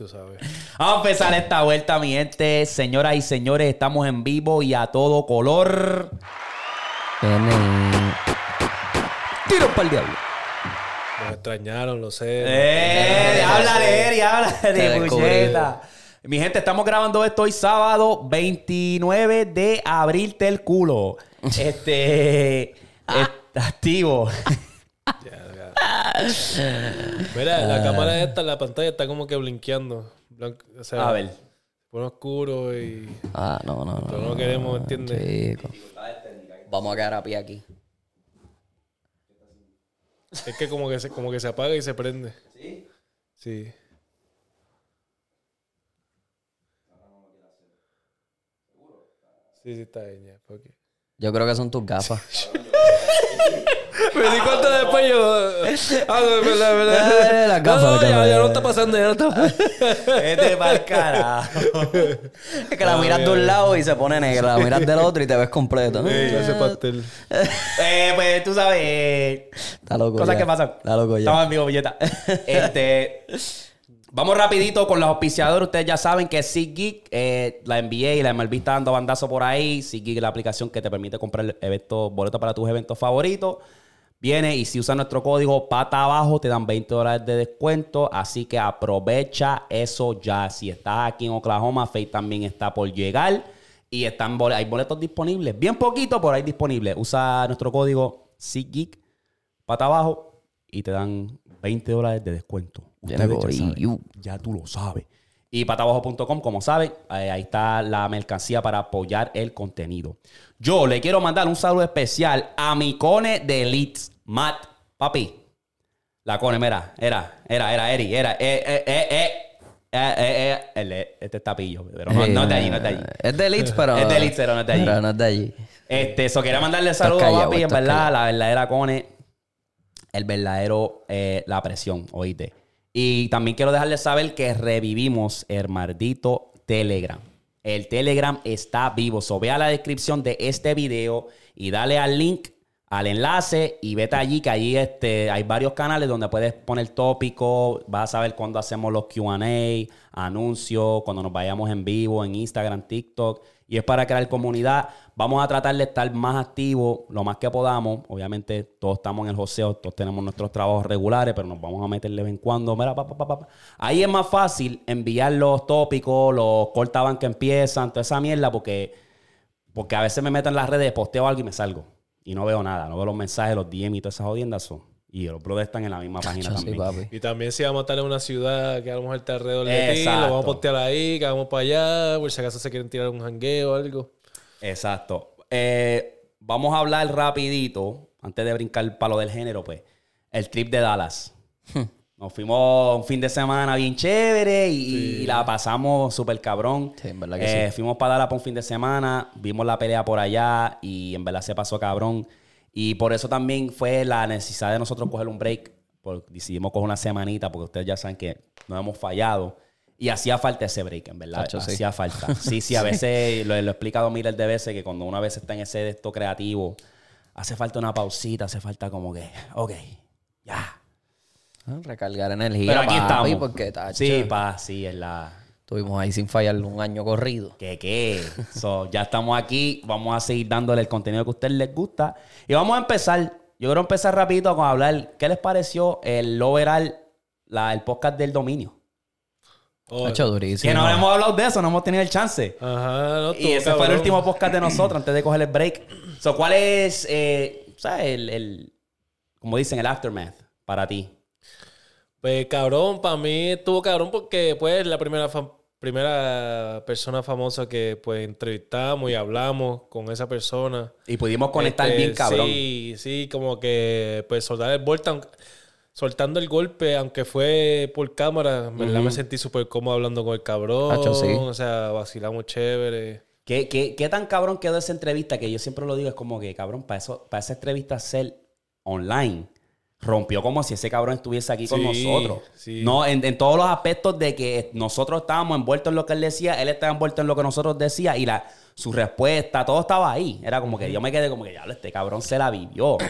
Tú sabes. Vamos a empezar esta vuelta, mi gente. Señoras y señores, estamos en vivo y a todo color. Tiro para el diablo. Nos extrañaron, lo sé. ¡Eh! Háblale, Eri, Te háblale, descubrí. puñeta. Mi gente, estamos grabando esto hoy sábado 29 de abril del culo. Este. está activo. Ya, ya. Mira, la cámara esta, la pantalla está como que blinqueando. O sea, A ver. Pone oscuro y. Ah, no, no, no. Pero no queremos, ¿entiendes? Chico. Vamos a quedar a pie aquí. Es que como que se, como que se apaga y se prende. ¿Sí? Sí. Sí, sí, está bien, ya. ok. Yo creo que son tus gafas. Me di cuenta después yo. Ah, no, verdad, verdad. Eh, las gafas, No, las ya, no está pasando, ya no está pasando. Este pa'l carajo. Es que la miras de un lado y se pone negra. La miras del otro y te ves completo. Ese pastel. Eh, pues tú sabes. eh, Está loco. Cosas ya. que pasan. Está loco ya. Estamos en vivo, billeta. Este. Vamos rapidito con los auspiciadores. Ustedes ya saben que SeatGeek, eh, la NBA y la MLB está dando bandazo por ahí. SeatGeek es la aplicación que te permite comprar eventos, boletos para tus eventos favoritos. Viene y si usas nuestro código pata abajo te dan 20 dólares de descuento. Así que aprovecha eso ya. Si estás aquí en Oklahoma, Faye también está por llegar. Y están, bole- hay boletos disponibles. Bien poquito, por ahí disponibles. Usa nuestro código SeatGeek pata abajo y te dan 20 dólares de descuento. Ustedes ya corillo. saben, ya tú lo sabes. Y patabajo.com, como saben, eh, ahí está la mercancía para apoyar el contenido. Yo le quiero mandar un saludo especial a mi cone de Leeds, Matt, papi. La cone, mira, era, era, era, Eri, era, eh, eh, eh, eh. Eh, eh, eh, el- este es tapillo, pero no, Sí, no es de allí, no es de allí. Es de Leeds, pero. Es de Leeds, pero no es de allí. Pero no es de allí. Este, eso quería mandarle saludos, callado, papi. En verdad, callado. la verdadera Cone, el verdadero, eh, la presión, oíste. Y también quiero dejarles saber que revivimos el maldito Telegram. El Telegram está vivo. So, ve a la descripción de este video y dale al link, al enlace y vete allí, que allí este, hay varios canales donde puedes poner tópicos. Vas a saber cuándo hacemos los QA, anuncios, cuando nos vayamos en vivo en Instagram, TikTok. Y es para crear comunidad. Vamos a tratar de estar más activos lo más que podamos. Obviamente, todos estamos en el joseo, todos tenemos nuestros trabajos regulares, pero nos vamos a meter de vez en cuando. Mira, pa, pa, pa, pa. Ahí es más fácil enviar los tópicos, los cortaban que empiezan, toda esa mierda, porque, porque a veces me meto en las redes, posteo algo y me salgo. Y no veo nada, no veo los mensajes, los DM y todas esas jodiendas. son. Y los brothers están en la misma página Sí, también. papi. Y también si vamos a estar en una ciudad que a lo mejor está alrededor de ti, Exacto. lo vamos a postear ahí, que vamos para allá, por si acaso se quieren tirar un jangueo o algo. Exacto. Eh, vamos a hablar rapidito, antes de brincar para lo del género, pues, el trip de Dallas. Nos fuimos un fin de semana bien chévere y, y la pasamos súper cabrón. Sí, en verdad que Eh, Fuimos para Dallas por un fin de semana, vimos la pelea por allá y en verdad se pasó cabrón. Y por eso también fue la necesidad de nosotros coger un break. Porque decidimos coger una semanita porque ustedes ya saben que no hemos fallado. Y hacía falta ese break, en verdad. Tacho, sí. hacía falta. Sí, sí, a veces lo, lo he explicado miles de veces que cuando una vez está en ese de esto creativo, hace falta una pausita, hace falta como que, ok, ya. Ah, Recargar energía. Pero aquí papi, estamos. Porque, tacho, Sí, pa, sí, es la. Estuvimos ahí sin fallar un año corrido. que qué? So, ya estamos aquí, vamos a seguir dándole el contenido que a ustedes les gusta. Y vamos a empezar. Yo quiero empezar rapidito con hablar. ¿Qué les pareció el overall, la, el podcast del dominio? Oh, Tacho, durísimo. Que no hemos hablado de eso, no hemos tenido el chance. Ajá, no, Y estuvo ese fue el último podcast de nosotros antes de coger el break. So, ¿Cuál es, eh, ¿sabes? El, el- como dicen, el aftermath para ti? Pues cabrón, para mí estuvo cabrón porque pues la primera primera persona famosa que pues entrevistamos y hablamos con esa persona. Y pudimos conectar Este, bien cabrón. Sí, sí, como que pues soltar el vuelta, soltando el golpe, aunque fue por cámara, me sentí súper cómodo hablando con el cabrón. Hacho, sí. O sea, vacilamos chévere. ¿Qué, qué, qué tan cabrón quedó esa entrevista? Que yo siempre lo digo, es como que, cabrón, para, eso, para esa entrevista ser online, rompió como si ese cabrón estuviese aquí con nosotros. sí. No, en, en todos los aspectos de que nosotros estábamos envueltos en lo que él decía, él estaba envuelto en lo que nosotros decía y la, su respuesta, todo estaba ahí. Era como que yo me quedé como que, ya, este cabrón se la vivió.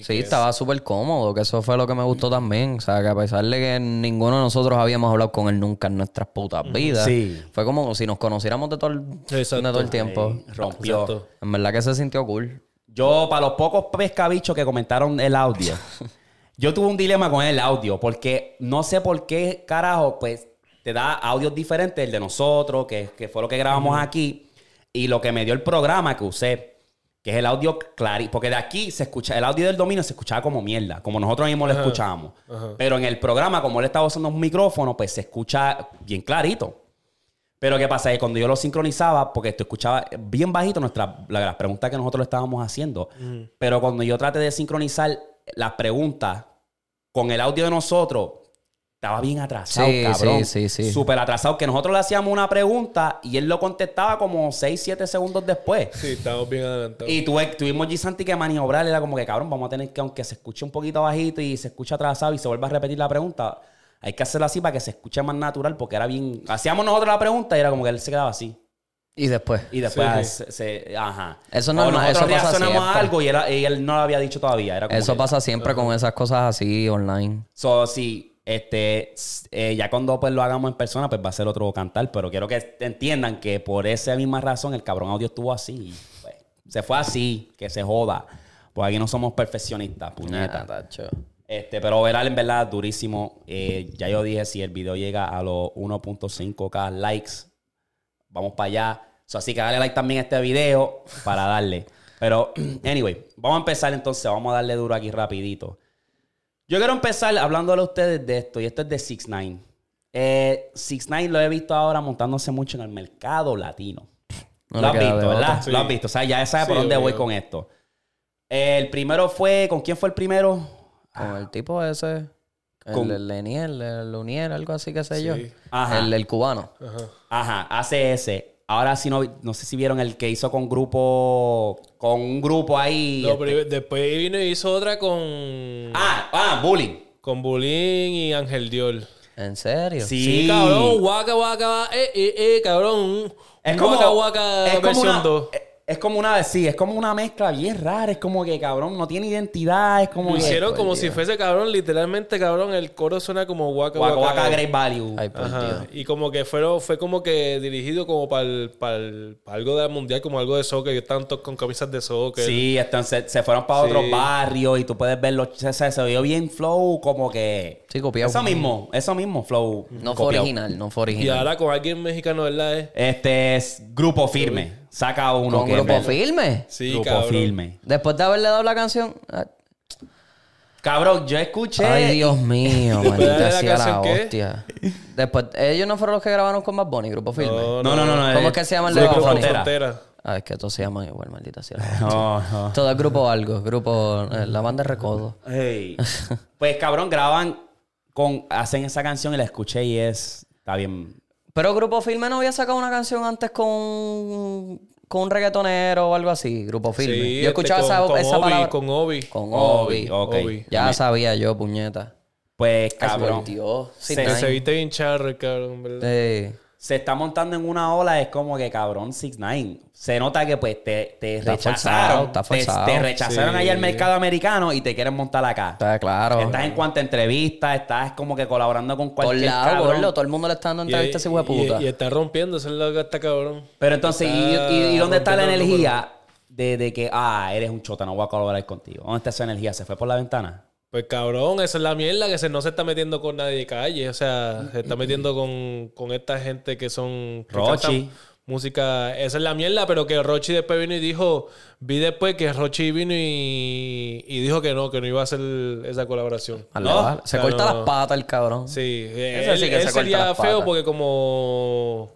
Sí, estaba súper cómodo, que eso fue lo que me gustó también. O sea, que a pesar de que ninguno de nosotros habíamos hablado con él nunca en nuestras putas vidas, Sí. fue como si nos conociéramos de todo el, de todo el tiempo. Rompió. Exacto. En verdad que se sintió cool. Yo, para los pocos pescabichos que comentaron el audio, yo tuve un dilema con el audio, porque no sé por qué, carajo, pues te da audios diferentes, el de nosotros, que, que fue lo que grabamos aquí, y lo que me dio el programa que usé, que es el audio clarito, porque de aquí se escucha, el audio del dominio se escuchaba como mierda, como nosotros mismos lo escuchábamos. Pero en el programa, como él estaba usando un micrófono, pues se escucha bien clarito. Pero ¿qué pasa? Que cuando yo lo sincronizaba, porque tú escuchaba bien bajito nuestra, la- las preguntas que nosotros le estábamos haciendo, pero cuando yo traté de sincronizar las preguntas con el audio de nosotros, estaba bien atrasado, Sí, cabrón. sí, sí, sí. Súper atrasado, que nosotros le hacíamos una pregunta y él lo contestaba como 6, 7 segundos después. Sí, estamos bien adelantados. Y tuve, tuvimos Gisanti que maniobrar, era como que cabrón, vamos a tener que, aunque se escuche un poquito bajito y se escuche atrasado y se vuelva a repetir la pregunta, hay que hacerlo así para que se escuche más natural, porque era bien. Hacíamos nosotros la pregunta y era como que él se quedaba así. Y después. Y después Sí, sí. Se, se- Ajá. Eso no es eso pasa reaccionamos a siempre. algo y, era- y él no lo había dicho todavía. Era como Eso que- pasa siempre con esas cosas así online. So, sí, este, eh, ya cuando pues, lo hagamos en persona, pues va a ser otro cantar. Pero quiero que entiendan que por esa misma razón el cabrón audio estuvo así. pues, se fue así, que se joda. Pues aquí no somos perfeccionistas, puñeta. Tacho. Este, pero Veral en verdad durísimo. Eh, ya yo dije, si el video llega a los 1.5k likes, vamos para allá. So, así que dale like también a este video para darle. Pero, anyway, vamos a empezar entonces. Vamos a darle duro aquí rapidito. Yo quiero empezar hablándole a ustedes de esto. Y esto es de 6 9 eh, 6 9 lo he visto ahora montándose mucho en el mercado latino. No lo has visto, ¿verdad? Sí. Lo has visto. O sea, ya sabes por dónde voy con esto. El primero fue... ¿Con quién fue el primero? Con el tipo ese. Con- El, el Lenier, el Lunier, algo así que sé yo. Ajá. El, el cubano. Ajá. Ajá, hace ese. Ahora sí no, no sé si vieron el que hizo con grupo, con un grupo ahí. No, este- pero después vino y hizo otra con. Ah, ah, bullying. Con Bulín y Ángel Dior. ¿En serio? Sí. Sí, cabrón. Waka, waka, eh, eh, eh, cabrón. Es como, Waka, waka es como versión una, 2. Es- como una, sí, es como una mezcla bien rara. Es como que, cabrón, no tiene identidad. Es como Lo hicieron como Dios. si fuese cabrón, literalmente cabrón. El coro suena como Waka Waka Waka. Waka Great Value. Ay, por Ajá. Dios. Y como que fueron, fue como que dirigido como para algo de mundial, como algo de soccer. Que estaban todos con camisas de soccer. Sí, entonces se fueron para Sí. otros barrios y tú puedes verlo. Se, se, se vio bien flow, como que. Sí, copiado. Eso mismo, eso mismo, flow. No fue original, no fue Y original. ahora con alguien mexicano, ¿verdad? eh? Este es Grupo Firme. Saca uno Con que grupo es- firme. Sí, Grupo cabrón. Firme. Después de haberle dado la canción. ah, Cabrón, yo escuché. Ay, Dios mío, maldita sea la hostia. Después, ellos no fueron los que grabaron con Bad Bunny, grupo firme. No, No, no, no. no ¿Cómo eh, es que se llama el de Grupo Bad Bunny? Frontera. Ah, es que todos se llaman igual, maldita sea. la hostia. No, no. Todo es grupo algo, grupo. eh, la banda de recodo. Hey. Pues cabrón, graban con. Hacen esa canción y la escuché y es. Está bien. Pero Grupo Firme no había sacado una canción antes con, con un reggaetonero o algo así. Grupo Firme. Sí, yo escuchaba este, esa, con, esa Obi, palabra. Con Obi. Con Obi, Obi. Ya Me- sabía yo, puñeta. Pues Ay, cabrón. por Dios. Sí, Se- viste bien charro, cabrón, ¿verdad? Sí. Se está montando en una ola, es como que cabrón, 6 9 Se nota que pues te, te Está rechazaron. forzado, está te- forzado. Te, rechazaron Sí. ahí al mercado americano y te quieren montar acá. Está claro. Estás en cuanto a entrevistas, estás como que colaborando con Por cualquier lado, cabrón. gordo. Todo el mundo le está dando Y- entrevistas a ese hueputa. Y, y está rompiendo, eso es lo que está cabrón. Pero entonces, ¿y, Está y- y dónde está la el energía de, de que, ah, eres un chota, no voy a colaborar contigo? ¿Dónde está esa energía? ¿Se fue por la ventana? Pues cabrón, esa es la mierda que se, no se está metiendo con nadie de calle. O sea, se está metiendo con, con esta gente que son. que Rochi. Música, esa es la mierda, pero que Rochi después vino y dijo, vi después que Rochi vino y, y dijo que no, que no iba a hacer esa colaboración. No. Se corta no. las patas el cabrón. Sí, Eso él, sí que él se sería las feo patas. porque como,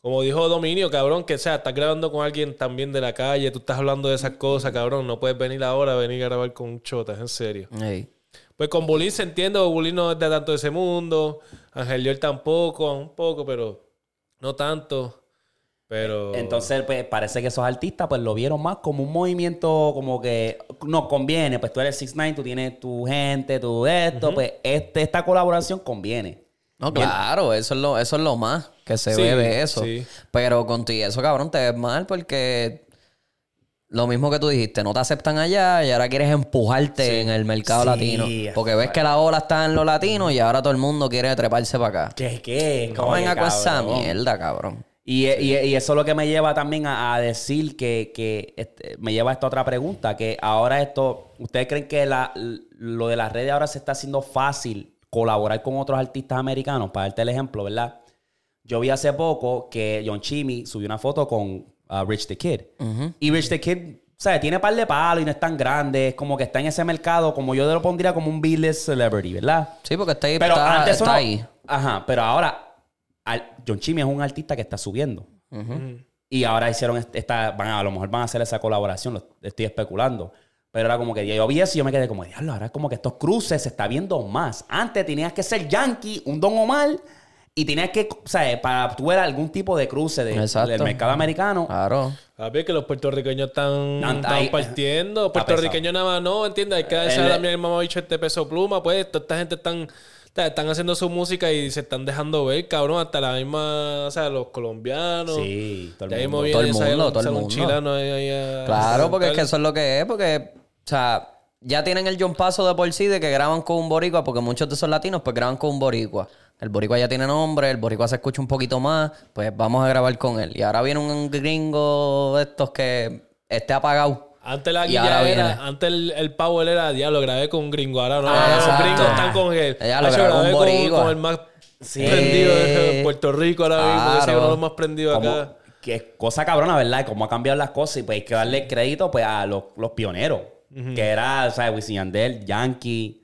como dijo Dominio, cabrón, que sea, estás grabando con alguien también de la calle, tú estás hablando de esas cosas, cabrón, no puedes venir ahora a venir a grabar con un chota, en serio. Ey. Pues con Bulín se entiende, Bulín no es de tanto de ese mundo, Ángel Dior tampoco, un poco, pero no tanto. Pero. Entonces, pues, parece que esos artistas, pues, lo vieron más como un movimiento como que nos conviene. Pues tú eres 6 9 tú tienes tu gente, tu esto. Pues, este, esta colaboración conviene. No, claro, eso es lo, eso es lo más que se Sí, ve de eso. sí. Pero contigo eso, cabrón, te ves mal porque lo mismo que tú dijiste, no te aceptan allá y ahora quieres empujarte en el mercado Sí, latino. Porque ves que la ola está en lo latino y ahora todo el mundo quiere treparse para acá. ¿Qué? ¿Qué? No venga con esa mierda, cabrón. Y, y- y eso es lo que me lleva también a, a decir que, que, este, me lleva a esta otra pregunta, que ahora esto, ¿ustedes creen que la- lo de las redes ahora se está haciendo fácil colaborar con otros artistas americanos? Para darte el ejemplo, ¿verdad? Yo vi hace poco que John Chimmy subió una foto con uh, Rich the Kid. Y Rich the Kid, ¿sabes? Tiene par de palos y no es tan grande. Es como que está en ese mercado, como yo lo pondría como un B-list celebrity, ¿verdad? Sí, porque está ahí. Pero está, antes está ahí. Ajá, pero ahora al- John Chimmy es un artista que está subiendo. Y ahora hicieron est- esta, van a, a lo mejor van a hacer esa colaboración, lo estoy especulando. Pero era como que yo vi eso y yo me quedé como, diablo, ahora es como que estos cruces se está viendo más. Antes tenías que ser Yankee, un Don Omar, y tenías que, o sea, para tú ver algún tipo de cruce de- del mercado americano. Claro. A ver que los puertorriqueños están, Tan- están ahí- partiendo. está Puertorriqueños nada más no, ¿entiendes? Hay que El- dejar también el mamabicho este peso pluma. Pues toda esta gente están, está- están haciendo su música y se están dejando ver, cabrón. Hasta la misma, o sea, los colombianos. Sí, todo el mundo. moviendo, Todo el mundo, un- todo el mundo. chileno ahí- ahí a- Claro, a porque es que eso es lo que es, porque, o sea, ya tienen el John Paso de por sí de que graban con un boricua, porque muchos de esos latinos pues graban con un boricua. El boricua ya tiene nombre, el boricua se escucha un poquito más, pues vamos a grabar con él. Y ahora viene un gringo de estos que esté apagado. Antes la guilla era, viene. antes el, el power era diablo, grabé con un gringo. Ahora no, Ah, los gringos están con él. Ya lo Hacho, grabé con grabé con, boricua. con el más prendido de Puerto Rico ahora mismo, que es uno de los más prendidos acá. que es cosa cabrona, ¿verdad? Y cómo han cambiado las cosas. Y pues hay que darle crédito pues, a los, los pioneros. Que era, o sea, Wisin Yandel, Yankee.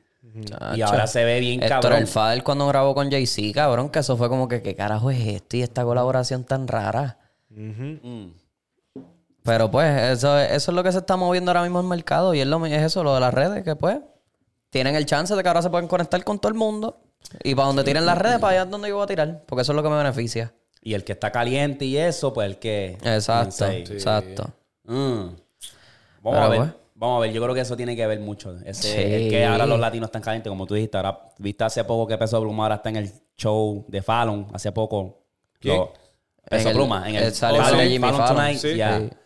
Y ahora se ve bien Héctor cabrón. el Fader cuando grabó con Jay-Z, cabrón, que eso fue como que, ¿qué carajo es esto? Y esta colaboración tan rara. Mm. Pero pues, eso, eso es lo que se está moviendo ahora mismo en el mercado. Y es, lo, es eso, lo de las redes, que pues, tienen el chance de que ahora se pueden conectar con todo el mundo. Y para donde tiren las redes, para allá es donde yo voy a tirar. Porque eso es lo que me beneficia. Y el que está caliente y eso, pues el que... Exacto, exacto. Mm. Vamos Pero, a ver. pues. Vamos a ver. Yo creo que eso tiene que ver mucho. Ese, Sí. Es que ahora los latinos están calientes, como tú dijiste. Ahora, viste hace poco que Peso Pluma ahora está en el show de Fallon. Hace poco. ¿Quién? Lo- Peso En el- Pluma. En el él sale Fallon, Jimmy Fallon Fallon. Tonight. Sí.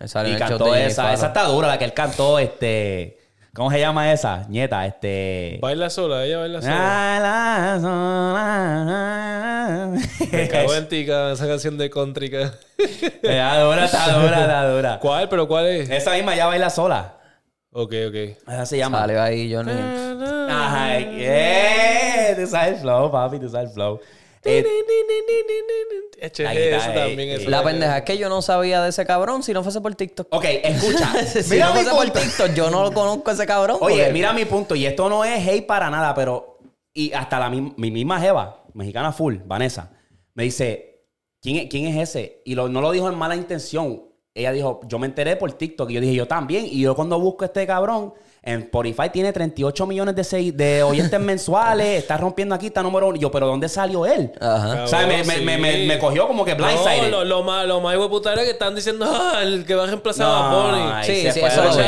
sale y el cantó esa. Fallon. Esa está dura, la que él cantó, este... ¿Cómo se llama esa? Nieta, este... Baila sola, ella baila sola. Ah, la sola. Me cago en ti, ca- esa canción de country. Está dura, está dura, está dura. ¿Cuál? ¿Pero cuál es? Esa misma ya baila sola. Ok, ok. Esa se llama. Salió ahí Johnny. Ay, yeah. Tú sabes el flow, papi, tú sabes el flow. Eh, Eche, Ahí está, eso eh, también. eh. eso La también. pendeja es que yo no sabía de ese cabrón si no fuese por TikTok. ok, escucha. si mira no mi fuese por punto. TikTok, yo no lo conozco a ese cabrón. Oye, porque- mira mi punto. Y esto no es hate para nada, pero... Y hasta la mi, mi misma jeva, mexicana full, Vanessa, me dice, ¿quién es, quién es ese? Y lo- no lo dijo en mala intención. Ella dijo, yo me enteré por TikTok. Y yo dije, yo también. Y yo cuando busco a este cabrón, en Spotify tiene 38 millones de, segui- de oyentes mensuales. Está rompiendo aquí, está número uno. Y yo, ¿pero dónde salió él? Ajá. O sea, me, sí. me- me- me cogió como que No, blindsided. lo, lo más, lo más puta era que están diciendo, ah, el que va a reemplazar No, a Bonnie. Sí, se sí, fueron eso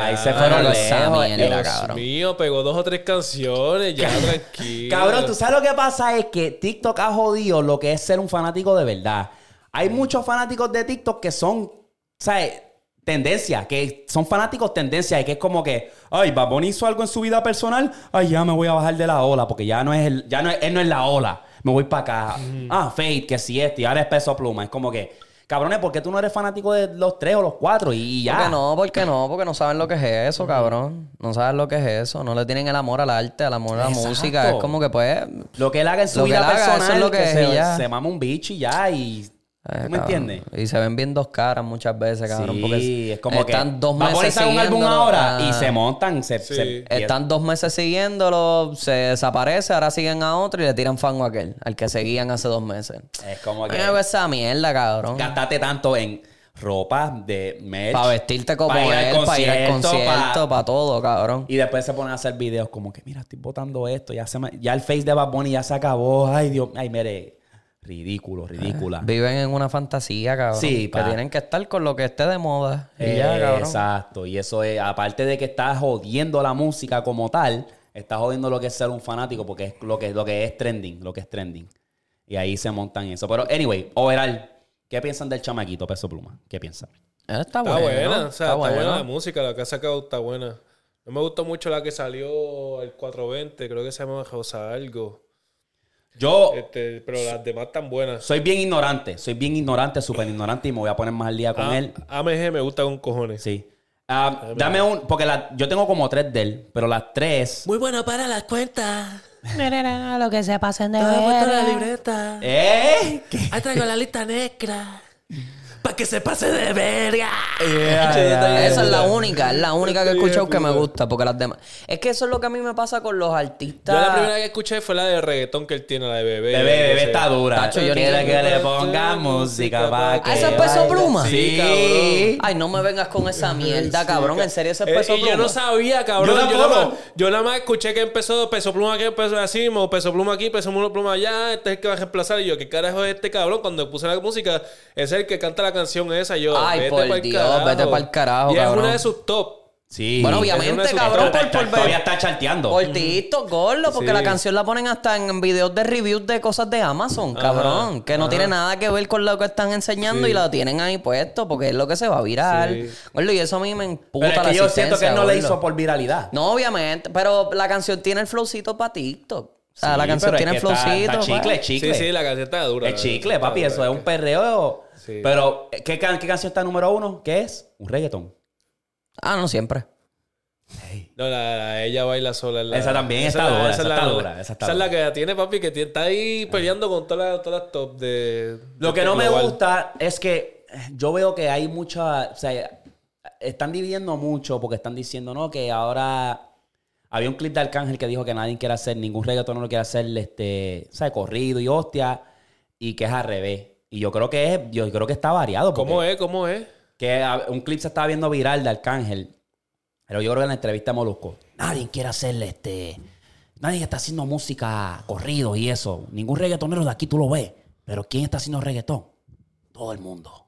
Ahí se fueron mierda, Dios cabrón. mío, pegó dos o tres canciones, ya tranquilo. Cabrón, tú sabes lo que pasa es que TikTok ha jodido lo que es ser un fanático de verdad. Hay muchos fanáticos de TikTok que son, ¿sabes? Tendencia, que son fanáticos tendencia y que es como que, ay, Bad Bunny hizo algo en su vida personal, ay, ya me voy a bajar de la ola porque ya no es el, ya no es, él no es la ola, me voy para acá. Ah, Fate, que si este, y ahora es peso pluma. Es como que, cabrones, ¿por qué tú no eres fanático de los tres o los cuatro? Y ya. ¿Por qué no? ¿Por qué no? Porque no saben lo que es eso, cabrón. No saben lo que es eso. No le tienen el amor al arte, el amor a la música. Es como que pues... Lo que él haga en su que vida él haga, eso personal, es lo que es, se, se mama un bicho y ya, y... eh, ¿Tú me entiendes? Y se ven bien dos caras muchas veces, cabrón. Sí, porque es como que están dos va a meses ponerse un álbum ahora y se montan, se, Sí. se- Están dos meses siguiéndolo, se desaparece, ahora siguen a otro y le tiran fango a aquel, al que seguían hace dos meses. es como que Mira esa mierda, cabrón. gastate tanto en ropa de merch Para vestirte como pa' ir al él, para ir al concierto, concierto, pa- para todo, cabrón. y después se ponen a hacer videos como que mira estoy botando esto ya se me- ya el face de Bad Bunny ya se acabó ay Dios ay mire ridículo, ridícula. Viven en una fantasía, cabrón. Sí, que pa. tienen que estar con lo que esté de moda. Y ya, cabrón. Exacto. Y eso es, aparte de que estás jodiendo la música como tal, estás jodiendo lo que es ser un fanático porque es lo que, lo que es trending, lo que es trending. Y ahí se montan eso. Pero, anyway, overall, ¿qué piensan del chamaquito Peso Pluma? ¿Qué piensan? Está, Está bueno. buena, o sea, está, bueno. buena la música, la que ha sacado está buena. No me gustó mucho la que salió el 420, creo que se llama Rosa Algo. Yo Este, pero las demás están buenas. soy bien ignorante, soy bien ignorante, súper ignorante y me voy a poner más al día con A- él. AMG me gusta con cojones. Sí. Ah, dame un, porque la- yo tengo como tres de él, pero las tres... Muy bueno para las cuentas. Lo que se pasen de Todo la libreta. ¿Eh? ¿Qué? Ahí traigo la lista negra. Para que se pase de verga. Esa es la única, es la única que he escuchado que me gusta, porque las demás. Es que eso es lo que a mí me pasa con los artistas. Yo la primera que escuché fue la de reggaetón que él tiene, la de bebé. Bebé, bebé está dura. Tacho, yo ni- Quiere que le ponga música para que ¿Ah, ese es Peso. Pluma? Sí, Sí, Ay, no me vengas con esa mierda, cabrón. En serio, ese es Eh, peso y yo pluma. no sabía, cabrón. Yo nada más, yo nada más escuché que empezó peso pluma aquí, peso así, mo, peso pluma aquí, peso pluma allá. Este es el que va a reemplazar. Y yo, ¿qué carajo es este cabrón? Cuando puse la música, es el que canta la canción esa. Yo, Ay, vete por pa'l Dios, carajo. vete pa'l carajo, Y es cabrón. una de sus top. Sí. Bueno, Es una obviamente, sus- cabrón, Está- por, está- por todavía está charteando. Por TikTok, gordo, porque Sí. la canción la ponen hasta en videos de reviews de cosas de Amazon, cabrón. Que no tiene nada que ver con lo que están enseñando y lo tienen ahí puesto porque es lo que se va a virar. Sí. Gordo, y eso a mí me emputa Pero es la que yo siento que él no le existencia, hizo por viralidad. No, obviamente, pero la canción tiene el flowcito para TikTok. Sí, la canción es tiene el que está- flowcito. está pa- chicle, chicle. Sí, sí, la canción está dura. El chicle, Está papi, dura, eso es un perreo. Sí. Pero, ¿qué, can- qué canción está número uno? ¿Qué es? Un reggaetón. Ah, no siempre. No, la, la- ella baila sola. en la- Esa también está es la- dura, es esa la- está dura, esa está es la que tiene, papi, que tiene- está ahí peleando con todas las, todas las top de. Lo que no me global. gusta es que yo veo que hay mucha. O sea, están dividiendo mucho porque están diciendo, no, que ahora. Había un clip de Arcángel que dijo que nadie quiere hacer, ningún reggaetón no quiere hacer, este, ¿sabes? Corrido y hostia, y que es al revés. Y yo creo que es, yo creo que está variado. ¿Cómo es? ¿Cómo es? Que ah, un clip se estaba viendo viral de Arcángel. Pero yo creo que en la entrevista a Molusco. Nadie quiere hacerle este. Nadie está haciendo música corrido y eso. Ningún reggaetonero de aquí tú lo ves. Pero ¿quién está haciendo reggaetón? Todo el mundo.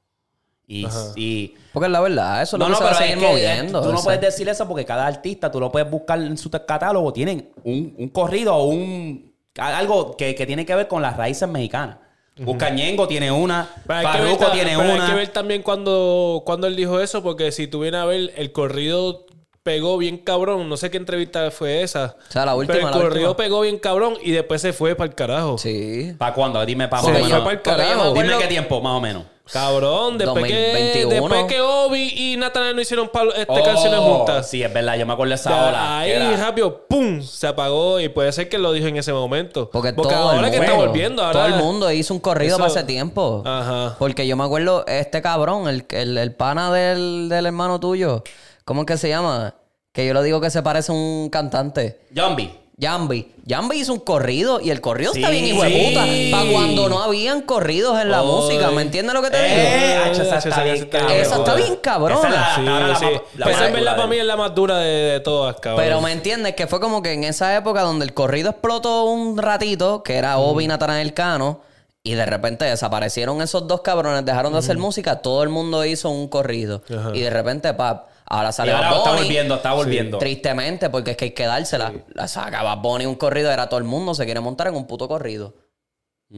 Y. y Porque es la verdad, eso es lo no, que no, se va a seguir que moviendo. tú no puedes decir eso porque cada artista tú lo puedes buscar en su catálogo. Tienen un, un corrido o un. Algo que, que tiene que ver con las raíces mexicanas. Busca Ñengo tiene una. Hay, Farruko tiene pero hay una. que ver también cuando, cuando él dijo eso, porque si tú vienes a ver, el corrido pegó bien cabrón. No sé qué entrevista fue esa. O sea, la última, Pero el la corrido última. pegó bien cabrón y después se fue para el carajo. Sí. ¿Para cuándo? Dime para Se más o fue menos. Porque yo me carajo. Dime qué tiempo, más o menos. Cabrón, después que, 2021. después que Obi y Natanael no hicieron palo- este Oh, canciones juntas. Sí, es verdad, yo me acuerdo de esa Ya, ola. ahí era- rápido, ¡pum! Se apagó y puede ser que lo dijo en ese momento. Porque, todo ahora el que está volviendo, ahora... Todo el mundo hizo un corrido Eso- para ese tiempo. Ajá. Porque yo me acuerdo, este cabrón, el, el, el pana del, del hermano tuyo, ¿cómo es que se llama? Que yo le digo que se parece a un cantante. Jambi. Jambi. Jambi hizo un corrido y el corrido está bien, hijo de sí. puta. Para cuando no habían corridos en la Ay. música. ¿Me entiendes lo que te Eh, digo? esa Esa está bien está cabrona. Esa está bien cabrona. Esa es la- Sí, ahora la sí. más- la Pero esa más en verdad para mí es la más dura de, de todas, cabrón. Pero me entiendes que fue como que en esa época donde el corrido explotó un ratito, que era Obi y Natanael Cano, y de repente desaparecieron esos dos cabrones, dejaron de hacer música, todo el mundo hizo un corrido. Y de repente, pap, ahora Y sale ahora Bad está volviendo, está volviendo. Tristemente, porque es que hay que dársela. La saca Bad Bunny un corrido, era todo el mundo se quiere montar en un puto corrido.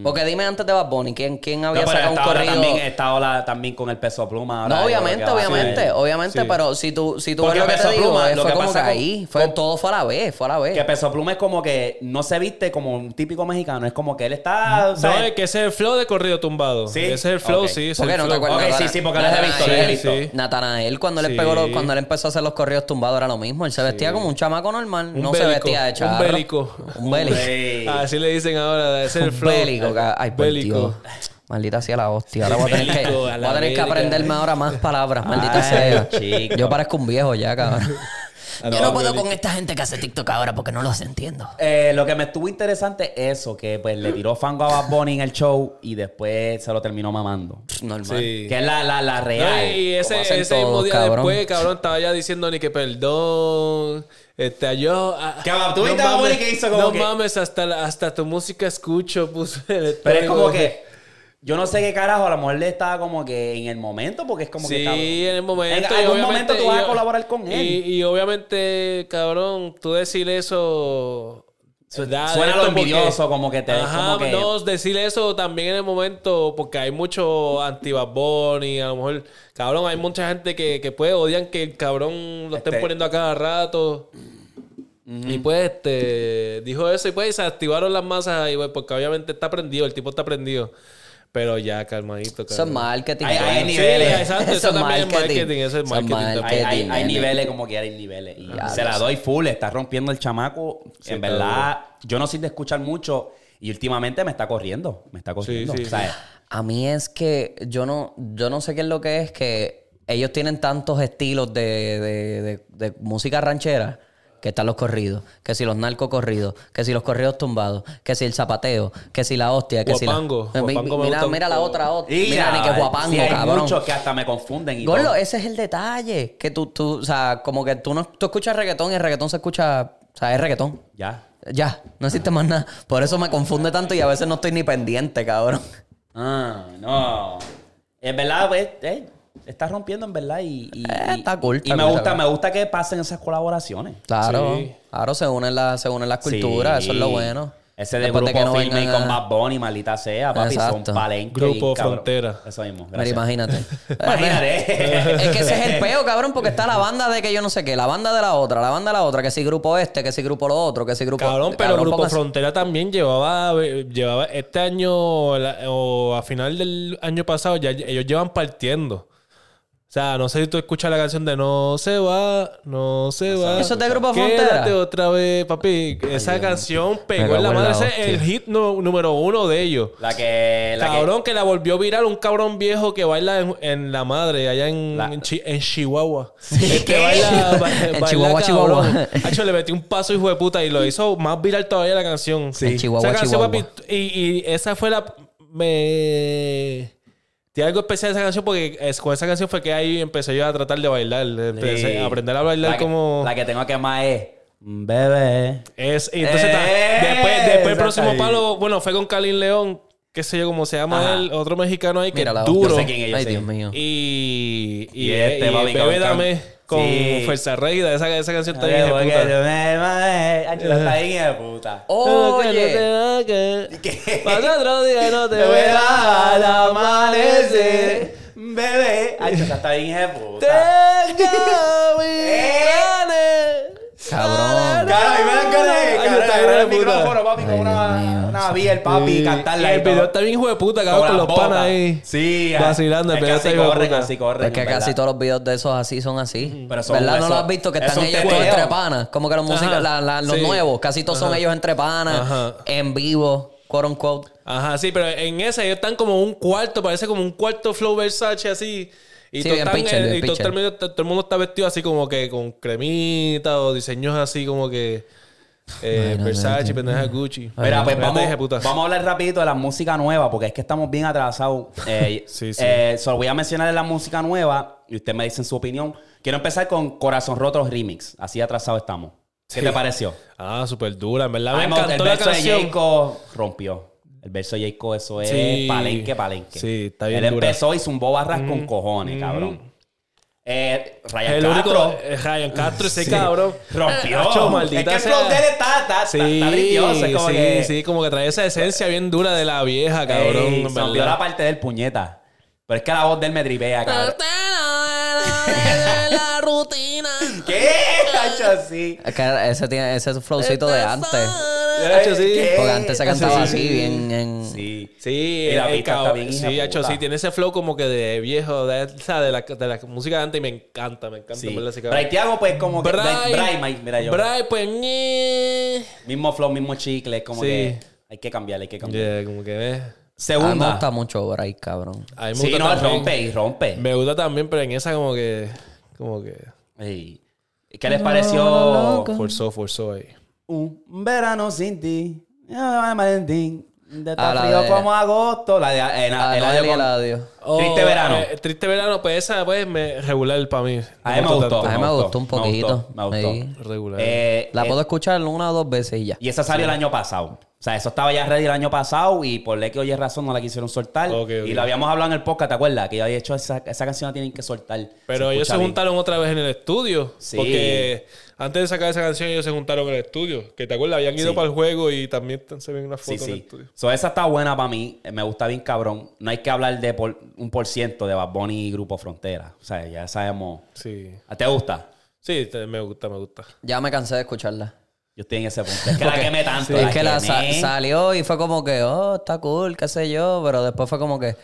Porque dime antes de Bad Bunny, ¿quién, quién Mm. No, había pero sacado un corrido? también, esta ola también con el peso pluma. ahora No, obviamente, obviamente, obviamente, Sí. pero si tú, si tú Porque ves lo que Peso te digo, Pluma, eh, lo fue que como que pasa con- ahí, fue, con- todo fue a la vez, fue a la vez. Que Peso Pluma es como que no se viste como un típico mexicano. Es como que él está. No, sea, es que ese es el flow de corrido tumbado. Sí. Ese es el flow, sí. ese es ¿Por qué el no te flow. acuerdas? Ok, Natana- sí, sí, porque los he visto, los he Natanael- visto. Sí. Natanael, cuando él, Sí. pegó los- cuando él empezó a hacer los corridos tumbados, era lo mismo. Él se vestía como un chamaco normal. Un no se vestía de un charro. bélico. Un bélico. Así le dicen ahora, ese es el Un flow. Bélico. ca- Ay, por Bélico. Dios. Maldita sea la hostia. Ahora voy a tener que, Bélico, voy a tener que aprenderme ahora más palabras. Maldita Ay, sea. chico. Yo parezco un viejo ya, cabrón. Yo no puedo con esta gente que hace TikTok ahora porque no los entiendo. Eh, lo que me estuvo interesante es eso, que pues le tiró fango a Bad Bunny en el show y después se lo terminó mamando. Normal. Sí. Que es la, la, la real. No, y ese, ese mismo día cabrón. después, cabrón, estaba ya diciendo ni que perdón. Este, yo. ah, Que va, tú Bad Bunny que hizo como No que- mames, hasta, la- hasta tu música escucho. Puso el Pero es como que. Yo no sé qué carajo, a lo mejor le estaba como que en el momento, porque es como Sí, que. cabrón, en el momento. En y algún momento tú vas a y- colaborar con él. Y, y obviamente, cabrón, tú decir eso. da suena lo porque- envidioso, como que te- Ajá, como que- no, decir eso también en el momento, porque hay mucho anti-Bad Bunny, a lo mejor, cabrón, hay mucha gente que, que pues odian que el cabrón lo estén Este- poniendo a cada rato. Y pues, este, dijo eso y pues se activaron las masas ahí, pues, porque obviamente está prendido, el tipo está prendido. Pero ya, calmadito, Eso es marketing. Hay- niveles. Sí, exacto, eso también es marketing, eso es marketing. Hay, niveles como que hay niveles. Y Ya, se la doy full, está rompiendo el chamaco. Sí, en verdad, yo no soy de escuchar mucho y últimamente me está corriendo. Me está corriendo. sí, O sea, A mí es que yo no, yo no sé qué es lo que es que ellos tienen tantos estilos de, de- de- de música ranchera que están los corridos, que si los narcos corridos, que si los corridos tumbados, que si el zapateo, que si la hostia, que Guapango. si la... Mi- Guapango me mira, mira la otra, otra. y Mira, ni que guapango, sí, hay cabrón. muchos que hasta me confunden. Y Gordo, todo. ese es el detalle. Que tú, tú, o sea, como que tú no tú escuchas reggaetón y el reggaetón se escucha, o sea, es reggaetón. Ya. Ya, no existe más nada. Por eso me confunde tanto y a veces no estoy ni pendiente, cabrón. Ah, no. En verdad, pues, eh, está rompiendo en verdad y, y- Eh, y- está cool, Y me gusta, me gusta que pasen esas colaboraciones. Claro, Sí. claro, se unen, las se unen las culturas, Sí. eso es lo bueno. Ese de Después grupo que no firme con Bad Bunny, maldita sea, papi, Exacto. son palenques. Grupo y. Frontera. Eso mismo, Mira, gracias. imagínate. Imagínate. es que ese es el peo, cabrón, porque está la banda de que yo no sé qué, la banda de la otra, la banda de la otra, que si grupo este, que si grupo lo otro, que si grupo... Cabrón, pero Grupo Frontera también llevaba, llevaba este año la- o a final del año pasado, ya ellos llevan partiendo. O sea, no sé si tú escuchas la canción de No se va, no se va. ¿Eso es de Grupo Quédate otra vez, papi. Esa canción pegó en la madre. Ese es el hit no- número uno de ellos. La que. La cabrón, que... la volvió viral un cabrón viejo que baila en, en la madre, allá en, La- en, Chi- en Chihuahua. Este ¿Qué? baila, ba- En baila Chihuahua, cabrón. Chihuahua. Hacho, le metí un paso, hijo de puta, y lo hizo más viral todavía la canción. En Chihuahua, Esa canción, Chihuahua. papi, y, y esa fue la. Me. Tiene algo especial esa canción porque es- con esa canción fue que ahí empecé yo a tratar de bailar. Empecé Sí. a aprender a bailar la que- como. La que tengo que más es. Bebé. Es, y entonces, ¡Eh! después, después el próximo ahí. palo, bueno, fue con Kalin León, qué sé yo cómo se llama Ajá. él, otro mexicano ahí que Mira la es duro. Yo sé quién es, yo Ay, sé. Dios mío. Y, y, Y este, y Bebé Dame con Sí. Fuerza Reida, esa, esa canción está bien de porque puta. yo me está bien de puta. Oye, ¿Qué? Pasa otro día no te Te verá al verás amanecer. Bebé. Está bien de puta. Tengo mis Eh. cabrón. A mí me dan ganas de el micrófono, papi, con una, Una beer, papi, y cantarla Y el video está bien hijo de puta, cabrón, con los panas ahí. Sí, Vacilando, el video está hijo de corren, puta. así corren. Es que casi todos los videos de esos así son así. Pero son- ¿Verdad? ¿No lo has visto? Que es están ellos todos teteo. entre panas. Como que los, la- los Sí. nuevos, casi todos son ellos entre panas, Ajá. en vivo, quote unquote. Ajá, sí, pero en ese ellos están como un cuarto, parece como un cuarto flow Versace así. Y, Sí, todo están, pitcher, y todo, pitcher. el mundo, todo el mundo está vestido así como que con cremita o diseños así como que eh, Bueno, Versace, vete. pendeja Gucci. Mira, pues vamos, a hablar rapidito de la música nueva, porque es que estamos bien atrasados. Eh, Sí, sí. eh, solo voy a mencionar la música nueva y usted me dice su opinión. Quiero empezar con Corazón Roto Remix. Así atrasados estamos. ¿Qué Sí. te pareció? Ah, súper dura. En verdad me Ay, mo- el encantó la verso de. Jayco rompió. El verso de Jayco, eso es Sí. palenque, palenque. Sí, está bien Él dura. empezó y zumbó barras con cojones, cabrón. Eh, Ryan El único Castro eh, Ryan Castro, ese Sí. cabrón. rompió. Nacho, maldita es que el sea. flow de él está, está, Sí, está, está brilloso, es como sí, que... sí, como que trae esa esencia bien dura de la vieja, cabrón. Ey, se olvidó la parte del puñeta. Pero es que la voz de él me tripea, cabrón. la rutina. ¿Qué? Es que ese tiene ese flowcito de antes. Hacho, sí. ¿Qué? Porque antes se cantaba sí. así, bien en... Sí. Sí, Y la el pista está cabrón- bien hija Sí, de hecho, sí, tiene ese flow como que de viejo, de, de, la, de la música de antes y me encanta, me encanta. Sí. en verdad, ese cabrón. Bray Thiago, pues, como que... Bray- mira yo. Bray, pues, ñe. Mismo flow, mismo chicle. Como Sí. que... Hay que cambiar, hay que cambiar. Yeah, como que. A mí me gusta mucho Bray, cabrón. A mí me Sí, gusta no, también. rompe y rompe. Me gusta también, pero en esa como que... Como que... Ey. ¿Qué les pareció Forzó, forzó ahí. Un verano sin ti? Ay, Valentín. De tan la frío de- como agosto. La de, eh, en- Ah, el Noel año y con- adiós. Triste verano. eh, triste verano, pues esa, pues, me, regular para mí. A mí me gustó. A mí me gustó un poquito. Me gustó. me Sí. gustó. Regular. Eh, La eh, puedo escuchar una o dos veces y ya. y esa salió el año pasado. O sea, eso estaba ya ready el año pasado y por ley que oye razón no la quisieron soltar. Ok, ok. Y lo habíamos hablado en el podcast, ¿te acuerdas? Que yo había hecho esa, esa canción la tienen que soltar. Pero ellos se bien. juntaron otra vez en el estudio. Sí. Porque antes de sacar esa canción, ellos se juntaron en el estudio. Que te acuerdas, habían ido Sí. para el juego y también se ven una Sí, foto en el sí. estudio. So, esa está buena para mí. Me gusta bien cabrón. No hay que hablar de por- un por ciento de Bad Bunny y Grupo Frontera. O sea, ya sabemos. Sí. ¿Te gusta? Sí, te- me gusta, me gusta. Ya me cansé de escucharla. Yo estoy en ese punto. Es que la quemé tanto. es que la sa- salió y fue como que, oh, está cool, qué sé yo, pero después fue como que.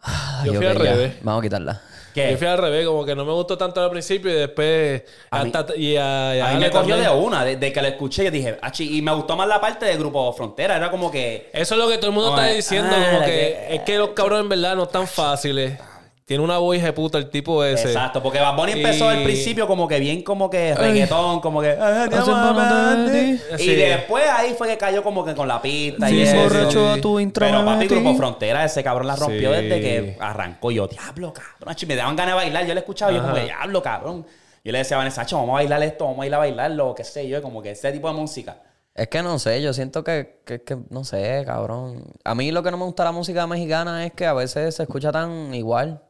ay, Yo fui al ya, revés. Vamos a quitarla. ¿Qué? Yo fui al revés, como que no me gustó tanto al principio y después. A mí- hasta, y a, y a A mí me cogió de una. Desde que la escuché, yo dije, "Achi", y me gustó más la parte de Grupo Frontera. Era como que. Eso es lo que todo el mundo está de, diciendo, ah, como que, que- es que los cabrones en verdad no están fáciles. Tiene una voz de puta el tipo ese. Exacto, porque Bad Bunny empezó Y- al principio como que bien como que reggaetón, como que... "Ah, te Hace amo, mano de amante". ti. Y Sí. después ahí fue que cayó como que con la pista y Sí, eso. borracho a tu intro Pero papi. Grupo Frontera, ese cabrón la rompió Sí. desde que arrancó. Y yo, diablo, cabrón. Me daban ganas de bailar. Yo le escuchaba y yo como, Ajá. diablo, cabrón. Yo le decía a Vanessa, "Acho, vamos a bailar esto, vamos a ir a bailarlo, qué sé yo. Como que ese tipo de música. Es que no sé, yo siento que, que, que- no sé, cabrón. A mí lo que no me gusta la música mexicana es que a veces se escucha tan igual.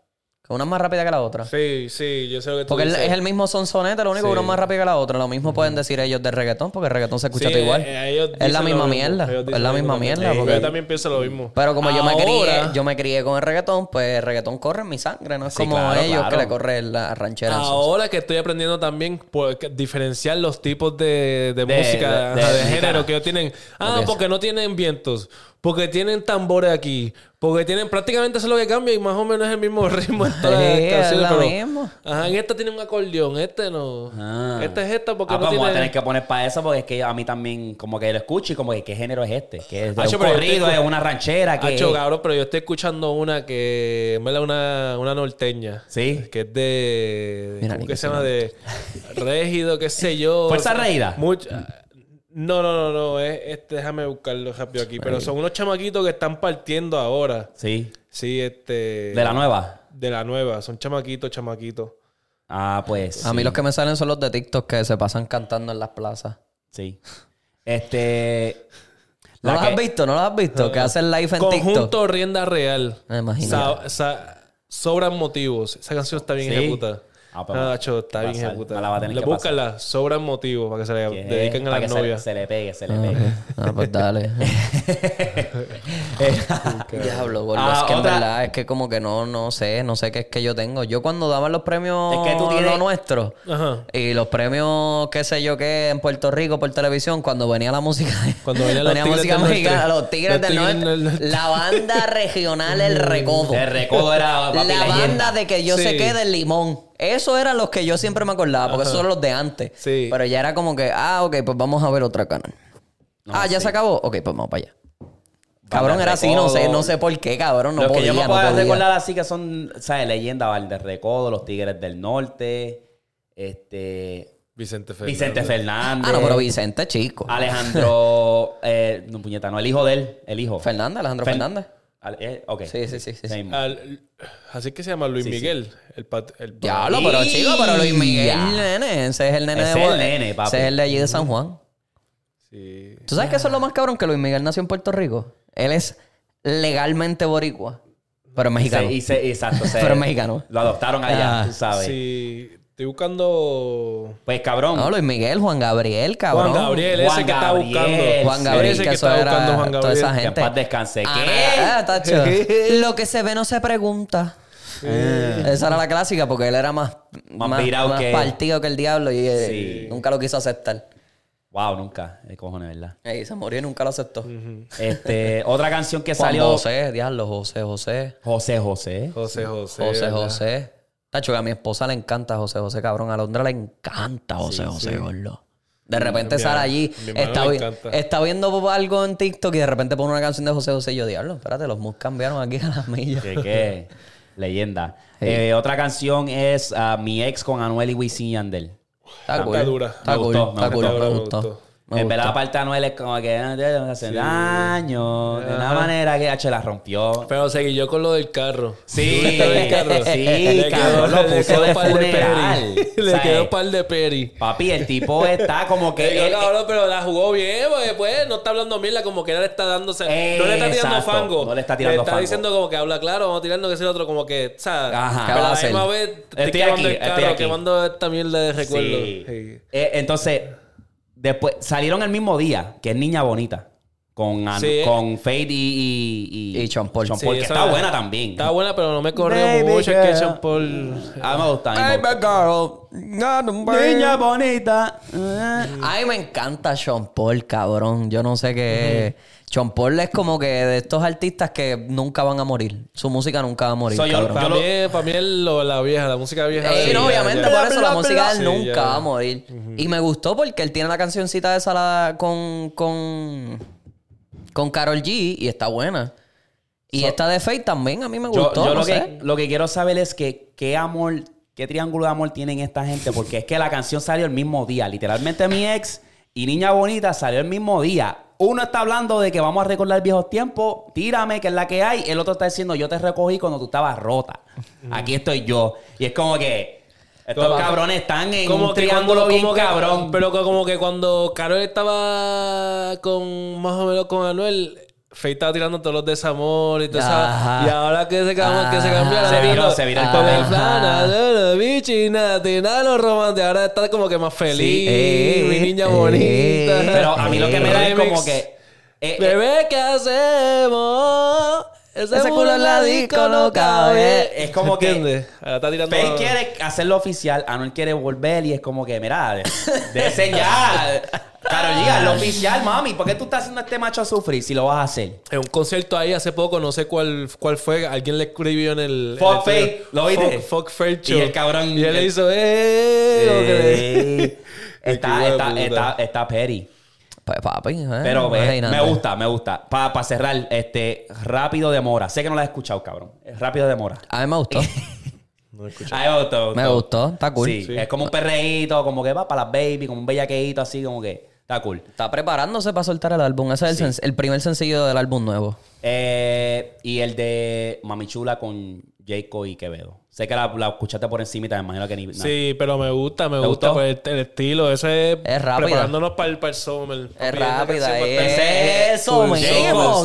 Que una es más rápida que la otra. Sí, sí, yo sé lo que tú Porque dices. es el mismo sonsonete, lo único que Sí. uno es más rápido que la otra. Lo mismo pueden decir ellos de reggaetón, porque el reggaetón se escucha Sí, todo igual. eh, eh, ellos es la dicen misma mismo. mierda. Ellos Es dicen la lo misma mismo mierda. también. porque- Yo también pienso lo mismo. Pero como yo me crié, Ahora- yo me crié con el reggaetón, pues el reggaetón corre en mi sangre, no es Sí, como claro, ellos claro. que le corre la ranchera. en su- Ahora que estoy aprendiendo también que- diferenciar los tipos de, música, de- ajá, género que ellos tienen. Ah, porque no tienen vientos. Porque tienen tambores aquí. Porque tienen prácticamente eso es lo que cambia y más o menos es el mismo ritmo en todas las Sí, es canciones. lo pero- mismo. Ajá, en esta tiene un acordeón, este no. Ah. Esta es esta porque Ah, no pues tiene. vamos a tener que poner para eso porque es que a mí también como que lo escucho y como que qué género es este. Que es de Hacho, un corrido, estoy- es una ranchera, que... Hacho, cabrón, pero yo estoy escuchando una que verdad una, una norteña. Sí. Que es de. Mira, ¿Cómo que se llama? De Régido, qué sé yo. ¿Fuerza Reída? Mucha- No, no, no, no. Es, este, déjame buscarlo rápido aquí. Pero son unos chamaquitos que están partiendo ahora. Sí. Sí, este. De la nueva. De la nueva. Son chamaquitos, chamaquitos. Ah, pues. A mí los que me salen son los de TikTok que se pasan cantando en las plazas. Sí. Este. ¿No la los que- has visto? ¿No los has visto? Que hacen live en TikTok. Conjunto Rienda Real. Me imagino. Sa- sa- sobran motivos. Esa canción está bien Sí. ejecutada. Ah, pues, Ah, cho, está bien pasar. ejecutada. La va a tener Le- que Búscala. Sobran motivos para que se le dediquen a las novias. Se, le pegue, se le Ah, pegue. Ah, pues dale. Diablo, gordo. Ah, es que en verdad es que como que no, no sé, no sé qué es que yo tengo. Yo cuando daban los premios Es que tú tienes- lo nuestro Ajá. y los premios, qué sé yo qué, en Puerto Rico por televisión, cuando venía la música, Cuando los Tigres música mexicana, los Tigres del Tigres Norte, del Norte. la banda regional El Recodo. El recodo era papi, La leyenda. banda de que yo Sí. sé que del limón. Eso eran los que yo siempre me acordaba, porque esos son los de antes. Sí. Pero ya era como que, ah, ok, pues vamos a ver otra canal. ah, ya sí. se acabó. Ok, pues vamos para allá. Cabrón, era así, no sé, no sé por qué, cabrón. No Los podía, que yo me no puedo podía. recordar así que son, ¿sabes? Leyenda, Valde Recodo, los Tigres del Norte, este. Vicente Fernández. Vicente Fernández. Ah, no, pero Vicente, chico. Alejandro. eh, no, puñeta, no, el hijo de él. El hijo. Fernández, Alejandro Fer- Fernández. Eh, ok. Sí, sí, sí, sí, sí. Al- así que se llama Luis Sí, sí. Miguel. El pat- el Diablo, pero chico, pero Luis Miguel, Ya. el nene. Ese es el nene Ese de es el nene, papi. Ese es el de allí de San Juan. Sí. ¿Tú sabes que eso es lo más cabrón? Que Luis Miguel nació en Puerto Rico. Él es legalmente boricua, pero mexicano. Se- y se- exacto. se- Pero es mexicano. Lo adoptaron allá, Ah, tú sabes. Sí. Estoy buscando. Pues cabrón. No, Luis Miguel, Juan Gabriel, cabrón. Juan Gabriel, Juan ese que está Gabriel. buscando. Juan Gabriel, Ese que, que eso está era buscando Juan toda esa Gabriel. que en gente. paz descanse. Ah, ¿Qué? ah, tacho. Lo que se ve no se pregunta. Esa era la clásica porque él era más, Más más, más que- partido que el diablo y eh, Sí. nunca lo quiso aceptar. Wow, nunca. De cojones, ¿verdad? Ey, se murió y nunca lo aceptó. Este, otra canción que Juan salió. José, diablo, José, José. José José. José José. José. José. Tacho, que a mi esposa le encanta José, José, cabrón. A Londra le encanta José, Sí, José, sí. gordo. De repente Mi- sale allí, mi está, vi- viendo algo en TikTok y de repente pone una canción de José José y yo, diablo, espérate, los mus cambiaron aquí a las millas. Qué leyenda. Eh, otra canción es ah, Mi ex con Anuel y Wisin y Yandel. Está Está cool. dura. Está Me gustó, me gustó, Me me gustó. En verdad, aparte de Anuel es como que te hace Sí. daño. De una manera que H la rompió. Pero seguí yo con lo del carro. Sí, ¿Tuviste lo del carro? sí, Le cabrón, lo le puso quedó de par funeral. peri. Le ¿Sabes? quedó par de peri. Papi, el tipo está como que. Él- cabrón, pero la jugó bien, porque pues no está hablando mierda, como que él le está dándose. no le está tirando Exacto, fango. no le está tirando Le está fango. diciendo como que habla claro, vamos a tirando que es el otro, como que, ¿sabes? Ajá. Pero a la misma vez estoy, Estoy aquí, el estoy carro, aquí. quemando esta mierda de recuerdo. Sí. Sí. Eh, entonces, después salieron el mismo día, que es Niña Bonita. Con, An- Sí. con Fade y, y, Y Sean Paul. Sean Sí, Paul, que está buena también. Está buena, pero no me corrió Baby mucho. Es que. Sean Paul. A mí me gusta. a mí me gusta. girl. Niña Bonita. A mí me encanta Sean Paul, cabrón. Yo no sé qué es. Sean Paul es como que de estos artistas que nunca van a morir. Su música nunca va a morir, Soy yo-. Para, lo- mí, para mí es lo- la vieja, la música vieja. De- no, obviamente, ya. por eso la música de él Sí, nunca ya. va a morir. Y me gustó porque él tiene la cancioncita esa la- con, con, con Carol G y está buena. Y esta de Faith también a mí me Yo, gustó. yo no lo, sé. que, lo que quiero saber es que qué amor, qué triángulo de amor tienen esta gente, porque es que la canción salió el mismo día. Literalmente mi ex y Niña Bonita salió el mismo día. Uno está hablando de que vamos a recordar viejos tiempos, tírame, que es la que hay. El otro está diciendo, yo te recogí cuando tú estabas rota. Aquí estoy yo. Y es como que estos Como- cabrones están en Como un que triángulo cuando- bien como que- cabrón. Pero como que cuando Carol estaba con más o menos con Anuel, Faye estaba tirando todos los desamores y todo eso. Y ahora que se, cam- que se Ajá. cambió, ahora Se viró, se viró el papel. el plan, Ajá. la bichi, nada, lo romántico. Ahora está como que más feliz, Sí. Eh, mi niña eh. bonita. Pero a mí lo que me da es como que... eh, eh, Bebé, ¿qué hacemos? Ese, Ese culo en la disco no cabe. Es como que-. Ahora está tirando... Faye quiere hacerlo oficial, Anuel quiere volver y es como que, mira, de, ya. Carol G, hazlo oficial, mami. ¿Por qué tú estás haciendo este macho a sufrir si lo vas a hacer? En un concierto ahí hace poco, no sé cuál, cuál fue, alguien le escribió en el... Fuck en el- Faith, ¿lo viste? Fuck, fuck Faith Y el cabrón- Y él le hizo... ¡Eh! está, Qué está, puta. está, está petty. Pues papi, eh, Pero eh, imagínate. me gusta, me gusta. Para cerrar, este, Rápido de Mora. Sé que no lo has escuchado, cabrón. Rápido de Mora. A mí me gustó. No escuché. Ay, me gustó, me gustó. Está cool. Sí, Sí. es como un perreíto, como que va para las baby, como un bellaqueíto así, como que está cool. Está preparándose para soltar el álbum. Ese es el, sen- el primer sencillo del álbum nuevo. Eh, y el de Mami Chula con Jacob y Quevedo. Sé que la, la escuchaste por encima y te imagino que ni. no. Sí, pero me gusta, me ¿Te gusta pues, el, el estilo. Ese es, Es rápida. preparándonos para el, para el summer. Es rápida, es- summer,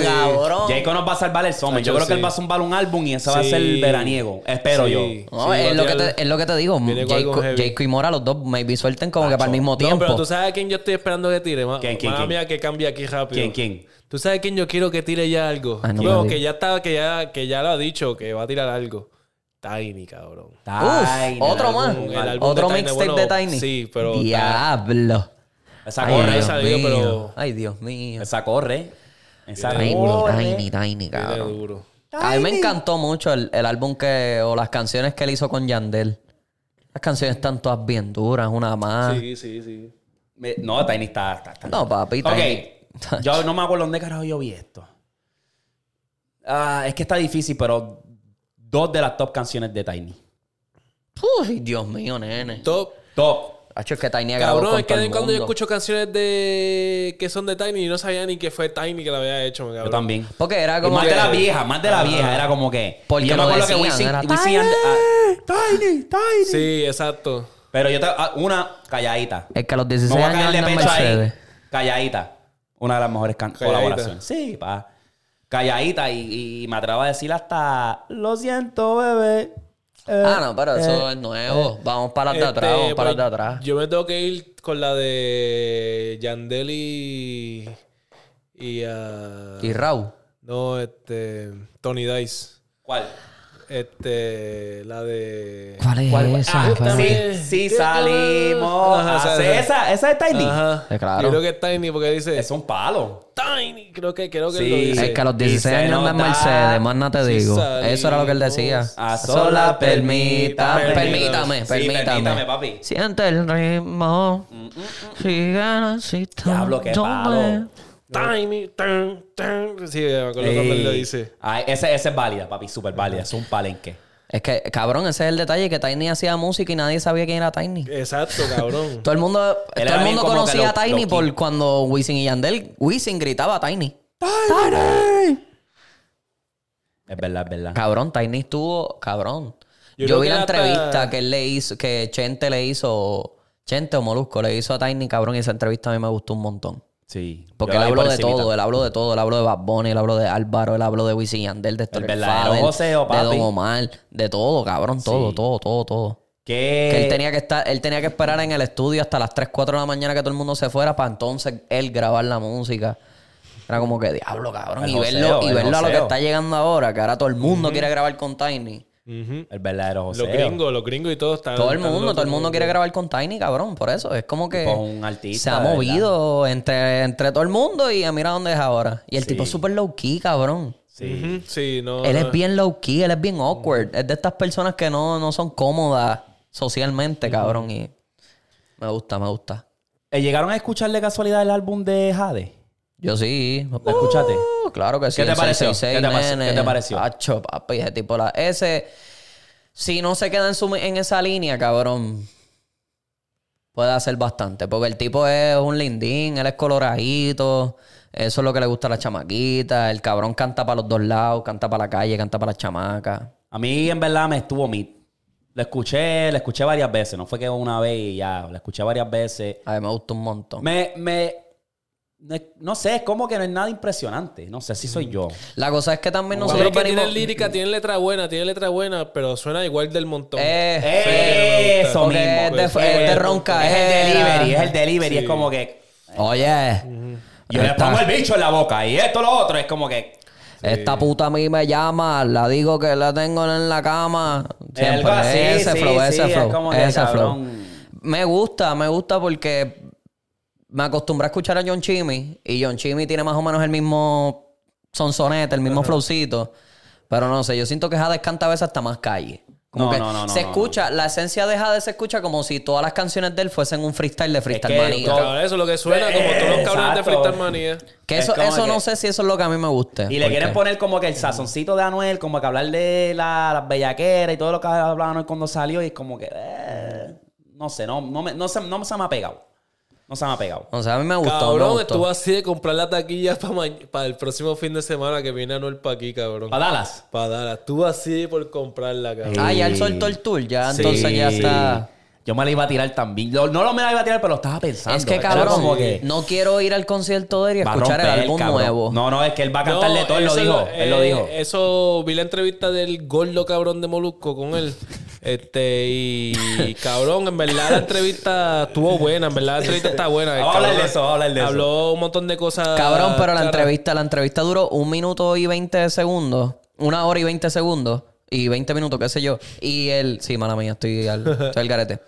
cabrón. Jacob nos va a salvar el summer. Yo creo que él va a zumbar un álbum y ese va a ser veraniego. Espero Sí. yo. No, Sí, es, lo que te, es lo que te digo. Jacob y Mora, los dos, maybe suelten como que para el mismo No, tiempo. pero tú sabes a quién yo estoy esperando que tire. Ma- ¿Quién, quién, Mala quién? mía que cambie aquí rápido. ¿Quién, quién? ¿Tú sabes quién yo quiero que tire ya algo? No me que ya está, que ya, que ya lo ha dicho, que va a tirar algo. Tiny, cabrón. Tiny, otro el más. álbum, El álbum Otro de Tiny, mixtape bueno, de Tiny. sí, pero- Diablo. Esa Ay, corre, Dios esa, mío. pero- Ay, Dios mío. esa corre. Esa Tiny, corre. tiny, tiny, Tiene cabrón. duro. A mí me encantó mucho el, el álbum que... O las canciones que él hizo con Yandel. Las canciones están todas bien duras, una más. Sí, sí, sí. Me- No, Tiny está. está, está- No, papi, Ok. Tiny. Yo no me acuerdo dónde carajo yo vi esto. Ah, es que está difícil, pero dos de las top canciones de Tiny. Uy, Dios mío, nene. Top. Top. Hacho, es que Tiny ha grabado Cabrón, con es que todo el cuando yo escucho canciones de que son de Tiny y no sabía ni que fue Tiny que la había hecho, me Yo también. Porque era como más que... de la vieja, más de la vieja. Era como que. Porque y yo me acuerdo que Wisin, era Wisin and- ah, Tiny, Tiny. Sí, exacto. Pero yo te. ah, una calladita. Es que a los Me 16 voy a años pecho ahí. Calladita. Una de las mejores colaboraciones. Sí, pa. Calladita y, y me atrevo a decir hasta. Lo siento, bebé. Eh, Ah, no, pero eso eh, es nuevo. Vamos para las de Este, atrás, vamos para las pues, de atrás. Yo me tengo que ir con la de Yandel y. Y. ah, Y Raúl. No, este. Tony Dice. ¿Cuál? Este. La de. ¿Cuál es ¿Cuál? esa? Ah, ¿Cuál sí, es? sí salimos. Ajá, a esa- esa, esa es Tiny. Ajá. Eh, claro. Yo creo que es Tiny porque dice. Es un palo. Tiny. Creo que, creo que Sí. lo dice. Es que a los Y 16 se años en nota- Mercedes, más no te Sí digo. salimos. Eso era lo que él decía. A solas, permítame. Permítame, Sí, permítame, permítame. papi. Siente el ritmo. Sigue Diablo, qué palo. Tiny. Tan, tan. Sí, me acuerdo cuando él lo dice. Ay, ese, ese es válida, papi. Súper válida. Es un palenque. Es que, cabrón, ese es el detalle, que Tiny hacía música y nadie sabía quién era Tiny. Exacto, cabrón. Todo el mundo, todo el mundo conocía lo- a Tiny lo- por cuando Wisin y Yandel, Wisin gritaba a Tiny. Es verdad, es verdad. Cabrón, Tiny estuvo, cabrón. Yo vi la hasta- entrevista que él le hizo, que Chente le hizo, Chente o Molusco le hizo a Tiny, cabrón, y esa entrevista a mí me gustó un montón. Sí. Porque él habló de encimita. todo, él habló de todo, él habló de Bad Bunny, él habló de Álvaro, él habló de Wisin Yandel, de Héctor El verdadero joseo, de. Don Omar, de todo, cabrón, todo, Sí. todo, todo, todo. Que, Que él tenía que estar, él tenía que esperar en el estudio hasta las 3, 4 de la mañana que todo el mundo se fuera para entonces él grabar la música. Era como que diablo, cabrón. El y joseo, verlo, y verlo a lo que está llegando ahora, que ahora todo el mundo quiere grabar con Tiny. El verdadero José. Los gringos, los gringos y todo están. Todo el mundo, todo el mundo quiere grabar con Tiny, cabrón. Por eso, es como que Tipo un artista, se ha movido entre, entre todo el mundo y mira dónde es ahora. Y el Sí. tipo es súper low key, cabrón. Sí. Sí, no. Él es bien low key, él es bien awkward. Es de estas personas que no, no son cómodas socialmente, cabrón. Y me gusta, me gusta. Eh, ¿Llegaron a escuchar de casualidad el álbum de Jade? Yo sí. ¿Lo escuchaste? Uh, claro que sí. ¿Qué te pareció? 666, ¿Qué te pareció? ¿Qué te pareció? Acho, papi, ese tipo la... Ese... Si no se queda en, su, en esa línea, cabrón, puede hacer bastante. Porque el tipo es un lindín, él es coloradito. Eso es lo que le gusta a la chamaquita. El cabrón canta para los dos lados, canta para la calle, canta para las chamacas. A mí, en verdad, me estuvo mid. Lo escuché, lo escuché varias veces. No fue que una vez y ya. Lo escuché varias veces. A mí me gusta un montón. Me, me... No, es- no sé, es como que no es nada impresionante. No sé si soy yo. La cosa es que también Nosotros nosotros que venimos... tiene lírica, tiene letra buena, tiene letra buena, pero suena igual del montón. Eh, Eso porque mismo. es de- es de eh, ronca, Es el era. delivery, es el delivery. Es como que... Oye, Yo le pongo el bicho en la boca y esto, lo otro. Es como que... Esta puta a mí me llama, la digo que la tengo en la cama. Siempre así, ese sí, flow, sí, ese es flow. ese flow. cabrón. Me gusta, me gusta porque me acostumbré a escuchar a John Chimmy y John Chimmy tiene más o menos el mismo sonsonete, el mismo flowcito. Pero no sé, yo siento que Hades canta a veces hasta más calle. Como No, que no, no, no, se no, escucha, la esencia de Hades se escucha como si todas las canciones de él fuesen un freestyle de Freestyle que Manía. todo- eso es lo que suena como todos los cabrones de. Freestyle Manía. Que Es eso, eso que- no sé si eso es lo que a mí me guste. Y le quieren poner como que el sazoncito de Anuel, como que hablar de la- las bellaqueras y todo lo que hablaba Anuel cuando salió. Y es como que. eh, no sé, no, no, me, no, se, no se me ha pegado. No se me ha pegado. O sea, a mí me gustó. me Cabrón, gustó. estuvo así de comprar la taquilla para el próximo fin de semana que viene Anuel para aquí, cabrón. ¿Para Dallas? Para Dallas. Estuvo así por comprarla, cabrón. Ah, ya él soltó el tour, ya entonces ya está. Yo me la iba a tirar también. No lo me la iba a tirar, pero lo estaba pensando. Es que cabrón, como que no quiero ir al concierto de él y escuchar el álbum cabrón. nuevo. No, no, es que él va a cantar de No, todo. Él lo dijo. Él lo eh, dijo. Eso, vi la entrevista del gordo cabrón de Molusco con él. Este, y cabrón, en verdad la entrevista estuvo buena. En verdad la entrevista está buena. Vamos a hablar de eso, vamos a hablar de eso. Habló un montón de cosas. Cabrón, pero la entrevista, la entrevista duró un minuto y 20 segundos. Una hora y 20 segundos. Y 20 minutos, qué sé yo. Y él... Sí, mala mía, estoy al, estoy al garete.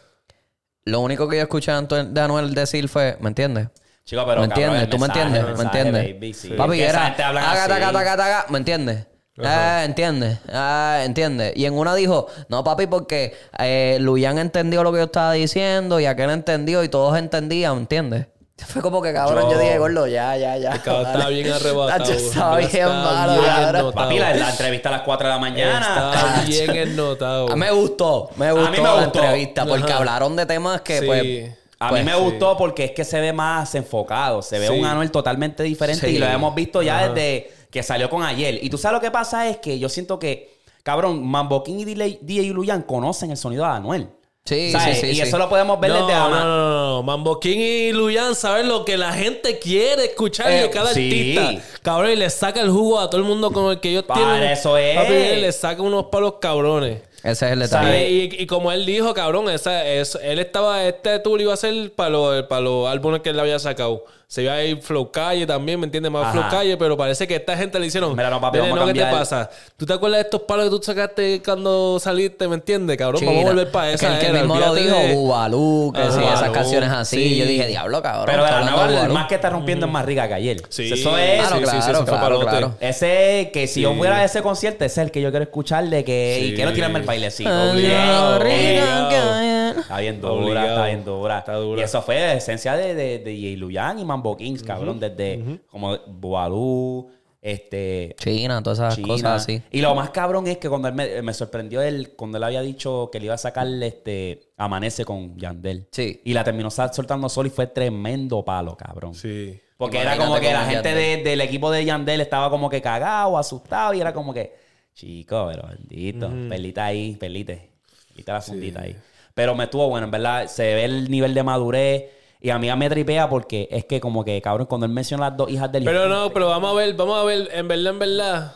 Lo único que yo escuché de Anuel decir fue... ¿Me entiendes? Chico, pero ¿Me entiendes? ¿Tú me entiendes? ¿Me entiendes? baby, sí. Papi, era... así. taca, taca, taca, ¿Me entiendes? Ah, entiende, ah, entiende. Y en una dijo, no papi, porque eh, Luyan entendió lo que yo estaba diciendo y aquel entendió y todos entendían, ¿entiendes? Fue como que cabrón, yo, Yo- dije, gordo, ya, ya, ya. El cabrón estaba dale". bien arrebatado. Tacho, estaba bien malo, bien cabrón. ennotado. Papi, la, la entrevista a las 4 de la mañana. Estaba bien ennotado. A mí me gustó, me gustó mí me la gustó. entrevista porque Ajá. hablaron de temas que Sí. pues... A pues, mí me gustó porque es que se ve más enfocado. Se ve Sí. un Anuel totalmente diferente Sí. y lo hemos visto ya desde que salió con ayer. Y tú sabes lo que pasa es que yo siento que, cabrón, Mambo King y DJ DJ Luyan conocen el sonido de Anuel. Sí, sí, sí, Y sí. eso lo podemos ver no, desde no, Ama- no, no, no. Mambo King y Luyan saben lo que la gente quiere escuchar Eh, de cada sí. artista. Cabrón, y le saca el jugo a todo el mundo con el que ellos Para tienen. eso es. Papi, le saca unos palos cabrones. Ese es el detalle. y- y como él dijo, cabrón, esa, es, él estaba, este tour iba a ser para los, para los álbumes que él había sacado. Se iba a ir Flow Calle también, ¿me entiendes? Más Ajá. Flow Calle, pero parece que esta gente le hicieron. Mira, no, papi, "Nene, vamos a ¿qué te cambiar". pasa? ¿Tú te acuerdas de estos palos que tú sacaste cuando saliste, ¿me entiendes, cabrón? Vamos a volver para Que esa el que era, mismo lo dijo, de- que sí, esas canciones así. sí. Yo dije, diablo, cabrón. Pero la nueva, más que está rompiendo es más rica que ayer. Sí. Eso es. Claro, sí, sí, claro, sí, eso claro, claro. Ese que si yo fuera a ese concierto, ese es el que yo quiero escuchar de que. Sí. Y quiero tirarme el bailecito. Está bien dura, Obligado. está bien dura. Está dura. Y eso fue la esencia de, de, de J. Luyan y Mambo Kings, cabrón. Desde como Boalú, este, China, todas esas China. cosas así. Y lo más cabrón es que cuando él me, me sorprendió él, cuando él había dicho que le iba a sacar este Amanece con Yandel. Sí. Y la terminó soltando solo y fue tremendo palo, cabrón. Sí. Porque Imagínate era como que la gente de- del equipo de Yandel estaba como que cagado, asustado, y era como que, chico, pero bendito, pelita ahí, pelite, pelita la fundita ahí. Pero me estuvo bueno, en verdad, se ve el nivel de madurez. Y a mí me tripea porque es que como que, cabrón, cuando él menciona las dos hijas del Pero no, pero vamos a ver, vamos a ver, en verdad, en verdad.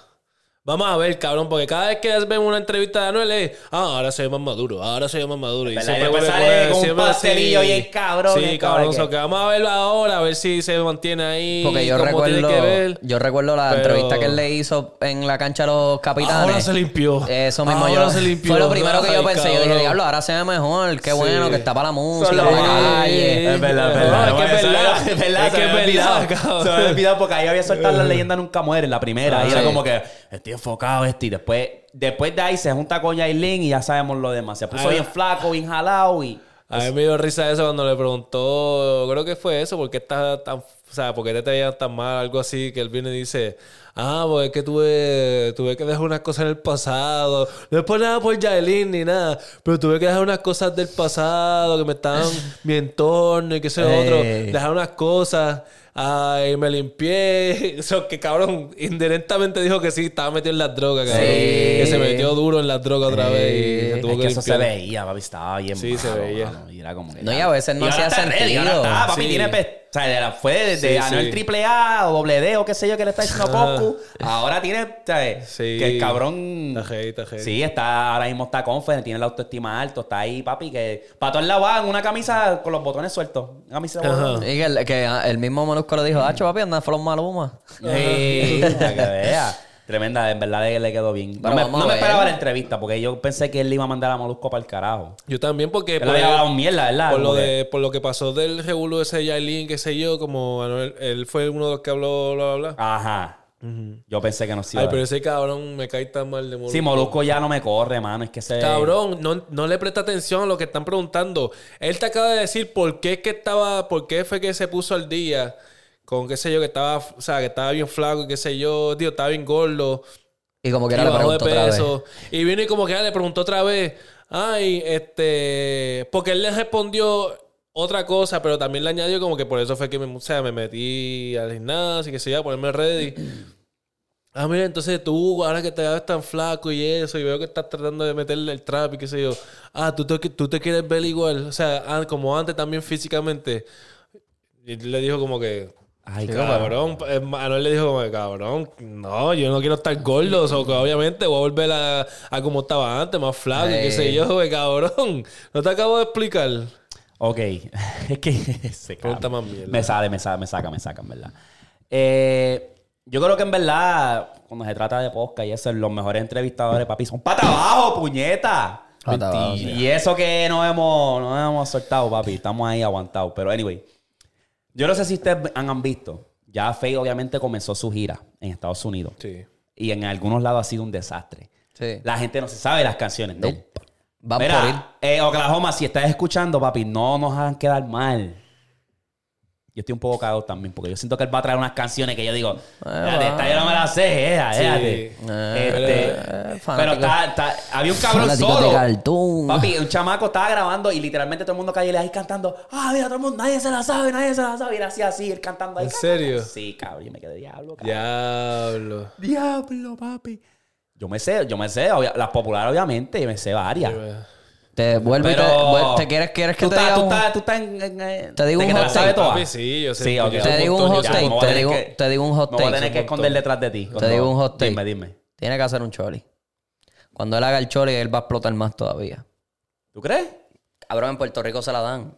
Vamos a ver, cabrón, porque cada vez que vemos una entrevista de Anuel es, ah, ahora se ve más maduro, ahora se ve más maduro. Y siempre Y después vuelve sale con- un siempre pastelillo así. bien cabrón, Sí, cabrón, so que- que vamos a verlo ahora, a ver si se mantiene ahí. Porque yo recuerdo, que ver. yo recuerdo la Pero- entrevista que él le hizo en la cancha a los capitanes. Ahora se limpió. Eso mismo Ahora yo. se limpió. Fue lo primero que yo Ay, pensé. Yo dije, diablo, ahora se ve mejor. Qué Sí. bueno que está para la música, Solo- para la calle. Es verdad, verdad. es que es verdad. Es verdad, Es se que me es verdad, cabrón. Se me había olvidado porque ahí había soltado la leyenda nunca muere, la primera. Y era como que estoy enfocado este. Y después, después de ahí se junta con Yailin y ya sabemos lo demás. Se puso bien flaco, bien jalado y... A mí me dio risa eso cuando le preguntó, creo que fue eso, porque está tan, o sea, porque te veían tan mal, algo así, que él viene y dice, ah, pues es que tuve, tuve que dejar unas cosas en el pasado, no es por nada por Yaelin ni nada, pero tuve que dejar unas cosas del pasado que me estaban, mi entorno y qué sé yo, otro, Ey. dejar unas cosas, ay, me limpié, eso que cabrón, indirectamente dijo que sí, estaba metido en las drogas, cabrón, que se metió duro en las drogas otra vez y se tuvo es que, que eso se veía, papi. Estaba bien Sí, se veía. mano, Y era como que No, ya- y a veces no hacía sentido. papi, Sí. tiene... O sea, fue desde Sí, Anuel sí. triple A o doble D o qué sé yo que le está diciendo. Goku. Ahora tiene... ¿sabes? Sí. Que el cabrón... Está heavy, está heavy. Sí, está, ahora mismo está confident, tiene la autoestima alto, está ahí, papi, que para todos lados va en una camisa con los botones sueltos. Una camisa de Ajá. botones. Y que, el, que el mismo Molusco le dijo, Hacho, papi, anda Flow Maluma. Sí, para que vea. Tremenda, en verdad le quedó bien. Pero no me, no me esperaba la entrevista porque yo pensé que él le iba a mandar a Molusco para el carajo. Yo también porque Él había hablado mierda, ¿verdad? por lo de por lo que pasó del revuelo ese de Yailin, qué sé yo, como Anuel- él fue uno de los que habló bla bla bla. Ajá. Yo pensé que no se iba Ay, a- pero ese cabrón me cae tan mal de Molusco. Sí, Molusco ya no me corre, mano. Es que se... Cabrón, no, no le presta atención a lo que están preguntando. Él te acaba de decir por qué es que estaba, por qué fue que se puso al día con qué sé yo, que estaba, o sea, que estaba bien flaco, qué sé yo, tío, estaba bien gordo. Y como que y era le preguntó otra vez. peso. Y vino y como que ya le preguntó otra vez. Ay, este. Porque él le respondió otra cosa, pero también le añadió como que por eso fue que me, o sea, me metí al gimnasio y que se iba a ponerme ready. Ah, mira, entonces tú, ahora que te ves tan flaco y eso, y veo que estás tratando de meterle el trap y qué sé yo. Ah, tú te, tú te quieres ver igual. O sea, ah, como antes también físicamente. Y le dijo como que. Ay, cabrón. Eh, Manuel le dijo como que, cabrón, no, yo no quiero estar gordo. O sea, que obviamente voy a volver a, a como estaba antes, más flaco y qué sé yo, güey, cabrón. No te acabo de explicar. Ok. es que... cabrón. más mierda. Me sale, me sale, me saca, me saca, en verdad. Eh, yo creo que en verdad, cuando se trata de podcast y eso, los mejores entrevistadores, papi, son pata abajo, puñeta. Pata abajo. Y eso que no hemos, no hemos soltado, papi. Estamos ahí aguantados. Pero anyway, yo no sé si ustedes han, han visto. Ya Faye obviamente comenzó su gira en Estados Unidos. Sí. Y en algunos lados ha sido un desastre. Sí. La gente no se sabe las canciones él. Van Mira, por ir. eh, Oklahoma, si estás escuchando, papi, no nos hagan quedar mal. Yo estoy un poco cagado también, porque yo siento que él va a traer unas canciones que yo digo, "Espérate, va. esta yo no me la sé, ea, Sí. éate". Eh, Este, eh, pero está, está- había un cabrón fanático solo. de cartoon. Papi, un chamaco estaba grabando y literalmente todo el mundo calle ahí cantando, ah, mira, todo el mundo, nadie se la sabe, nadie se la sabe. Y era así, así, él cantando ahí. ¿En serio? Sí, cabrón, yo me quedé diablo, cabrón. Diablo. Diablo, papi. Yo me sé, yo me sé, las populares obviamente, yo me sé varias. Te vuelve y te, quieres, quieres que tú te estás, diga tú un- estás, tú estás en, en- en- Te digo un hot sabes take, toda. Papi, sí, yo sé. Sí, ok. Te digo un hot take, te digo, que- te digo un hot voy a take. tener que esconder detrás de ti. Te digo un hot take. Dime, dime. Tiene que hacer un choli. Cuando él haga el choli, él va a explotar más todavía. ¿Tú crees? Cabrón, en Puerto Rico se la dan.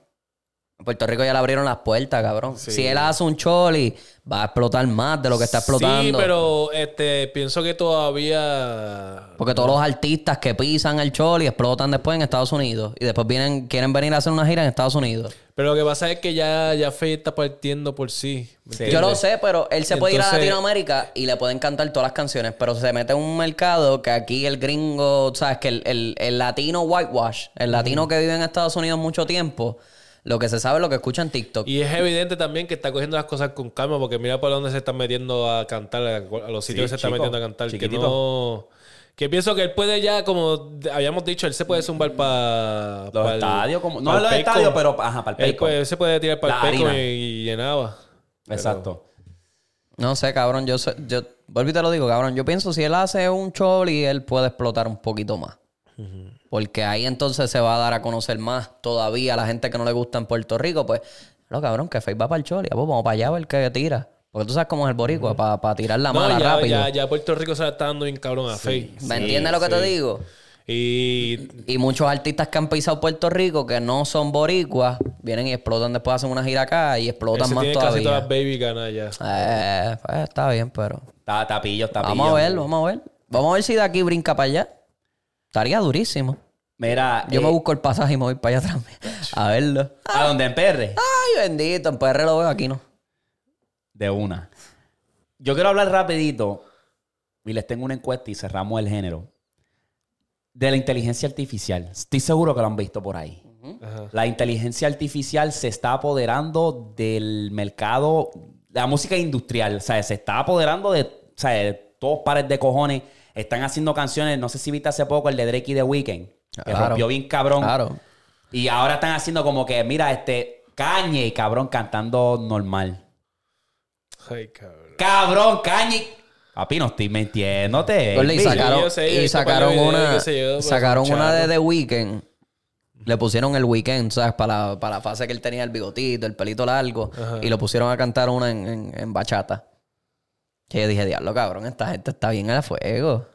En Puerto Rico ya le abrieron las puertas, cabrón. Sí. Si él hace un choli, va a explotar más de lo que está explotando. Sí, pero este, pienso que todavía. Porque todos los artistas que pisan el choli explotan después en Estados Unidos. Y después vienen, quieren venir a hacer una gira en Estados Unidos. Pero lo que pasa es que ya, ya Faye está partiendo por sí. ¿me Sí. Yo lo sé, pero él se puede ir a Latinoamérica y le pueden cantar todas las canciones, pero se mete en un mercado que aquí el gringo, sabes, que el, el- el latino whitewash, el latino que vive en Estados Unidos mucho tiempo, Lo que se sabe es lo que escucha en TikTok. Y es evidente también que está cogiendo las cosas con calma porque mira por dónde se está metiendo a cantar, a, los sitios Sí, que se está chico, metiendo a cantar. Que chiquitito. no... Que pienso que él puede ya, como habíamos dicho, él se puede zumbar para... Los estadios, como. No los estadios, pero ajá, para el Él, puede- él se puede tirar para el harina. y, y llenaba. Exacto. No sé, cabrón. Yo, sé- yo vuelvo y te lo digo, cabrón. Yo pienso si él hace un choli, él puede explotar un poquito más. Porque ahí entonces se va a dar a conocer más todavía a la gente que no le gusta en Puerto Rico. Pues, lo cabrón, que Face va para el choli. Pues vamos para allá a ver qué tira. Porque tú sabes cómo es el boricua, para tirar la No, mala ya, rápido. ya, ya Puerto Rico se la está dando bien cabrón a Faye. ¿Me entiendes lo que te digo? Y Y muchos artistas que han pisado Puerto Rico, que no son boricuas, vienen y explotan después, hacen una gira acá y explotan más tiene casi todas todavía. baby canallas. Eh, pues está bien, pero... Está tapillo, tapillo. Vamos a ver, vamos a ver. Vamos a ver si de aquí brinca para allá. Estaría durísimo. Mira, Yo eh, me busco el pasaje y me voy para allá también. A verlo. ¿A dónde? En PR. Ay, bendito. En PR lo veo aquí, ¿no? De una. Yo quiero hablar rapidito y les tengo una encuesta y cerramos el género. De la inteligencia artificial. Estoy seguro que lo han visto por ahí. La inteligencia artificial se está apoderando del mercado, de la música industrial. O sea, se está apoderando de, o sea, de todos pares de cojones. Están haciendo canciones, no sé si viste hace poco el de Drake y The Weeknd, que Claro. rompió bien cabrón. Claro. Y ahora están haciendo como que, mira, este Kanye, cabrón, cantando normal. Ay, cabrón. Cabrón, Kanye. Papi, no estoy mintiéndote. Gordy, y sacaron, yo sé, y sacaron una, yo, sacaron una de. The Weeknd. Le pusieron el Weeknd, ¿sabes? Para la, para la fase que él tenía el bigotito, el pelito largo. Y lo pusieron a cantar una en, en- en bachata. Que yo dije, diablo, cabrón, esta gente está bien a fuego.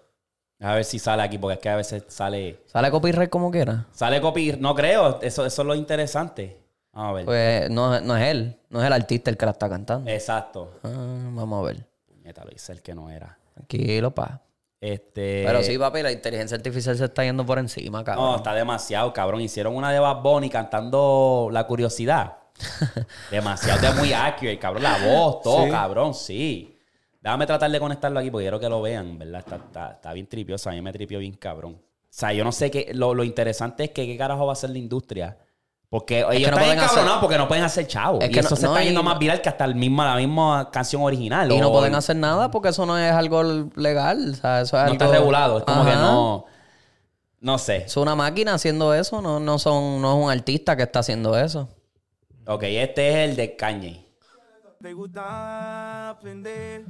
A ver si sale aquí, porque es que a veces sale. ¿Sale copyright como quiera? Sale copy. No creo. Eso, eso es lo interesante. Vamos a ver. Pues no, no es él. No es el artista el que la está cantando. Exacto. Ah, vamos a ver. Puñeta, lo hice el que no era. Tranquilo, pa. Este. Pero sí, papi, la inteligencia artificial se está yendo por encima, cabrón. No, está demasiado, cabrón. Hicieron una de Bad Bunny cantando La Curiosidad. demasiado, de muy accurate, cabrón. La voz, todo, Sí. cabrón, sí. Déjame tratar de conectarlo aquí porque quiero que lo vean, ¿verdad? Está, está, está bien tripioso. A mí me tripió bien, cabrón. O sea, yo no sé qué. Lo, lo interesante es que qué carajo va a hacer la industria. Porque ellos que no están pueden hacer- porque no pueden hacer chavo. Es y que eso no- se no, está yendo más viral que hasta el mismo, la misma canción original. Y no pueden hacer nada porque eso no es algo legal. O sea, eso es No algo... está regulado. Es como que no. No sé. Es una máquina haciendo eso. No, no, son, no es un artista que está haciendo eso. Ok, este es el de Kanye. Te gusta aprender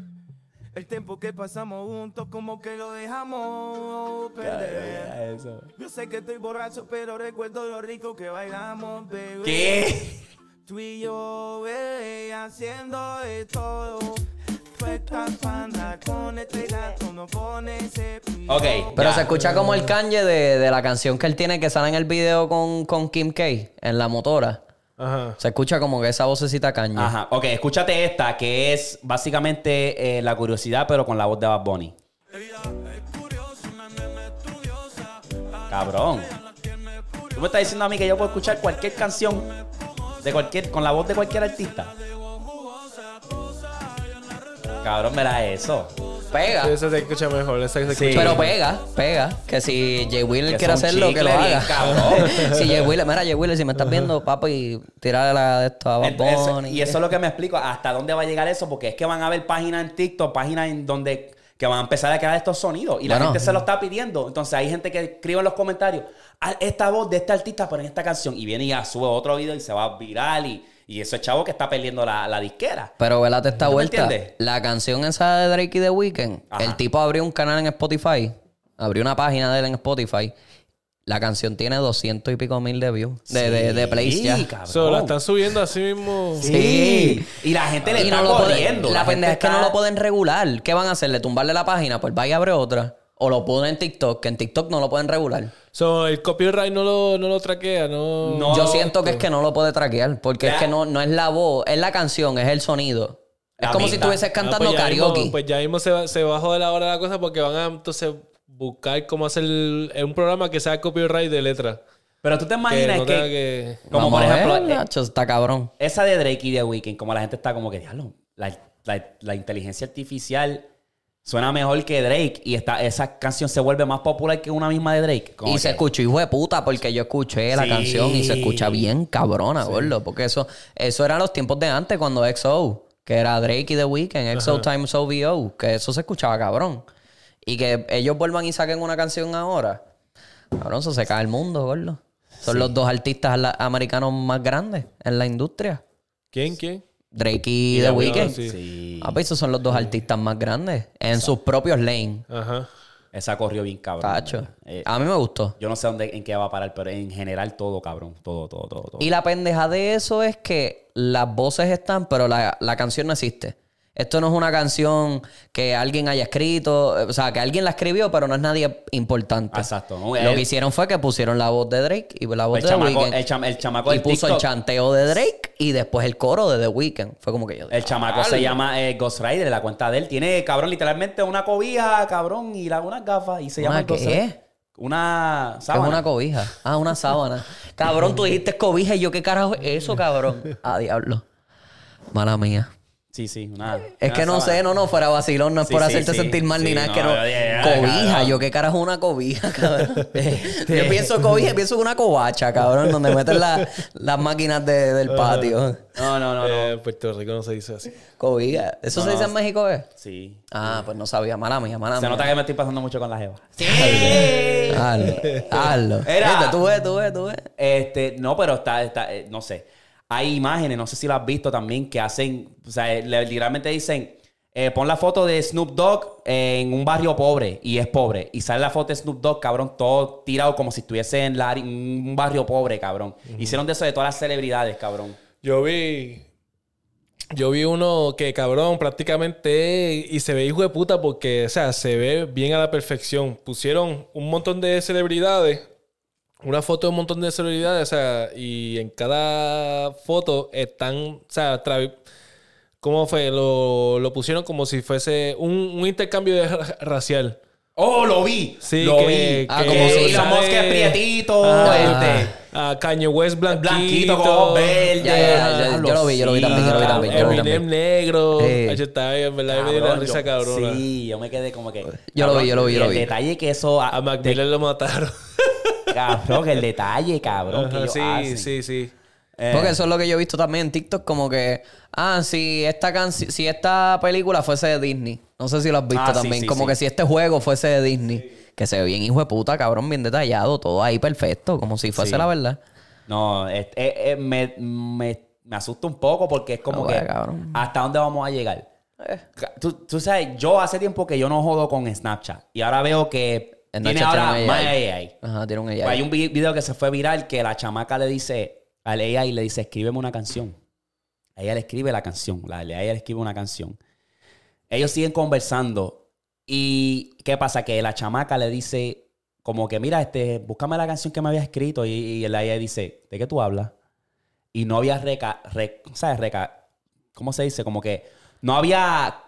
el tiempo que pasamos juntos, como que lo dejamos perder. Yo sé que estoy borracho, pero recuerdo lo rico que bailamos, bebé. ¿Qué? Tú y yo, bebé, haciendo de todo. Tú estás pana con este gato, no con ese pillo. Ok. Pero ya. se escucha como el Kanye de, de la canción que él tiene que sale en el video con, con Kim K en la motora. Ajá. Se escucha como que esa vocecita Kanye. Ajá, ok, escúchate esta, que es básicamente eh, la curiosidad, pero con la voz de Bad Bunny. Cabrón. Tú me estás diciendo a mí que yo puedo escuchar cualquier canción de cualquier, con la voz de cualquier artista. Cabrón, mira eso. Pega. Ese se escucha mejor. Se Sí. escucha Pero pega, pega. Que si Jay Wheeler Que quiere hacerlo, que lo haga. cabrón. si Jay Wheeler, mira, Jay Wheeler, si me estás viendo, papi, tirarle la de esto a Bad y eso es lo que me explico, hasta dónde va a llegar eso, porque es que van a haber páginas en TikTok, páginas en donde que van a empezar a crear estos sonidos y la Bueno. gente se lo está pidiendo. Entonces hay gente que escribe en los comentarios, "Ah, esta voz de este artista, pero en esta canción, y viene y ya sube otro video y se va viral y, y eso es chavo que está perdiendo la, la disquera. Pero velate esta ¿Tú me vuelta. entiendes? La canción esa de Drake y The Weeknd, Ajá. el tipo abrió un canal en Spotify, abrió una página de él en Spotify. La canción tiene 200 y pico mil de views, de, de, de plays ya. So, la están subiendo así mismo. Sí. Y la gente le Y está no puede- corriendo. la gente pendeja es que no lo pueden regular. ¿Qué van a hacerle? ¿Tumbarle la página? Pues vaya a abre otra. O lo ponen en TikTok, que en TikTok no lo pueden regular. So, el copyright no lo, no lo traquea, no. No. Yo siento que es que no lo puede traquear, porque Ya. es que no, no es la voz, es la canción, es el sonido. Es La como si estuvieses Ah, cantando pues karaoke. Mismo, pues ya mismo se, va- se bajó de la hora la cosa porque van a entonces buscar cómo hacer el- un programa que sea copyright de letra. Pero tú te Que imaginas no que, tenga que. como Vamos por ejemplo, ver, eh, Nacho, está cabrón. esa de Drake y The Weeknd, como la gente está como que, diablo, la, la- la inteligencia artificial suena mejor que Drake y esta, esa canción se vuelve más popular que una misma de Drake. Como Y se escuchó hijo de puta porque yo escuché la Sí. canción y se escucha bien cabrona, gordo. Porque eso, eso eran los tiempos de antes cuando XO, que era Drake y The Weeknd, XO times OVO, que eso se escuchaba cabrón. Y que ellos vuelvan y saquen una canción ahora. Cabrón, eso se cae el mundo, gordo. Son los dos artistas americanos más grandes en la industria. ¿Quién? ¿Quién? Drake y, Y The Weeknd. Sí. Sí. Ah, pues esos son los dos artistas más grandes en sus propios lanes. Ajá. Esa corrió bien cabrón. Tacho. Eh, A mí me gustó. yo no sé dónde, en qué va a parar, pero en general todo, cabrón. Todo, todo, todo, todo. Y la pendeja de eso es que las voces están, pero la, la canción no existe. Esto no es una canción que alguien haya escrito, eh, o sea, que alguien la escribió, pero no es nadie importante. Exacto. ¿no? Lo que hicieron fue que pusieron la voz de Drake y la voz El de The Weeknd. el cham- el chamaco y del puso el chanteo de Drake y después el coro de The Weeknd. Fue como que yo. El chamaco se llama eh, Ghost Rider, la cuenta de él. Tiene, cabrón, literalmente una cobija, cabrón, y la, unas gafas. Y se ¿Una llama Ghost qué? Rider. Una Es sábana. una cobija. Ah, una sábana. cabrón, tú dijiste cobija y yo, ¿qué carajo es eso, cabrón? Ah, diablo. Mala mía. Sí, sí, una. Es una que no sábana. sé, no, no, fuera vacilón, no es Sí, por sí, hacerte sí. sentir mal ni Sí, nada, es no, que no. cobija, cabrón. yo qué carajo es una cobija, cabrón. yo pienso cobija, pienso en una covacha, cabrón, donde meten la- las máquinas de- del patio. No, no, no, no. Eh, Puerto Rico no se dice así. Cobija. ¿Eso se dice en México, eh? Sí. Ah, pues no sabía, mala mía, mala Se mía. nota que me estoy pasando mucho con la jeva. Hazlo, hazlo. Era- Viste, Tú ves, tú ves, tú ves. Este, no, pero está, está eh, no sé. Hay imágenes, no sé si lo has visto también, que hacen, o sea, literalmente dicen, eh, pon la foto de Snoop Dogg en un barrio pobre, y es pobre, y sale la foto de Snoop Dogg, cabrón, todo tirado como si estuviese en la- un barrio pobre, cabrón. Hicieron de eso de todas las celebridades, cabrón. Yo vi. Yo vi uno que, cabrón, prácticamente. Y se ve hijo de puta porque, o sea, se ve bien a la perfección. Pusieron un montón de celebridades. Una foto de un montón de celebridades, o sea, y en cada foto están, o sea, tra- ¿cómo fue? Lo, lo pusieron como si fuese un, un intercambio de ra- racial. ¡Oh, lo vi! Sí, lo que, vi. Ah, que como si sale- Musk es prietito, Ah, este, a Kanye West blanquito. blanquito con ojos verdes. Ya, ya, ya, Diablo, yo lo vi, yo lo vi sí, también, yo lo vi también, yo Eminem también. negro. Sí. Ay, está bien, ¿verdad? me dio una risa yo- cabrona. Sí, yo me quedé como que. Yo lo vi, yo lo vi, yo lo el vi. detalle que eso. A Macmillan lo mataron. Cabrón, que el detalle, cabrón, que Ajá, ellos sí, hacen. sí, sí. Eh, Porque eso es lo que yo he visto también en TikTok, como que, ah, si esta canción, si esta película fuese de Disney. No sé si lo has visto Ah, también. sí, como sí. que si este juego fuese de Disney. Que se ve bien hijo de puta, cabrón, bien detallado, todo ahí perfecto, como si fuese Sí. la verdad. No, es- es- es- me, me, me asusta un poco porque es como Ah, que. cabrón. ¿Hasta dónde vamos a llegar? Eh. Tú, tú sabes, yo hace tiempo que yo no jodo con Snapchat. Y ahora veo que En tiene Snapchat ahora tiene AI. AI. Ajá, tiene un AI. Hay un vi- video que se fue viral que la chamaca le dice al AI, le dice, escríbeme una canción. Ella le escribe la canción. La, ella le escribe una canción. Ellos siguen conversando. ¿Y qué pasa? Que la chamaca le dice, como que, mira, este, búscame la canción que me había escrito. Y, y el AI dice, ¿de qué tú hablas? Y no había reca, re- ¿sabes? Reca, ¿cómo se dice? Como que no había,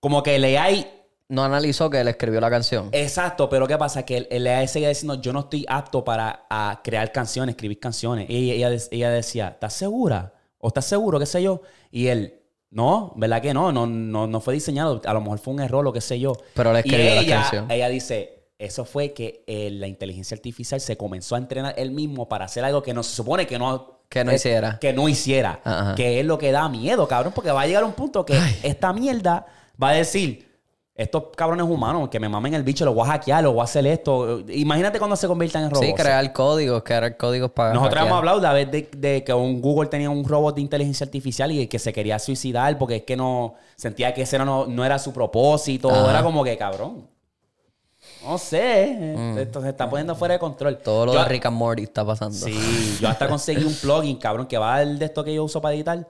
como que el AI No analizó que él escribió la canción. Exacto, pero ¿qué pasa? Que el, el AI seguía diciendo, yo no estoy apto para a crear canciones, escribir canciones. Y ella, ella, ella decía, ¿estás segura? ¿O estás seguro? ¿Qué sé yo? Y él, no, ¿verdad que no? No, no, no fue diseñado. A lo mejor fue un error, lo que sé yo. Pero él Y escribió la canción. Ella dice, eso fue que eh, la inteligencia artificial se comenzó a entrenar él mismo para hacer algo que no se supone que no... Que no eh, hiciera. Que no hiciera. Ajá. Que es lo que da miedo, cabrón. Porque va a llegar un punto que esta mierda va a decir... Estos cabrones humanos que me mamen el bicho, lo voy a hackear, lo voy a hacer esto. Imagínate cuando se conviertan en robots. Sí, crear códigos, crear códigos para. Nosotros hackear. hemos hablado la vez de, de que un Google tenía un robot de inteligencia artificial y que se quería suicidar porque es que no sentía que ese no, no era su propósito. Ajá. Era como que cabrón. No sé. Esto se está poniendo fuera de control. Mm. Todo lo Yo- de Rick and Morty está pasando. Sí, yo hasta conseguí un plugin, cabrón, que va el de esto que yo uso para editar.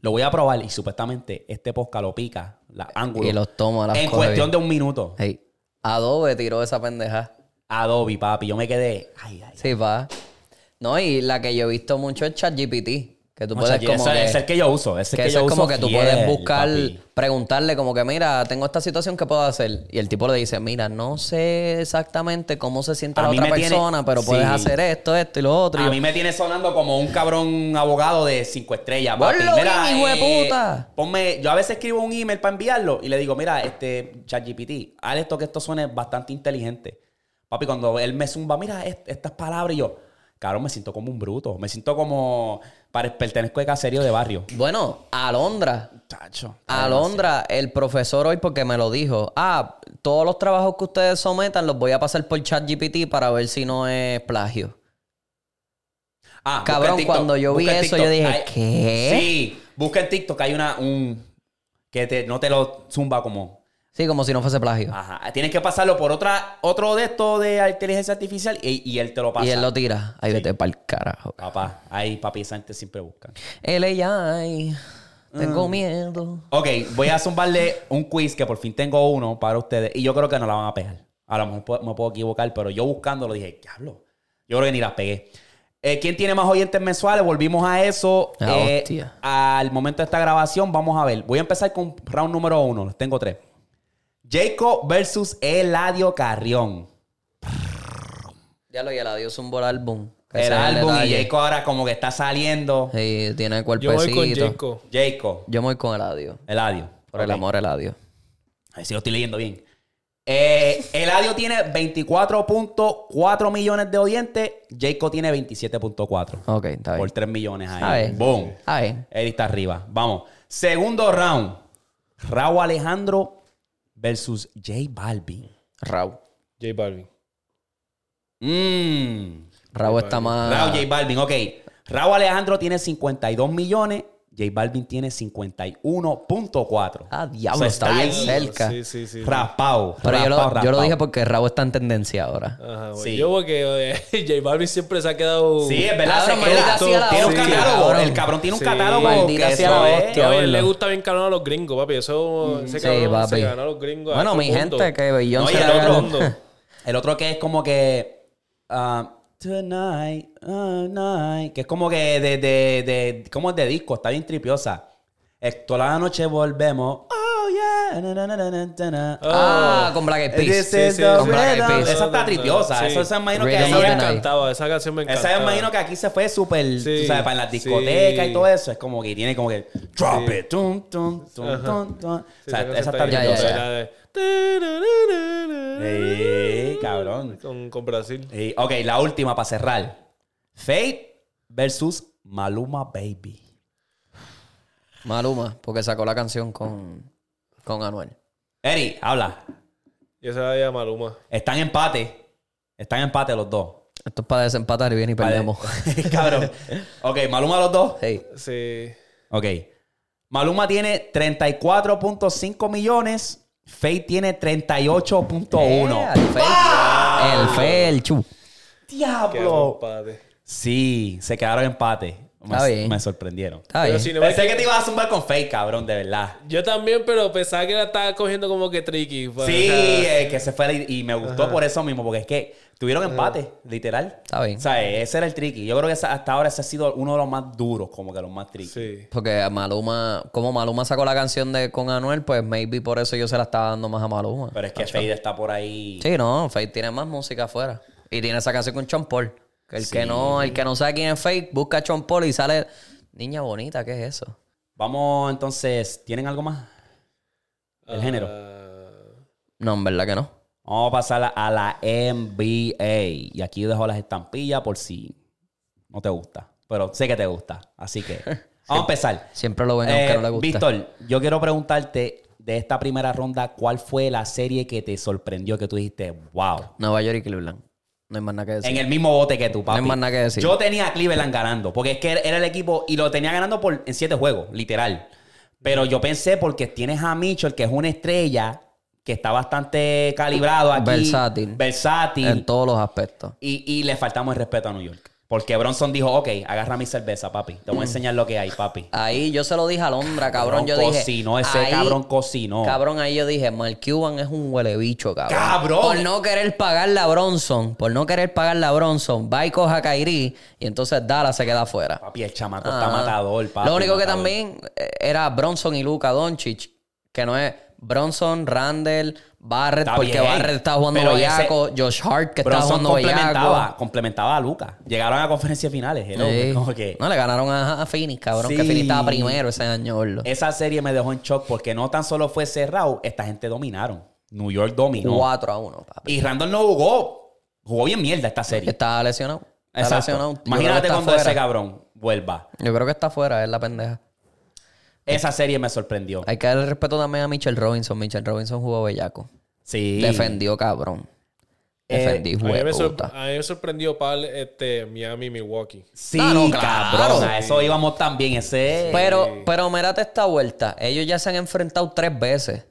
Lo voy a probar y supuestamente este podcast lo pica, Y los toma, las En cuestión bien. de un minuto. Hey, Adobe tiró esa pendeja. Adobe, papi. Yo me quedé. Ay, ay. Sí, va. No, y la que yo he visto mucho es ChatGPT. Que tú puedes como ese que... es el que yo uso. Ese que que eso yo es como que tú fiel, puedes buscar, papi. preguntarle como que, mira, tengo esta situación que puedo hacer. Y el tipo le dice, mira, no sé exactamente cómo se siente A la otra tiene- persona, pero puedes hacer esto, esto y lo otro. Y A mí me tiene sonando como un cabrón abogado de cinco estrellas. bien, hijo de puta. Ponme, yo a veces escribo un email para enviarlo y le digo, mira, este ChatGPT, haz esto que esto suene bastante inteligente. Papi, cuando él me zumba, mira est- estas palabras y yo, cabrón, me siento como un bruto. Me siento como, para pertenezco de caserío de barrio. Bueno, Alondra. Chacho. Alondra, el profesor hoy, porque me lo dijo, ah, todos los trabajos que ustedes sometan los voy a pasar por ChatGPT para ver si no es plagio. Ah, Cabrón, cuando yo vi eso, yo dije, Hay- ¿qué? Sí, busca en TikTok, hay una, un, que te, no te lo zumba como... Sí, como si no fuese plagio. Ajá. Tienes que pasarlo por otra, otro de estos de inteligencia artificial y, y él te lo pasa. y él lo tira. Ahí vete para el carajo. Papá, ahí papi, esa gente siempre buscan. LAI. Ah. Tengo miedo. Ok, voy a zumbarle un quiz que por fin tengo uno para ustedes y yo creo que no la van a pegar. A lo mejor me puedo equivocar, pero yo buscándolo dije, diablo. Yo creo que ni las pegué. Eh, ¿Quién tiene más oyentes mensuales? Volvimos a eso. Ah, Eh, al momento de esta grabación, vamos a ver. Voy a empezar con round número uno. Tengo tres. Jacob versus Eladio Carrión. Ya lo y el adiós un buen álbum. El es álbum y. Jacob ahora como que está saliendo. Sí, tiene Yo cuerpecito. voy con Jacob. Jacob, Yo me voy con el adiós. Eladio. Por el amor, el adiós. A ver si lo estoy leyendo bien. Eh, Eladio tiene 24.4 millones de oyentes. Jacob tiene 27.4. Ok, está bien. Por 3 millones ahí. A ver. Boom. A ver. Eddie está arriba. Vamos. Segundo round. Raúl Alejandro versus J Balvin. Raúl. J Balvin. Mmm. Raúl está más. Raúl J Balvin. Ok. Raúl Alejandro tiene 52 millones. J Balvin tiene 51.4. Ah, diablo, O sea, está bien ahí. cerca. Sí, sí, sí. Raspado. Pero yo lo, yo dije porque Raúl está en tendencia ahora. Ajá, güey. Sí. Yo porque eh, J Balvin siempre se ha quedado... Sí, es verdad. Se queda. Tiene un hostia, catálogo. cabrón. El cabrón tiene un Sí. catálogo. Maldita que sea la es- hostia. No, a él verlo. le gusta bien cabrón a los gringos, papi. Eso, ese Sí, cabrón papi. se ganó a los gringos. Bueno, todo mi gente, que Billón No, se el ganó. otro, el otro que es como que. ah, tonight, night. Que es como que de, de, de. ¿Cómo es de disco? Está bien tripiosa. Es, toda la noche volvemos. Ah, con Black Eyed This Peas. is sí, the con Black Eyed rhythm. Peas. Esa está tripiosa. Sí. Eso se imagino que Rhythm Esa of me the night. encantaba. Esa canción me encantaba. Esa me imagino que aquí se fue súper, Sí. tú sabes, para las Sí. discotecas y todo eso. Es como que tiene como que drop Sí. it, tum, tum, tum, tum, tum. O Sí, sea, esa está Ya, ya, tripiosa. ya. De- Sí, cabrón. Con, con Brasil. Sí, ok, la última para cerrar. Fate versus Maluma Baby. Maluma, porque sacó la canción con, con Anuel. Eri, habla. Y esa era de Maluma. Están en empate. Están en empate los dos. Esto es para desempatar y bien y perdemos. Cabrón. Ok, Maluma los dos. Sí. Sí. Ok. Maluma tiene 34.5 millones. Fate tiene 38.1. Eh, el fe. El fe, el chu. Qué ¡Diablo! Sí, se quedaron en empate. Está Me, bien. me sorprendieron. Está Pero bien. si no Pensé me- que te ibas a zumbar con Fate, cabrón, de verdad. Yo también, pero pensaba que la estaba cogiendo como que tricky. pues, Sí, o sea, eh, que se fue y, y me gustó por eso mismo, porque es que tuvieron empate, literal. Está bien. O sea, ese era el tricky. Yo creo que hasta ahora ese ha sido uno de los más duros, como que los más tricky. sí. Porque Maluma, como Maluma sacó la canción de con Anuel, pues maybe por eso yo se la estaba dando más a Maluma. Pero es que Fade está por ahí. Sí, no, Faith tiene más música afuera. Y tiene esa canción con Sean El que no, el que no sabe quién es Faith, busca a Sean Paul y sale. Niña bonita, ¿qué es eso? Vamos entonces, ¿tienen algo más? El género. Ah, No, en verdad que no. Vamos a pasar a- a la NBA. Y aquí dejo las estampillas por si no te gusta. Pero sé que te gusta. Así que vamos a empezar. Siempre lo ven aunque Eh, no le gusta. Víctor, yo quiero preguntarte de esta primera ronda, ¿cuál fue la serie que te sorprendió que tú dijiste, wow? Nueva York y Cleveland. No hay más nada que decir. En el mismo bote que tú, papi. No hay más nada que decir. Yo tenía a Cleveland ganando, porque es que era el equipo y lo tenía ganando por, en siete juegos, literal. Pero yo pensé porque tienes a Mitchell, que es una estrella, que está bastante calibrado aquí. Versátil. Versátil. En todos los aspectos. y, y le faltamos el respeto a New York. Porque Bronson dijo, ok, agarra mi cerveza, papi. Te voy a enseñar lo que hay, papi. Ahí yo se lo dije a Londra, cabrón. Yo dije. cocinó, ese ahí- cabrón cocinó. Cabrón, ahí yo dije, Mark Cuban es un huele bicho, cabrón. ¡Cabrón! Por no querer pagarle a Bronson, por no querer pagarle a Bronson, va y coja a Kyrie y entonces Dallas se queda afuera. Papi, el chamaco está Ah. matador, papi. Lo único que también eh, era Bronson y Luka Doncic, que no es Bronson, Randall, Barrett, Está porque bien, Barrett está jugando pero bellaco, Josh Hart que Bronson jugando complementaba, bellaco. complementaba a Lucas. Llegaron a conferencias finales. hello, Sí. como que No, le ganaron a, a Phoenix, cabrón, que. Phoenix estaba primero ese año. Esa serie me dejó en shock porque no tan solo fue cerrado, esta gente dominaron. New York dominó. 4 a 1, papi. Y Randall no jugó. Jugó bien mierda esta serie. Estaba lesionado. Está Exacto. lesionado. Imagínate cuando fuera. ese cabrón vuelva. Yo creo que está fuera, es la pendeja. Esa serie me sorprendió. Hay que darle respeto también a Mitchell Robinson. Mitchell Robinson jugó bellaco. Sí. Defendió, cabrón. Eh, Defendí, A mí, me a mí me sorprendió pal este, Miami Milwaukee. Sí, Ah, no, claro. cabrón. A eso íbamos también. Ese. Pero, pero mírate esta vuelta. Ellos ya se han enfrentado tres veces.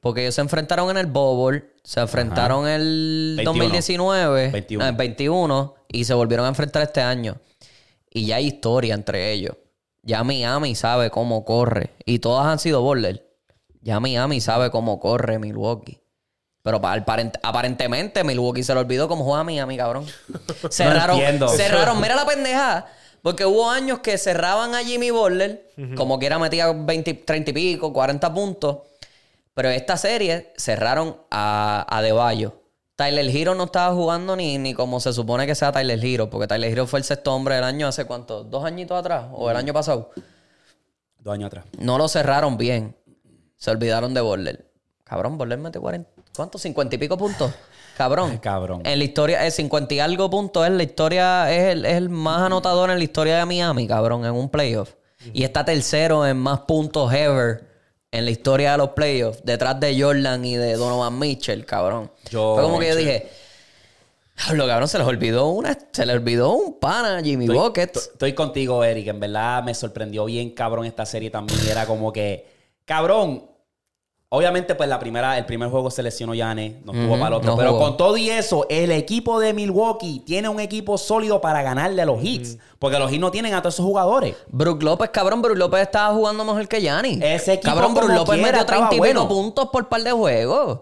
Porque ellos se enfrentaron en el Bowl, se enfrentaron en el 21. 2019, 21. ah, en 21 y se volvieron a enfrentar este año. Y ya hay historia entre ellos. Ya Miami sabe cómo corre. Y todas han sido bowler. Ya Miami sabe cómo corre Milwaukee. Pero pa- aparent- aparentemente Milwaukee se le olvidó cómo juega Miami, cabrón. Cerraron, entiendo. cerraron, mira la pendeja. Porque hubo años que cerraban a Jimmy Butler, como quiera metía 20, 30 y pico, 40 puntos. Pero esta serie cerraron a, a De Bayo. Tyler Hero no estaba jugando ni, ni como se supone que sea Tyler Hero, porque Tyler Hero fue el sexto hombre del año hace cuánto, dos añitos atrás o el año pasado. Dos años atrás. No lo cerraron bien. Se olvidaron de Borler. Cabrón, Borler mete 40. ¿Cuántos? 50 y pico puntos. Cabrón. Cabrón. En la historia, es 50 y algo puntos. Es la historia, es el, es el más anotador en la historia de Miami, cabrón, en un playoff. Y está tercero en más puntos ever en la historia de los playoffs, detrás de Jordan y de Donovan Mitchell, cabrón. Yo- Fue como que yo dije, lo cabrón, se les olvidó una, se les olvidó un pana, Jimmy Estoy, Buckets. estoy contigo, Eric. En verdad me sorprendió bien, cabrón, esta serie también. Era como que, cabrón. Obviamente, pues la primera, el primer juego se lesionó Yane, no Ujú, para el otro. no pero jugó. con todo y eso, el equipo de Milwaukee tiene un equipo sólido para ganarle a los Hits. Porque los Hits no tienen a todos esos jugadores. Brook López, cabrón, Brook López estaba jugando mejor que Yanni. Ese equipo Cabrón, Brook como López metió estaba 30 y pico bueno. puntos por par de juegos.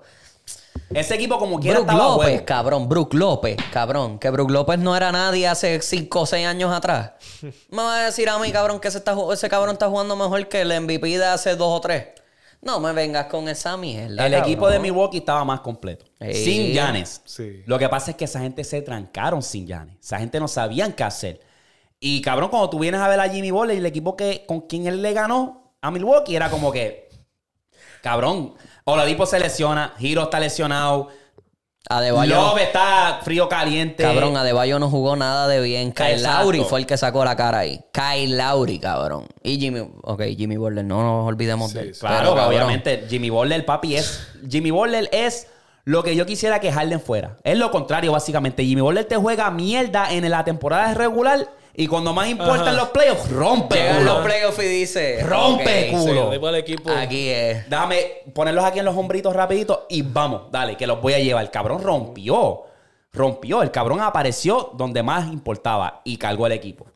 Ese equipo, como quiera, Brook estaba López, bueno. cabrón, Brook López, cabrón. Que Brook López no era nadie hace 5 o 6 años atrás. Me va a decir a mí, cabrón, que ese, está ese cabrón está jugando mejor que el MVP de hace 2 o 3. No me vengas con esa mierda. El cabrón. equipo de Milwaukee estaba más completo. Sí. Sin Yanes. Sí. Lo que pasa es que esa gente se trancaron sin Yanes. Esa gente no sabían qué hacer. Y cabrón, cuando tú vienes a ver a Jimmy Butler y el equipo que, con quien él le ganó a Milwaukee, era como que. Cabrón. Oladipo se lesiona, Hiro está lesionado, Adebayo, Love está frío caliente. cabrón, Adebayo no jugó nada de bien. Kyle Exacto. Lowry fue el que sacó la cara ahí. Kyle Lowry, cabrón. Y Jimmy, ok, Jimmy Butler, no nos olvidemos de él. Claro, Pero, obviamente, Jimmy Butler, papi, es. Jimmy Butler es lo que yo quisiera que Harden fuera. Es lo contrario, básicamente. Jimmy Butler te juega mierda en la temporada regular y cuando más importa en los playoffs, rompe. Llegan culo. los playoffs y dice... Rompe, culo. Sí, el equipo. Aquí es. Déjame ponerlos aquí en los hombritos rapidito y vamos, dale, que los voy a llevar. El cabrón rompió. Rompió. El cabrón apareció donde más importaba y cargó el equipo.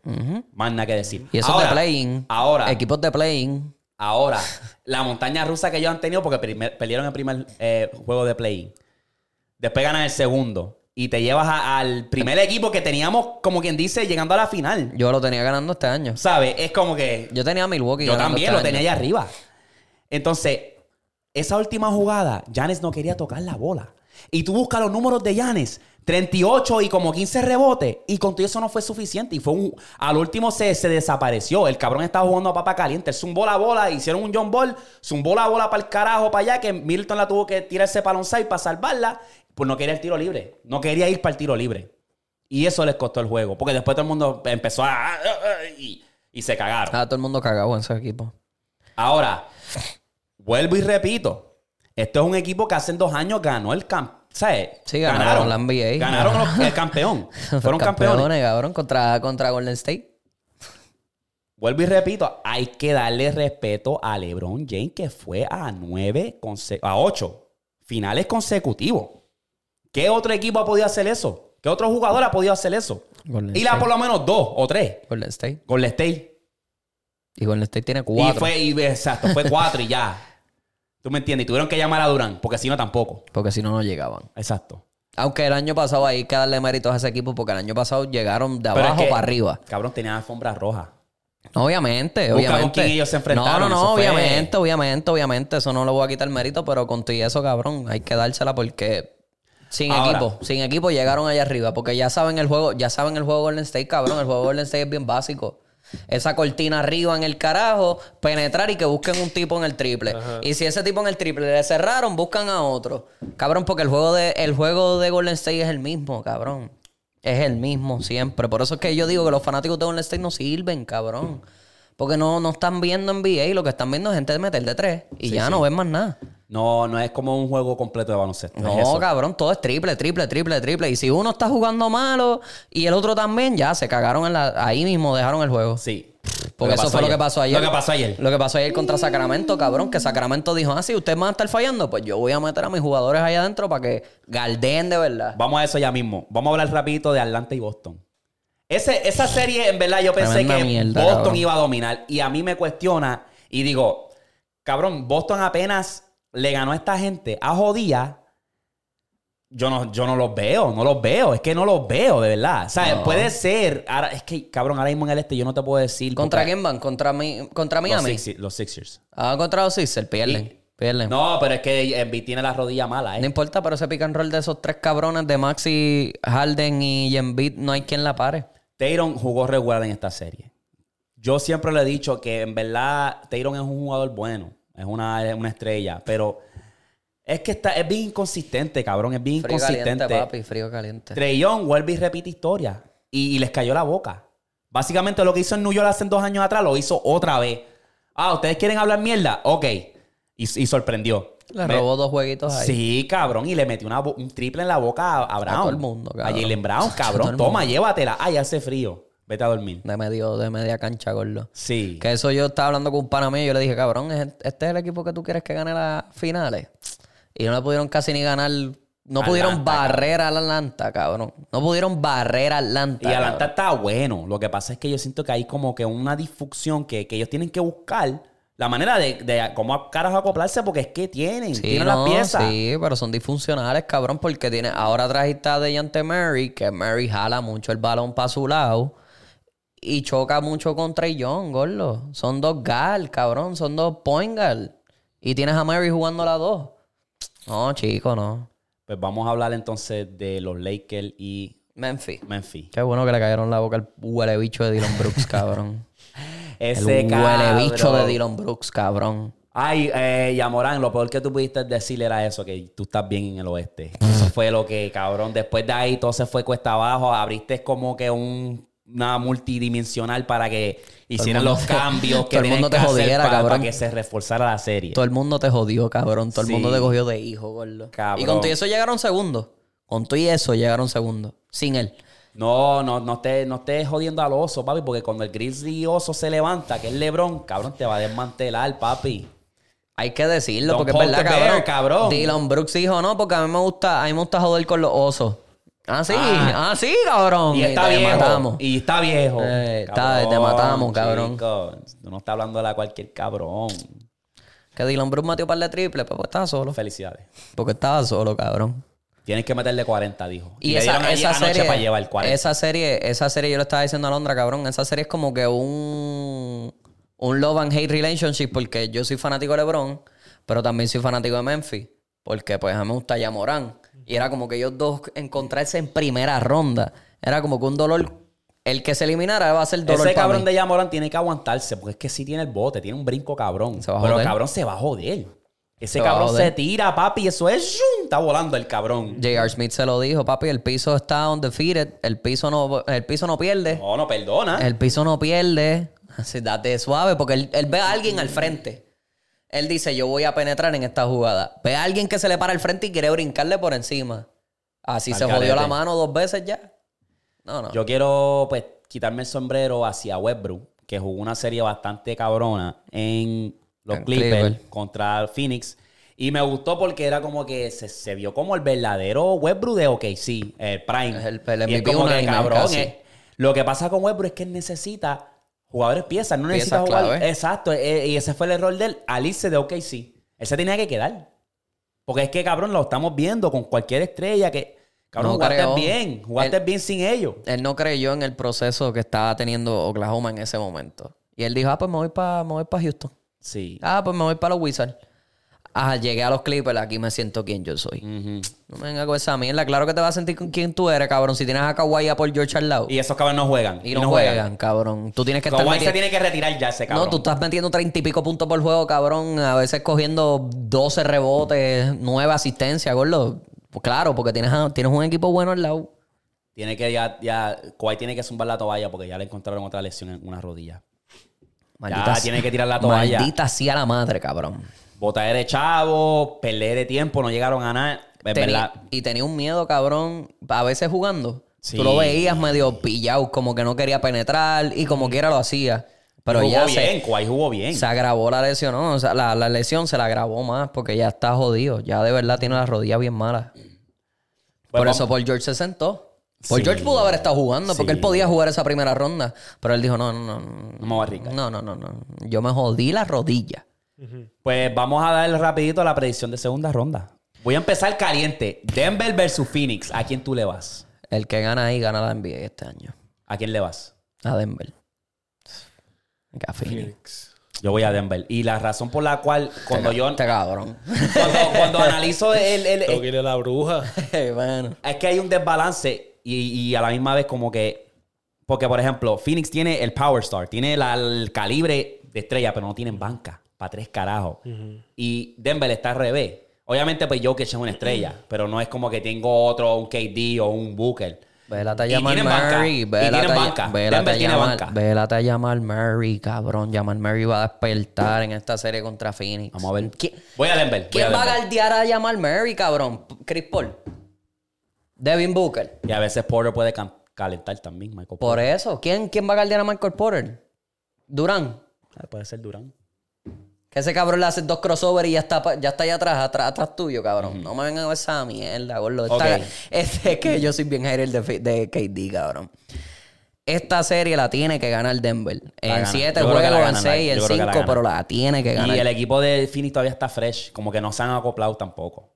Más nada que decir. Y eso ahora, de playing. Ahora, Equipos de playing. Ahora, la montaña rusa que ellos han tenido, porque primer- perdieron el primer eh, juego de play. Después ganan el segundo. Y te llevas a- al primer equipo que teníamos, como quien dice, llegando a la final. Yo lo tenía ganando este año. ¿Sabes? Es como que. Yo tenía a Milwaukee Yo también este lo tenía año. allá arriba. Entonces, esa última jugada, Janes no quería tocar la bola. Y tú buscas los números de Janes, 38 y como 15 rebotes. Y con todo eso no fue suficiente. Y fue un. Al último se, se desapareció. El cabrón estaba jugando a papa caliente. Zumbó la bola, hicieron un John Ball, zumbó la bola para el carajo, para allá, que Milton la tuvo que tirarse para un side para salvarla. Pues no quería el tiro libre. No quería ir para el tiro libre. Y eso les costó el juego. Porque después todo el mundo empezó a. Y, y se cagaron. Ah, todo el mundo cagado en ese equipo. Ahora, vuelvo y repito. Esto es un equipo que hace dos años ganó el camp. ¿Sabes? Sí, ganaron la NBA. Ganaron los- el campeón. Fueron campeones. cabrón, contra, contra Golden State. Vuelvo y repito. Hay que darle respeto a LeBron James, que fue a nueve, a ocho finales consecutivos. ¿Qué otro equipo ha podido hacer eso? ¿Qué otro jugador ha podido hacer eso? Golden Y la State. por lo menos dos o tres. Golden State. Golden State. Y Golden State tiene Y cuatro. fue, y, exacto, fue cuatro y ya. ¿Tú me entiendes? Y tuvieron que llamar a Durán, porque si no tampoco. Porque si no, no llegaban. Exacto. Aunque el año pasado hay que darle méritos a ese equipo porque el año pasado llegaron de es abajo que, para arriba. Cabrón, tenían alfombra roja. Obviamente, Busca obviamente. con quién ellos se enfrentaron, No, no, no, fue- obviamente, obviamente, obviamente. Eso no lo voy a quitar mérito, pero con todo y eso, cabrón, hay que dársela porque sin Ahora. equipo, sin equipo llegaron allá arriba. Porque ya saben el juego, ya saben el juego Golden State, cabrón. El juego Golden State es bien básico. Esa cortina arriba en el carajo, penetrar y que busquen un tipo en el triple. Y si ese tipo en el triple le cerraron, buscan a otro. Cabrón, porque el juego de, el juego de Golden State es el mismo, cabrón. Es el mismo siempre. Por eso es que yo digo que los fanáticos de Golden State no sirven, cabrón. Porque no, no están viendo NBA lo que están viendo es gente de meter de tres. Y ya no ven más nada. No, no es como un juego completo de baloncesto. No, es cabrón, todo es triple, triple, triple, triple. Y si uno está jugando malo y el otro también, ya se cagaron en la... ahí mismo, dejaron el juego. Sí. Porque eso fue lo que pasó ayer. Lo que pasó ayer. Lo que pasó ayer contra Sacramento, cabrón, que Sacramento dijo, ah, si ustedes van a estar fallando, pues yo voy a meter a mis jugadores allá adentro para que galdeen de verdad. Vamos a eso ya mismo. Vamos a hablar rapidito de Atlanta y Boston. Ese, esa serie, en verdad, yo pensé Tremenda que mierda, Boston cabrón. iba a dominar. Y a mí me cuestiona y digo, cabrón, Boston apenas le ganó a esta gente a jodía. Yo no, yo no los veo, no los veo. Es que no los veo, de verdad. O sea, No. puede ser. Ahora, es que, cabrón, ahora mismo en el este yo no te puedo decir. ¿Contra porque- quién van? ¿Contra, mi, contra Los, Miami? Sixers, los Sixers. Ah, contra los Sixers, pierden. Y- Pierden. No, pero es que Embiid tiene la rodilla mala, No ¿eh? importa, pero ese pick and roll de esos tres cabrones de Maxi, Harden y Embiid, no hay quien la pare. Tyron jugó regular en esta serie. Yo siempre le he dicho que en verdad Tyron es un jugador bueno, es una, es una estrella, pero es que está, es bien inconsistente, cabrón, es bien Frío inconsistente. caliente, papi, frío caliente. Young vuelve y repite historia y, y les cayó la boca. Básicamente lo que hizo en New York hace dos años atrás lo hizo otra vez. Ah, ¿ustedes quieren hablar mierda? Ok. Y, y sorprendió. Le Me- robó dos jueguitos ahí. Sí, cabrón, y le metió una un triple en la boca a, a Brown. todo el mundo, A cabrón. Jalen Brown, A cabrón. Toma, llévatela. Ay, hace frío. Vete a dormir. De medio, de media cancha, gordo. Sí. Que eso yo estaba hablando con un pana mío y yo le dije, cabrón, ¿es- este es el equipo que tú quieres que gane las finales. Y no le pudieron casi ni ganar. No pudieron barrer al Atlanta, cabrón. No pudieron barrer a Atlanta. Y Atlanta cabrón. está bueno. Lo que pasa es que yo siento que hay como que una disfunción que, que ellos tienen que buscar la manera de, de cómo carajo acoplarse porque es que tienen, Sí, tienen no, las piezas. Sí, pero son disfuncionales, cabrón, porque tiene. Ahora trajiste a Dejante Mary, que Mary jala mucho el balón para su lado. Y choca mucho con Trey Young, gordo. Son dos gal, cabrón. Son dos point guard. Y tienes a Mary jugando las dos. No, chico, no. Pues vamos a hablar entonces de los Lakers y Memphis. Memphis. Qué bueno que le cayeron la boca al huele bicho de Dylan Brooks, cabrón. Ese el huele bicho de Dylan Brooks, cabrón. Ay, eh, Yamorán, lo peor que tú pudiste decir era eso, que tú estás bien en el oeste. Eso fue lo que, cabrón, después de ahí todo se fue cuesta abajo, abriste como que un, una multidimensional para que hicieran los te- cambios que todo el mundo te jodiera, para, cabrón. para que se reforzara la serie. Todo el mundo te jodió, cabrón. Todo el Sí. mundo te cogió de hijo, gordo. Cabrón. Y con todo eso llegaron segundos. Con todo y eso llegaron segundos. Sin él. No, no, no estés no estés jodiendo al oso, papi, porque cuando el Grizzly oso se levanta, que es LeBron, cabrón, te va a desmantelar, papi. Hay que decirlo, Don't porque es verdad, cabrón. bear, cabrón. Dylan Brooks dijo, no, porque a mí me gusta, a mí me gusta joder con los osos. Ah, sí, Ah. ah, sí, cabrón. Y está te viejo. matamos. Y está viejo. Eh, está- te matamos, cabrón. chico. Tú no estás hablando de cualquier cabrón. Que Dylan Brooks metió un par de triples, pero pues estaba solo. Felicidades. Porque estaba solo, cabrón. Tienes que meterle 40, dijo. Y, le esa, esa serie, para llevar 40. esa serie, esa serie yo le estaba diciendo a Londra, cabrón, esa serie es como que un un love and hate relationship porque yo soy fanático de LeBron, pero también soy fanático de Memphis, porque pues a mí me gusta ya Morán y era como que ellos dos encontrarse en primera ronda, era como que un dolor el que se eliminara va a ser dolor Ese para cabrón mí. de Yamoran tiene que aguantarse, porque es que sí tiene el bote, tiene un brinco cabrón. Se va a Pero cabrón se va a joder. Ese cabrón se tira, papi, eso es ¡zum! Está volando el cabrón. J.R. Smith se lo dijo, papi, el piso está undefeated, el piso no el piso no pierde. No, no perdona. El piso no pierde. Así, date suave, porque él, él ve a alguien al frente. Él dice, yo voy a penetrar en esta jugada. Ve a alguien que se le para al frente y quiere brincarle por encima. Así Al se jodió la mano dos veces ya. No, no. Yo quiero, pues, quitarme el sombrero hacia Westbrook, que jugó una serie bastante cabrona en los Clippers contra Phoenix. Y me gustó porque era como que se, se vio como el verdadero Westbrook de OKC, el Prime. Es el- el Y es como que, cabrón, es- Lo que pasa con Westbrook es que él necesita jugadores piezas, no necesita jugar. clave. Exacto, eh, y ese fue el error de él al irse de OKC. Él se tenía que quedar. Porque es que, cabrón, lo estamos viendo con cualquier estrella que. Cabrón, No jugaste bien. Jugaste Él- bien sin ellos. Él no creyó en el proceso que estaba teniendo Oklahoma en ese momento. Y él dijo, ah, pues me voy para pa Houston. Sí. Ah, pues me voy para los Wizards. Ah, llegué a los Clippers, aquí me siento quien yo soy. No me venga con esa mierda. Claro que te vas a sentir con quien tú eres, cabrón. Si tienes a Kawhi a Paul George al lado. Y esos cabrones no juegan. Y no, juegan, cabrón. Tú tienes que estar Kawhi se tiene que retirar ya ese cabrón. No, tú estás metiendo treinta y pico puntos por juego, cabrón. A veces cogiendo 12 rebotes, 9 asistencias, gordo. Pues claro, porque tienes, a- tienes un equipo bueno al lado. Tiene que ya, ya, Kawhi tiene que zumbar la toalla porque ya le encontraron otra lesión en una rodilla. Maldita Ya, tiene que tirar la toalla. Maldita sea la madre, cabrón. Botadera de chavo, perder de tiempo, no llegaron a nada. Tenía- y tenía un miedo, cabrón, a veces jugando. Sí. Tú lo veías medio pillado, como que no quería penetrar y como quiera lo hacía. Pero jugó ya bien, se, jugó bien. se agravó la lesión, ¿no? O sea, la, la lesión se la agravó más porque ya está jodido. Ya de verdad tiene las rodillas bien malas. Pues Por vamos- eso Paul George se sentó. Paul Sí. George pudo haber estado jugando porque Sí. él podía jugar esa primera ronda. Pero él dijo, no, no, no. No, No me voy a arriesgar. no, no, no. no. Yo me jodí la rodilla. Pues vamos a dar rapidito la predicción de segunda ronda. Voy a empezar caliente. Denver versus Phoenix. ¿A quién tú le vas? El que gana ahí gana la NBA este año. ¿A quién le vas? A Denver. A Phoenix. Phoenix. Yo voy a Denver. Y la razón por la cual, cuando yo. Este cabrón. Cuando, cuando analizo el, el- Tengo que ir a la bruja. bueno. Es que hay un desbalance y, y a la misma vez como que... Porque, por ejemplo, Phoenix tiene el Power Star, tiene la- el calibre de estrella, pero no tienen banca. Para tres carajos. Y Denver está al revés. Obviamente, pues Jokic es una estrella, pero no es como que tengo otro, un KD o un Booker. Vélate a Y llamar tienen banca. Murray. Y Vélate tienen a- banca. Vélate Denver a tiene llamar- banca. Vélate a llamar Murray, cabrón. Llamar Murray va a despertar en esta serie contra Phoenix. Vamos a ver. ¿Qui- Voy a Denver. voy ¿Quién va a Denver. galdear a llamar Murray, cabrón? Chris Paul. Devin Booker. Y a veces Porter puede calentar también, Michael Por Porter. eso. ¿Quién, quién va a galdear a Michael Porter? Durán. Ah, Puede ser Durán. Que ese cabrón le hace dos crossovers y ya está, ya está allá atrás, atrás, atrás tuyo, cabrón. No me vengan a ver esa mierda, gordo. Este es que yo soy bien hater de, de KD, cabrón. Esta serie la tiene que ganar Denver. La En gana. siete Yo creo que la juegos, en gana, la- seis, en yo creo que la cinco, gana. pero la tiene que ganar. Y el equipo de Phoenix todavía está fresh. Como que no se han acoplado tampoco.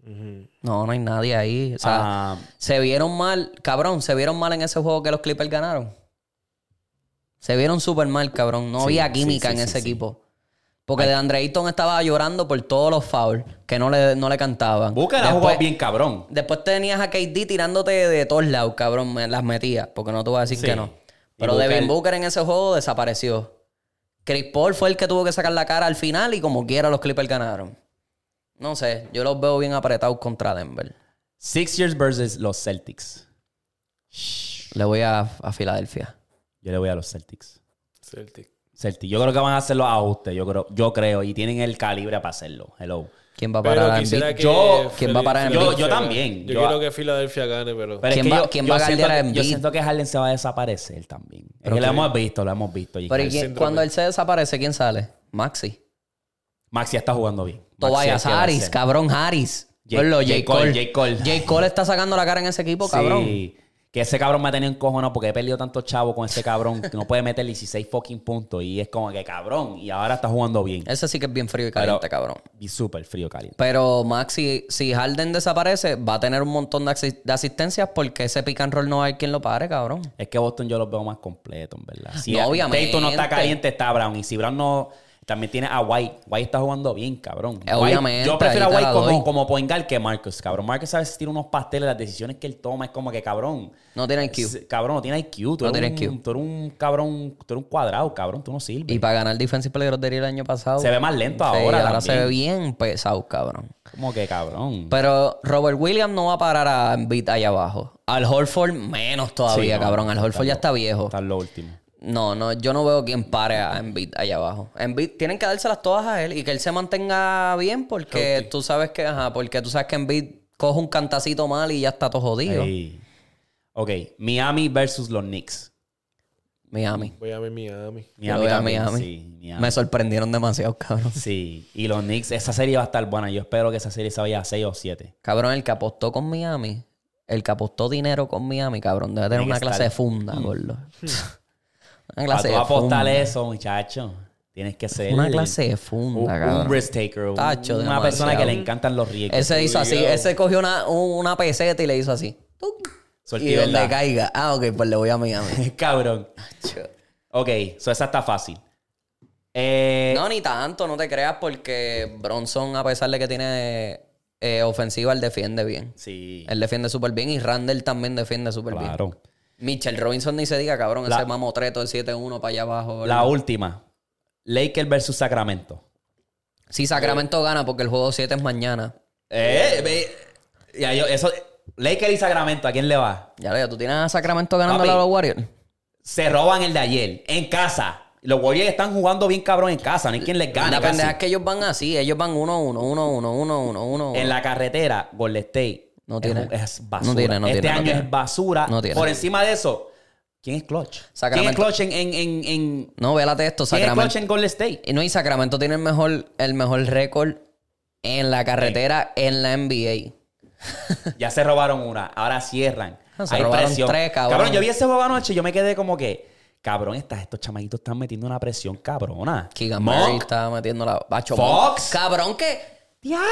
No, no hay nadie ahí. O sea, Ah, se vieron mal, cabrón, se vieron mal en ese juego que los Clippers ganaron. Se vieron súper mal, cabrón. No Sí, había química sí, en ese sí. equipo. Porque de Andre Ayton estaba llorando por todos los fouls que no le, no le cantaban. Después- jugado bien cabrón. Después tenías a KD tirándote de todos lados, cabrón. Me las metía, porque no te voy a decir Sí. que no. Pero Booker- Devin Booker en ese juego desapareció. Chris Paul fue el que tuvo que sacar la cara al final y como quiera los Clippers ganaron. No sé, yo los veo bien apretados contra Denver. Sixers versus los Celtics. Le voy a, a Filadelfia. Yo le voy a los Celtics. Celtic. Celtics. Yo creo que van a hacer los ajustes. Yo creo, yo creo. Y tienen el calibre para hacerlo. Hello. ¿Quién va a parar a Embiid? que... Yo- ¿Quién va a parar? Yo- yo también. Yo, Yo- quiero que Filadelfia gane, pero... Pero ¿Quién es que va- yo, quién va a siento galdear a que- yo siento que Harden se va a desaparecer también. Es Pero que lo hemos visto, lo hemos visto. Pero ¿y que- quién- síndrome. cuando él se desaparece, ¿quién sale? Maxi. Maxi está jugando bien. Tobias Harris, cabrón Harris. J- J. Cole. J. Cole. J. Cole está sacando la cara en ese equipo, cabrón. Sí. Que ese cabrón me ha tenido encojonado porque he perdido tantos chavos con ese cabrón que no puede meter 16 fucking puntos. Y es como que cabrón. Y ahora está jugando bien. Ese sí que es bien frío y caliente, Pero- cabrón. Y súper frío, caliente. Pero Maxi, si Harden desaparece, va a tener un montón de, asi- de asistencias porque ese pick and roll no hay quien lo pare, cabrón. Es que Boston yo los veo más completos, en verdad. Si No, obviamente. Tatum no está caliente, está Brown. Y si Brown no... También tiene a White. White está jugando bien, cabrón. White- Obviamente, yo prefiero a White como, como point guard que Marcus, cabrón. Marcus a veces tira unos pasteles. Las decisiones que él toma es como que, cabrón... No tiene IQ. Cabrón, no tiene IQ. Tú, No tiene IQ. tú eres un cabrón... Tú eres un cuadrado, cabrón. Tú no sirves. Y para ganar Defensive Player of the Year el año pasado. Se ve más lento Sí, ahora ahora también. se ve bien pesado, cabrón. Como que, cabrón. Pero Robert Williams no va a parar a Embiid allá abajo. Al Holford menos todavía, Sí, no, cabrón. Al Holford ya está viejo. Está en lo último. No, no, yo no veo quien pare a Embiid allá abajo. Embiid tienen que dárselas todas a él y que él se mantenga bien porque tú sabes que, ajá, porque tú sabes que Embiid coge un cantacito mal y ya está todo jodido. Ey. Ok. Miami versus los Knicks. Miami. Voy a ver Miami. A Miami. Sí, Miami. Me sorprendieron demasiado, cabrón. Sí, y los Knicks, esa serie va a estar buena. Yo espero que esa serie se vaya a 6 o 7. Cabrón, el que apostó con Miami el que apostó dinero con Miami, cabrón, debe tener Tiene una clase estar- de funda, gordo. Una clase de apostar eso, muchacho, tienes que ser... Una clase de funda, un, cabrón. un risk taker. un- una demasiado. persona que le encantan los riesgos. Ese hizo así, ese cogió una, un- una peseta y le hizo así. Suerte y donde caiga. Ah, ok, pues le voy a Miami. Cabrón. Ok, so esa está fácil. Eh, No, ni tanto, no te creas, porque Bronson, a pesar de que tiene eh, ofensiva, él defiende bien. Sí, Él defiende súper bien y Randall también defiende súper bien. claro. Mitchell Robinson ni se diga, cabrón, La- ese mamotreto del 7-1 para allá abajo. La última. Lakers versus Sacramento. Si Sacramento gana, porque el juego 7 es mañana. Eh, ve- ya yo, eso... Lakers y Sacramento, ¿a quién le va? Ya lo tú tienes a Sacramento ganando Papi. a los Warriors. Se roban el de ayer, en casa. Los Warriors están jugando bien cabrón en casa, no hay quien les gane. La pendeja es que ellos van así, ellos van 1-1, 1-1, 1-1, 1-1. En la carretera, Golden State No es tiene. un- es, basura. No tiene, no este tiene, no año tiene. es basura. No tiene. Por encima de eso, ¿quién es Clutch? Sacramento. ¿Quién es Clutch en, en, en, en- No, vélate esto, ¿Quién es Clutch Sacramento. en Golden State? Y no, y Sacramento tiene el mejor, el mejor récord en la carretera en la NBA. Ya se robaron una, ahora cierran. Ah, se Hay robaron presión. tres, cabrón. yo vi ese juego anoche y yo me quedé como que, cabrón, estas- estos chamaguitos están metiendo una presión cabrona. Keegan Murray estaba metiendo la... Bacho, Fox. Monk. Cabrón, ¿qué? ¡Diablo!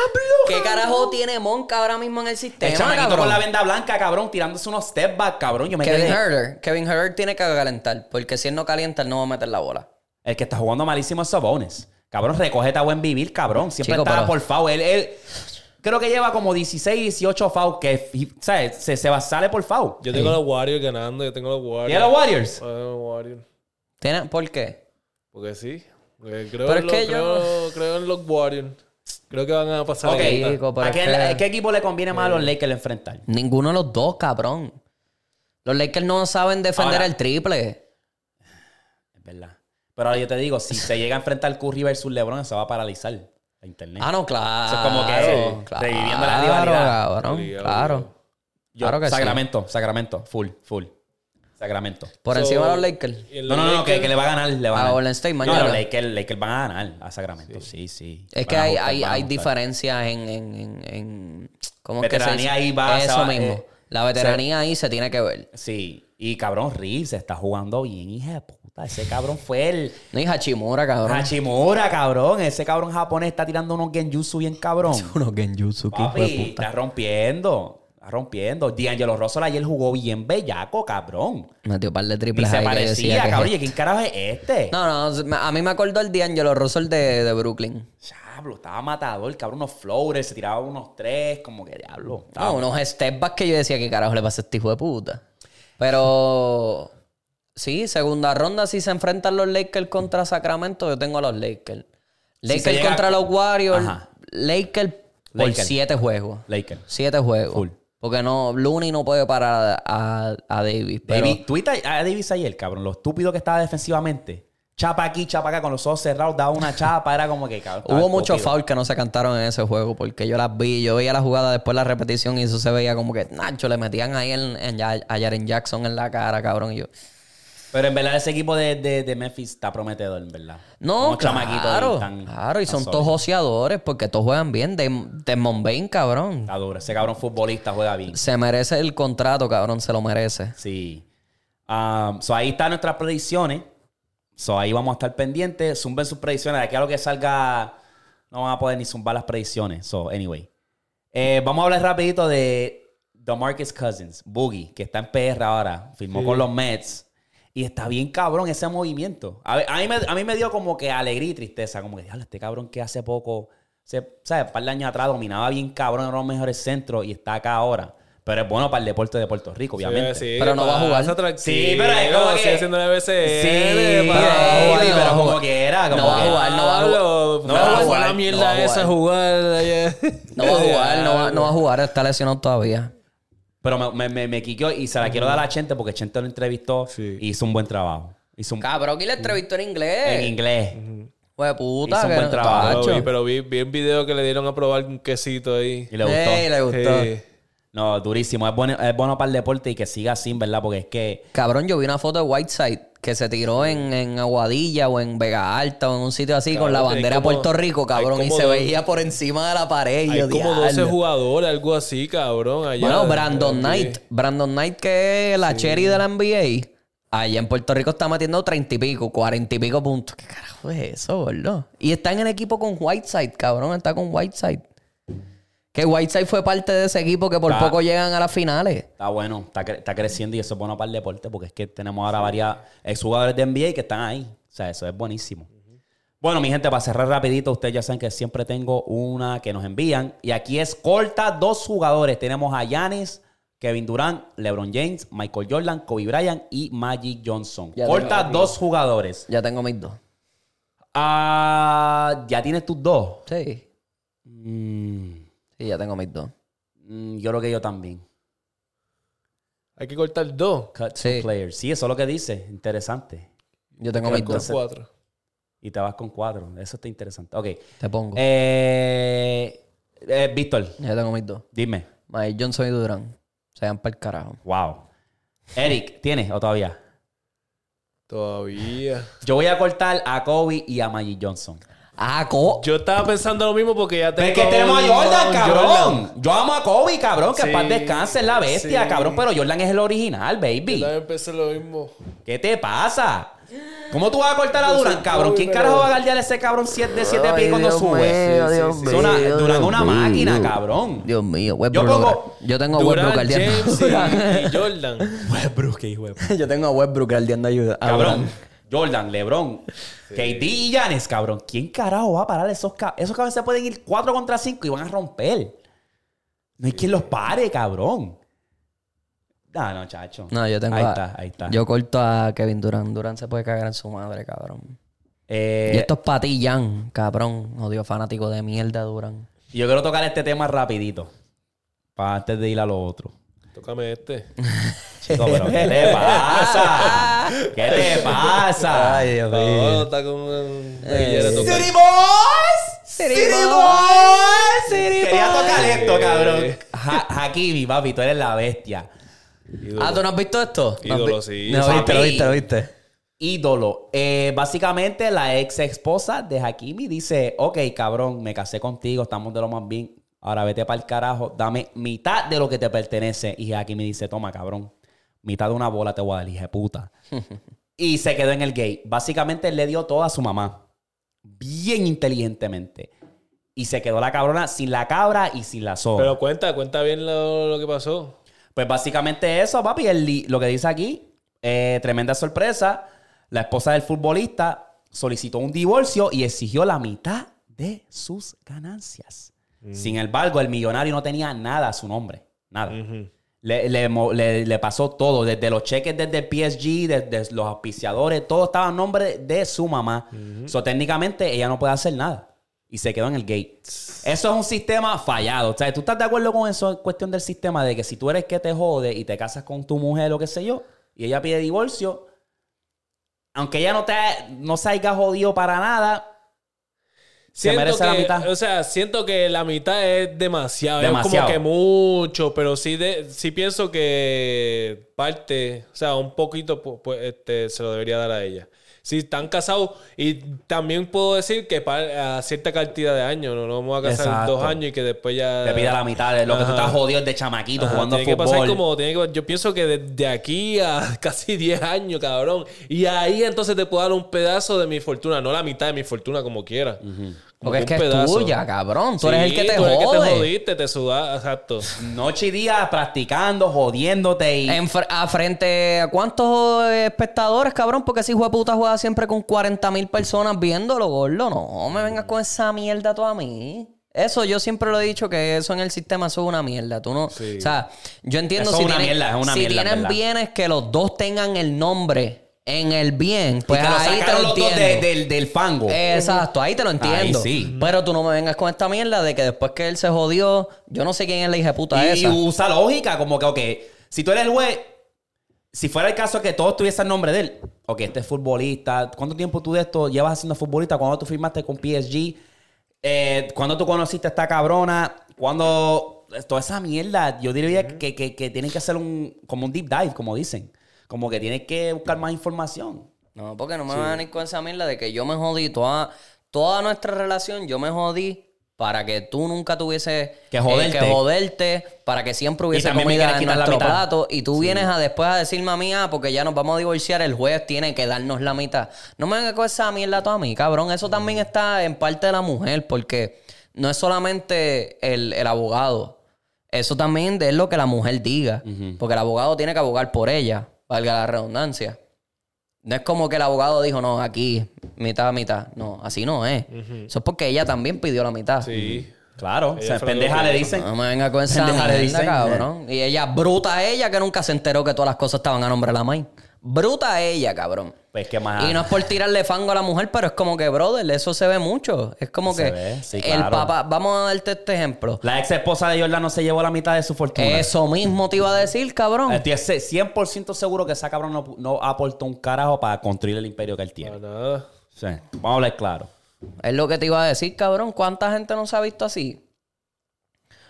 ¿Qué carajo tiene Monk ahora mismo en el sistema, El chamaquito cabrón? con la venda blanca, cabrón, tirándose unos step back, cabrón. Yo me Kevin quedé. Herter. Kevin Herter tiene que calentar. Porque si él no calienta, él no va a meter la bola. El que está jugando malísimo es Sabones. Cabrón, recógete a buen vivir, cabrón. Siempre Chico, estaba pero- por foul. Él, él- creo que lleva como 16, 18 fouls que, ¿sabes? Se, se va, sale por foul. Yo tengo los Warriors ganando, yo tengo los Warriors. ¿Y a los Warriors? Los Warriors. ¿Tiene? ¿Por qué? Porque sí. Porque creo, Pero en es los- que yo- creo, creo en los Warriors. Creo que van a pasar. Ok. ahorita. Chico, pero ¿A es que- qué equipo le conviene más a los Lakers enfrentar? Ninguno de los dos, cabrón. Los Lakers no saben defender Ahora- el triple. Es verdad. Pero ahora yo te digo, si se llega a enfrentar Curry versus LeBron, se va a paralizar la internet. Ah, no, claro. Eso es como que claro, reviviendo la rivalidad. cabrón, Obligado, claro. obligado. Yo- claro que sí. Sacramento, Sacramento, full, full. Sacramento. Por So, encima de los Lakers. No, no, no, que, Lakers- que le va a ganar, le va a A ganar. Golden State No, mañana. los Lakers, Lakers van a ganar a Sacramento, sí, sí. Es que Van hay, ajustar, hay, hay diferencias en, en, en, en- ¿Cómo es que se Veteranía dice? ahí va, Eso va, mismo. eh, la veteranía ahí se tiene que ver. Sí, y cabrón, Reeves está jugando bien, hija de puta. Ese cabrón fue el No, y Hachimura, cabrón. Hachimura, cabrón. Ese cabrón japonés está tirando unos genjutsu bien cabrón. Unos genjutsu, que Papi, puta. está rompiendo. Rompiendo. D'Angelo Russell ayer jugó bien bellaco, cabrón. Metió un par de triples se ahí que parecía, decía que- cabrón. ¿Y quién carajo es este? No, no, a mí me acordó el D'Angelo Russell de, de Brooklyn. Diablo, estaba matador, cabrón. Unos floaters, se tiraba unos tres, como que diablo. No, unos step back que yo decía que carajo le pasa a este hijo de puta. Pero sí, segunda ronda, si se enfrentan los Lakers contra Sacramento, yo tengo a los Lakers. Lakers se contra los Warriors. Lakers por Lakers. siete juegos. Lakers. Siete juegos. Full. Porque no, Looney no puede parar a, a Davis. Pero David, ¿tú viste a Davis ayer, cabrón? Lo estúpido que estaba defensivamente. Chapa aquí, chapa acá, con los ojos cerrados, daba una chapa, era como que, cabrón. hubo muchos fouls que no se cantaron en ese juego porque yo las vi, yo veía la jugada después de la repetición y eso se veía como que Nacho le metían ahí en, en- a Jaren Jackson en la cara, cabrón. Y yo, Pero en verdad ese equipo de, de, de Memphis está prometedor, en verdad. No, Unos chamaquitos ahí claro, tan- claro, y son sólidos. todos joseadores porque todos juegan bien. Desmond Bain, cabrón. Está duro. Ese cabrón futbolista juega bien. Se merece el contrato, cabrón, se lo merece. Sí. Um, so ahí están nuestras predicciones. So ahí vamos a estar pendientes. Zumben sus predicciones. De aquí a lo que salga, no van a poder ni zumbar las predicciones. So, anyway. Eh, vamos a hablar rapidito de DeMarcus Cousins, Boogie, que está en PR ahora. Firmó con los Mets. Y está bien cabrón ese movimiento. A, mí, me, a mí me dio como que alegría y tristeza. Como que, diablo, este cabrón que hace poco, se, ¿sabes? Un par de años atrás dominaba bien cabrón en los mejores centros y está acá ahora. Pero es bueno para el deporte de Puerto Rico, obviamente. Sí, Pero no va a jugar. tranquilo, Sí, pero es como que- Sigue siendo la BCN. Sí, pero a como jugar. quiera. Como No va a que- jugar, no va a jugar. No va a jugar, la mierda esa jugar. No va a jugar, no va, no va a jugar, está lesionado todavía. Pero me, me, me, me quiqueó y se la quiero dar a Chente porque Chente lo entrevistó Sí. y hizo un buen trabajo. Hizo un, Cabrón, y le entrevistó en inglés. en inglés. Fue puta, Hizo un que buen no- trabajo. Pero tacho. vi, pero vi, vi un video que le dieron a probar un quesito ahí. Y le gustó. Ey, le gustó. Sí. No, durísimo. Es bueno, es bueno para el deporte y que siga así, ¿verdad? Porque es que. Cabrón, yo vi una foto de Whiteside que se tiró en, en Aguadilla o en Vega Alta o en un sitio así con la bandera de Puerto Rico, cabrón, y se dos- veía por encima de la pared. y Hay yo, como 12 "Diablo". jugadores, algo así, cabrón. Allá Bueno, Brandon de- Knight. Brandon Knight, que es la cherry de la NBA. Allá en Puerto Rico está metiendo treinta y pico, cuarenta y pico puntos. ¿Qué carajo es eso, boludo? Y está en el equipo con Whiteside, cabrón. Está con Whiteside. Que Whiteside fue parte de ese equipo que por Está- poco llegan a las finales. Está bueno, está, cre- está creciendo y eso es bueno para el deporte porque es que tenemos ahora varias exjugadores de NBA que están ahí. O sea, eso es buenísimo. Bueno, mi gente, para cerrar rapidito, ustedes ya saben que siempre tengo una que nos envían. Y aquí es corta dos jugadores. Tenemos a Giannis, Kevin Durant, LeBron James, Michael Jordan, Kobe Bryant y Magic Johnson. Ya corta dos jugadores. Ya tengo mis dos. Ah, ya tienes tus dos. Sí. Mm, Sí, ya tengo mis dos. mm, yo creo que yo también. Hay que cortar dos. Cut two Sí. players. Sí, eso es lo que dice. Interesante. Yo tengo mis dos. cuatro. Y te vas con cuatro. Eso está interesante. Ok. Te pongo. Eh, eh, Víctor, Ya tengo mis dos. dime. Mike Johnson y Durán. Se van para el carajo. Wow. Eric, ¿tienes o todavía? Todavía. Yo voy a cortar a Kobe y a Magic Johnson. Ah, co. Yo estaba pensando lo mismo porque ya tengo. Es que tenemos a Jordan, cabrón. Jordan. Yo amo a Kobe, cabrón. Que Sí, paz descanse, es la bestia, sí. cabrón. Pero Jordan es el original, Yo baby. también pensé lo mismo. ¿Qué te pasa? ¿Cómo tú vas a cortar a Yo Durán, cabrón? Kobe, ¿Quién pero- carajo va a guardiar a ese cabrón siete- de 7 pies cuando Dios sube? mío, Sí, Dios sí, Es sí. una, mío, Durán es Dios una mío. máquina, cabrón. Dios mío, Yo Westbrook. pongo Yo tengo a Durant, Westbrook guardiando. James y, y Jordan. Westbrook, qué hijo de Yo tengo a Westbrook guardiando ayuda. a Cabrón. Durant. Jordan, LeBron, KD y Giannis, cabrón. ¿Quién carajo va a parar esos cabrones? Esos cabrones se pueden ir 4 contra 5 y van a romper. No hay quien los pare, cabrón. No, no, chacho. No, yo tengo Ahí a- está, ahí está. Yo corto a Kevin Durant. Durant se puede cagar en su madre, cabrón. Eh, y esto es para ti, Jan, cabrón. Odio fanático de mierda, Durant. Yo quiero tocar este tema rapidito. Para antes de ir a lo otro. Tócame este. Chico, pero ¿qué te pasa? ¿Qué te pasa? Ay, Dios No, está con un. quiere tocar. City Boys! City, Boys! Quería tocar esto, cabrón. Ha- Hakimi, papi, tú eres la bestia. Ídolo. Ah, ¿tú no has visto esto? ¿No has Ídolo, sí. No, viste, lo viste, lo viste. Ídolo. Eh, básicamente, la ex esposa de Hakimi dice: Ok, cabrón, me casé contigo, estamos de lo más bien. Ahora vete para el carajo, dame mitad de lo que te pertenece. Y Hakimi dice: Toma, cabrón, mitad de una bola te voy a dar, hija puta. y se quedó en el gay. Básicamente, él le dio todo a su mamá. Bien inteligentemente. Y se quedó la cabrona sin la cabra y sin la soga. Pero cuenta, cuenta bien lo, lo que pasó. Pues básicamente eso, papi. el lo que dice aquí, eh, tremenda sorpresa. La esposa del futbolista solicitó un divorcio y exigió la mitad de sus ganancias. Sin embargo, el millonario no tenía nada a su nombre. Nada. Le, le le- le pasó todo, desde los cheques desde el PSG, desde los auspiciadores, todo estaba a nombre de su mamá. So, técnicamente ella no puede hacer nada. Y se quedó en el gate. Eso es un sistema fallado. O sea, ¿tú estás de acuerdo con eso? En cuestión del sistema de que si tú eres que te jode y te casas con tu mujer o qué sé yo, y ella pide divorcio, aunque ella no, te, no se haya jodido para nada, se Siento merece la que- mitad. O sea, siento que la mitad es demasiado. Demasiado. Es como que mucho, pero sí, de, sí pienso que parte, o sea, un poquito pu- pu- este, se lo debería dar a ella. Si están casados, y también puedo decir que pa- a cierta cantidad de años, no, no me voy a casar Exacto. dos años y que después ya... te pida la mitad de lo que tú estás jodido de chamaquito Ajá, jugando tiene que fútbol. pasar como, tiene que- yo pienso que desde aquí a casi 10 años, cabrón. Y ahí entonces te puedo dar un pedazo de mi fortuna, no la mitad de mi fortuna como quiera. Porque es que es tuya, cabrón. Tú eres el que te tú eres el que te jodiste, te sudas, exacto. Noche y día practicando, jodiéndote y... En fr- a frente a cuántos eh, espectadores, cabrón, porque ese hijo de puta juega siempre con 40 mil personas viéndolo, gordo. No me vengas con esa mierda tú a mí. Eso yo siempre lo he dicho que eso en el sistema eso es una mierda. Tú no, Sí. o sea, yo entiendo Eso si es una tienen, mierda, es una si mierda, tienen verdad. bienes que los dos tengan el nombre en el bien, pues y ahí te lo los dos entiendo. de- del, del fango. Exacto, ahí te lo entiendo. sí. Pero tú no me vengas con esta mierda de que después que él se jodió, yo no sé quién es la hija de puta y, esa. y usa lógica, como que, ok, si tú eres el juez, si fuera el caso que todo estuviese el nombre de él, ok, este es futbolista, ¿cuánto tiempo tú de esto llevas haciendo futbolista? ¿Cuándo tú firmaste con PSG? Eh, ¿Cuándo tú conociste a esta cabrona? ¿Cuándo toda esa mierda, yo diría que, que, que tienen que hacer un, como un deep dive, como dicen. Como que tienen que buscar más información. No, porque no me van a venir con esa mierda de que yo me jodí toda, toda nuestra relación, yo me jodí para que tú nunca tuviese Que joderte. que joderte, para que siempre hubiese comida en nuestro plato y tú vienes a después a decirme a mí, ah, porque ya nos vamos a divorciar, el juez tiene que darnos la mitad. No me vengas con esa mierda toda a mí, cabrón. Eso también está en parte de la mujer, porque no es solamente el, el abogado. Eso también es lo que la mujer diga. Porque el abogado tiene que abogar por ella, valga la redundancia. No es como que el abogado dijo, no, aquí, mitad, mitad. No, así no es. Eso es porque ella también pidió la mitad. Sí. Claro, o sea, fue lo pendeja le dicen. No me venga con esa Pendeja le dicen, cabrón. Y ella, bruta ella, que nunca se enteró que todas las cosas estaban a nombre de la main. Bruta ella, cabrón. Pues que más. Y no es por tirarle fango a la mujer, pero es como que, brother, eso se ve mucho. Es como Se que ve, sí, el claro. papá, vamos a darte este ejemplo. La ex esposa de Jordan no se llevó la mitad de su fortuna. Eso mismo te iba a decir, cabrón. Estoy 100% seguro que esa cabrón no, no aportó un carajo para construir el imperio que él tiene. Sí, vamos a hablar claro. Es lo que te iba a decir, cabrón. ¿Cuánta gente no se ha visto así?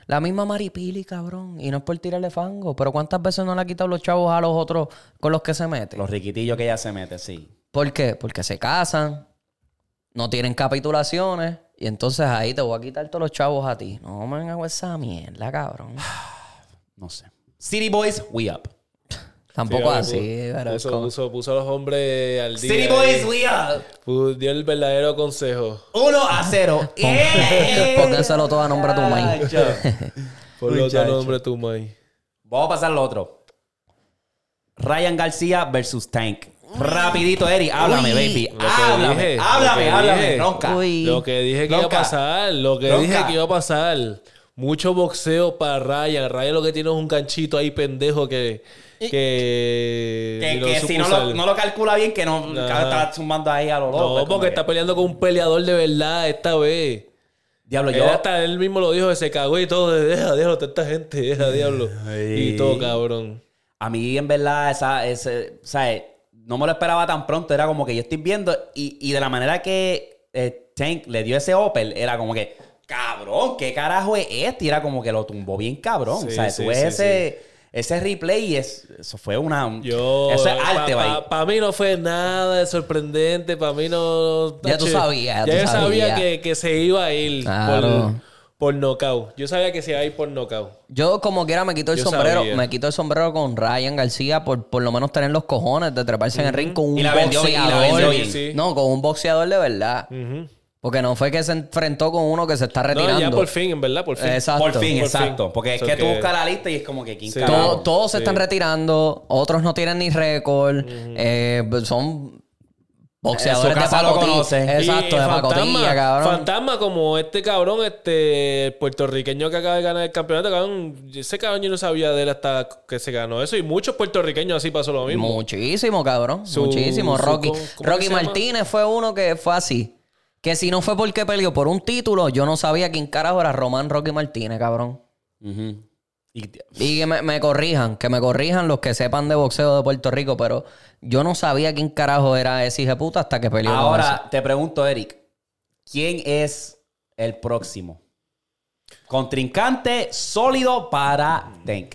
La misma Maripili, cabrón. Y no es por tirarle fango. Pero ¿cuántas veces no le ha quitado los chavos a los otros con los que se mete? Los riquitillos que ella se mete, sí. ¿Por qué? Porque se casan, no tienen capitulaciones. Y entonces ahí te voy a quitar todos los chavos a ti. No me hagas esa mierda, cabrón. No sé. City Boys, we up. Tampoco Sí, así, pero puso, como- puso, puso a los hombres al día. City. Boys, we. Pu- Dio el verdadero consejo. 1 a 0. Póngenselo todo a nombre de tu maíz. Por lo Muchacho. otro nombre tu mai. Vamos a pasar al otro. Ryan García versus Tank. Rapidito, Eri. Háblame, Uy. baby. Háblame, dije, háblame, háblame. dije. Ronca. Uy. Lo que dije que iba a pasar, lo que Ronca. dije que iba a pasar. Mucho boxeo para Ryan. Ryan lo que tiene es un ganchito ahí pendejo que... Que, Que, si no lo, no lo calcula bien, que no está zumbando ahí a lo loco. No, porque que- está peleando con un peleador de verdad esta vez. Diablo, Él yo. hasta él mismo lo dijo, que se cagó y todo. de, Deja, déjalo, toda esta gente, deja, diablo. Ay. Y todo, cabrón. A mí, en verdad, esa, ese, sea, no me lo esperaba tan pronto. Era como que yo estoy viendo y, y de la manera que eh, Tank le dio ese Opel, era como que, cabrón, ¿qué carajo es este? Y era como que lo tumbó bien cabrón. Sí, o sea, sí, tú ves sí, ese, ese replay y es, eso fue una... Yo, eso es arte, Para va mí no fue nada de sorprendente. Para mí no. Ya tú sabías, ya tú yo sabía sabías. que, que se iba a ir Claro. por, por knockout. Yo sabía que se iba a ir por knockout. Yo como quiera me quito el Yo sombrero, sabía. me quito el sombrero con Ryan García por por lo menos tener los cojones de treparse en el ring con un Y la vendió bien, y la boxeador. vendió bien. Sí. No, con un boxeador de verdad. Ujú. Porque no fue que se enfrentó con uno que se está No, retirando. ya por fin, en verdad, por fin. Exacto. Por fin, Por exacto. fin. Porque es So que tú buscas la lista y es como que... ¿quién Sí. Todo- todos se Sí. están retirando, otros no tienen ni récord, eh, son boxeadores de pacotilla. Exacto, Y de pacotilla, cabrón. Fantasma como este cabrón, este puertorriqueño que acaba de ganar el campeonato, cabrón. Ese cabrón yo no sabía de él hasta que se ganó eso. Y muchos puertorriqueños así pasó lo mismo. Muchísimo, cabrón. Su- Muchísimo. su- Rocky, ¿cómo- cómo Rocky? Martínez fue uno que fue así. Que si no fue porque peleó por un título, yo no sabía quién carajo era Román Rocky Martínez, cabrón. Y- Y que me, me corrijan, que me corrijan los que sepan de boxeo de Puerto Rico, pero yo no sabía quién carajo era ese hijo de puta hasta que peleó. con. Ahora te pregunto, Eric, ¿quién es el próximo? Contrincante sólido para Tank.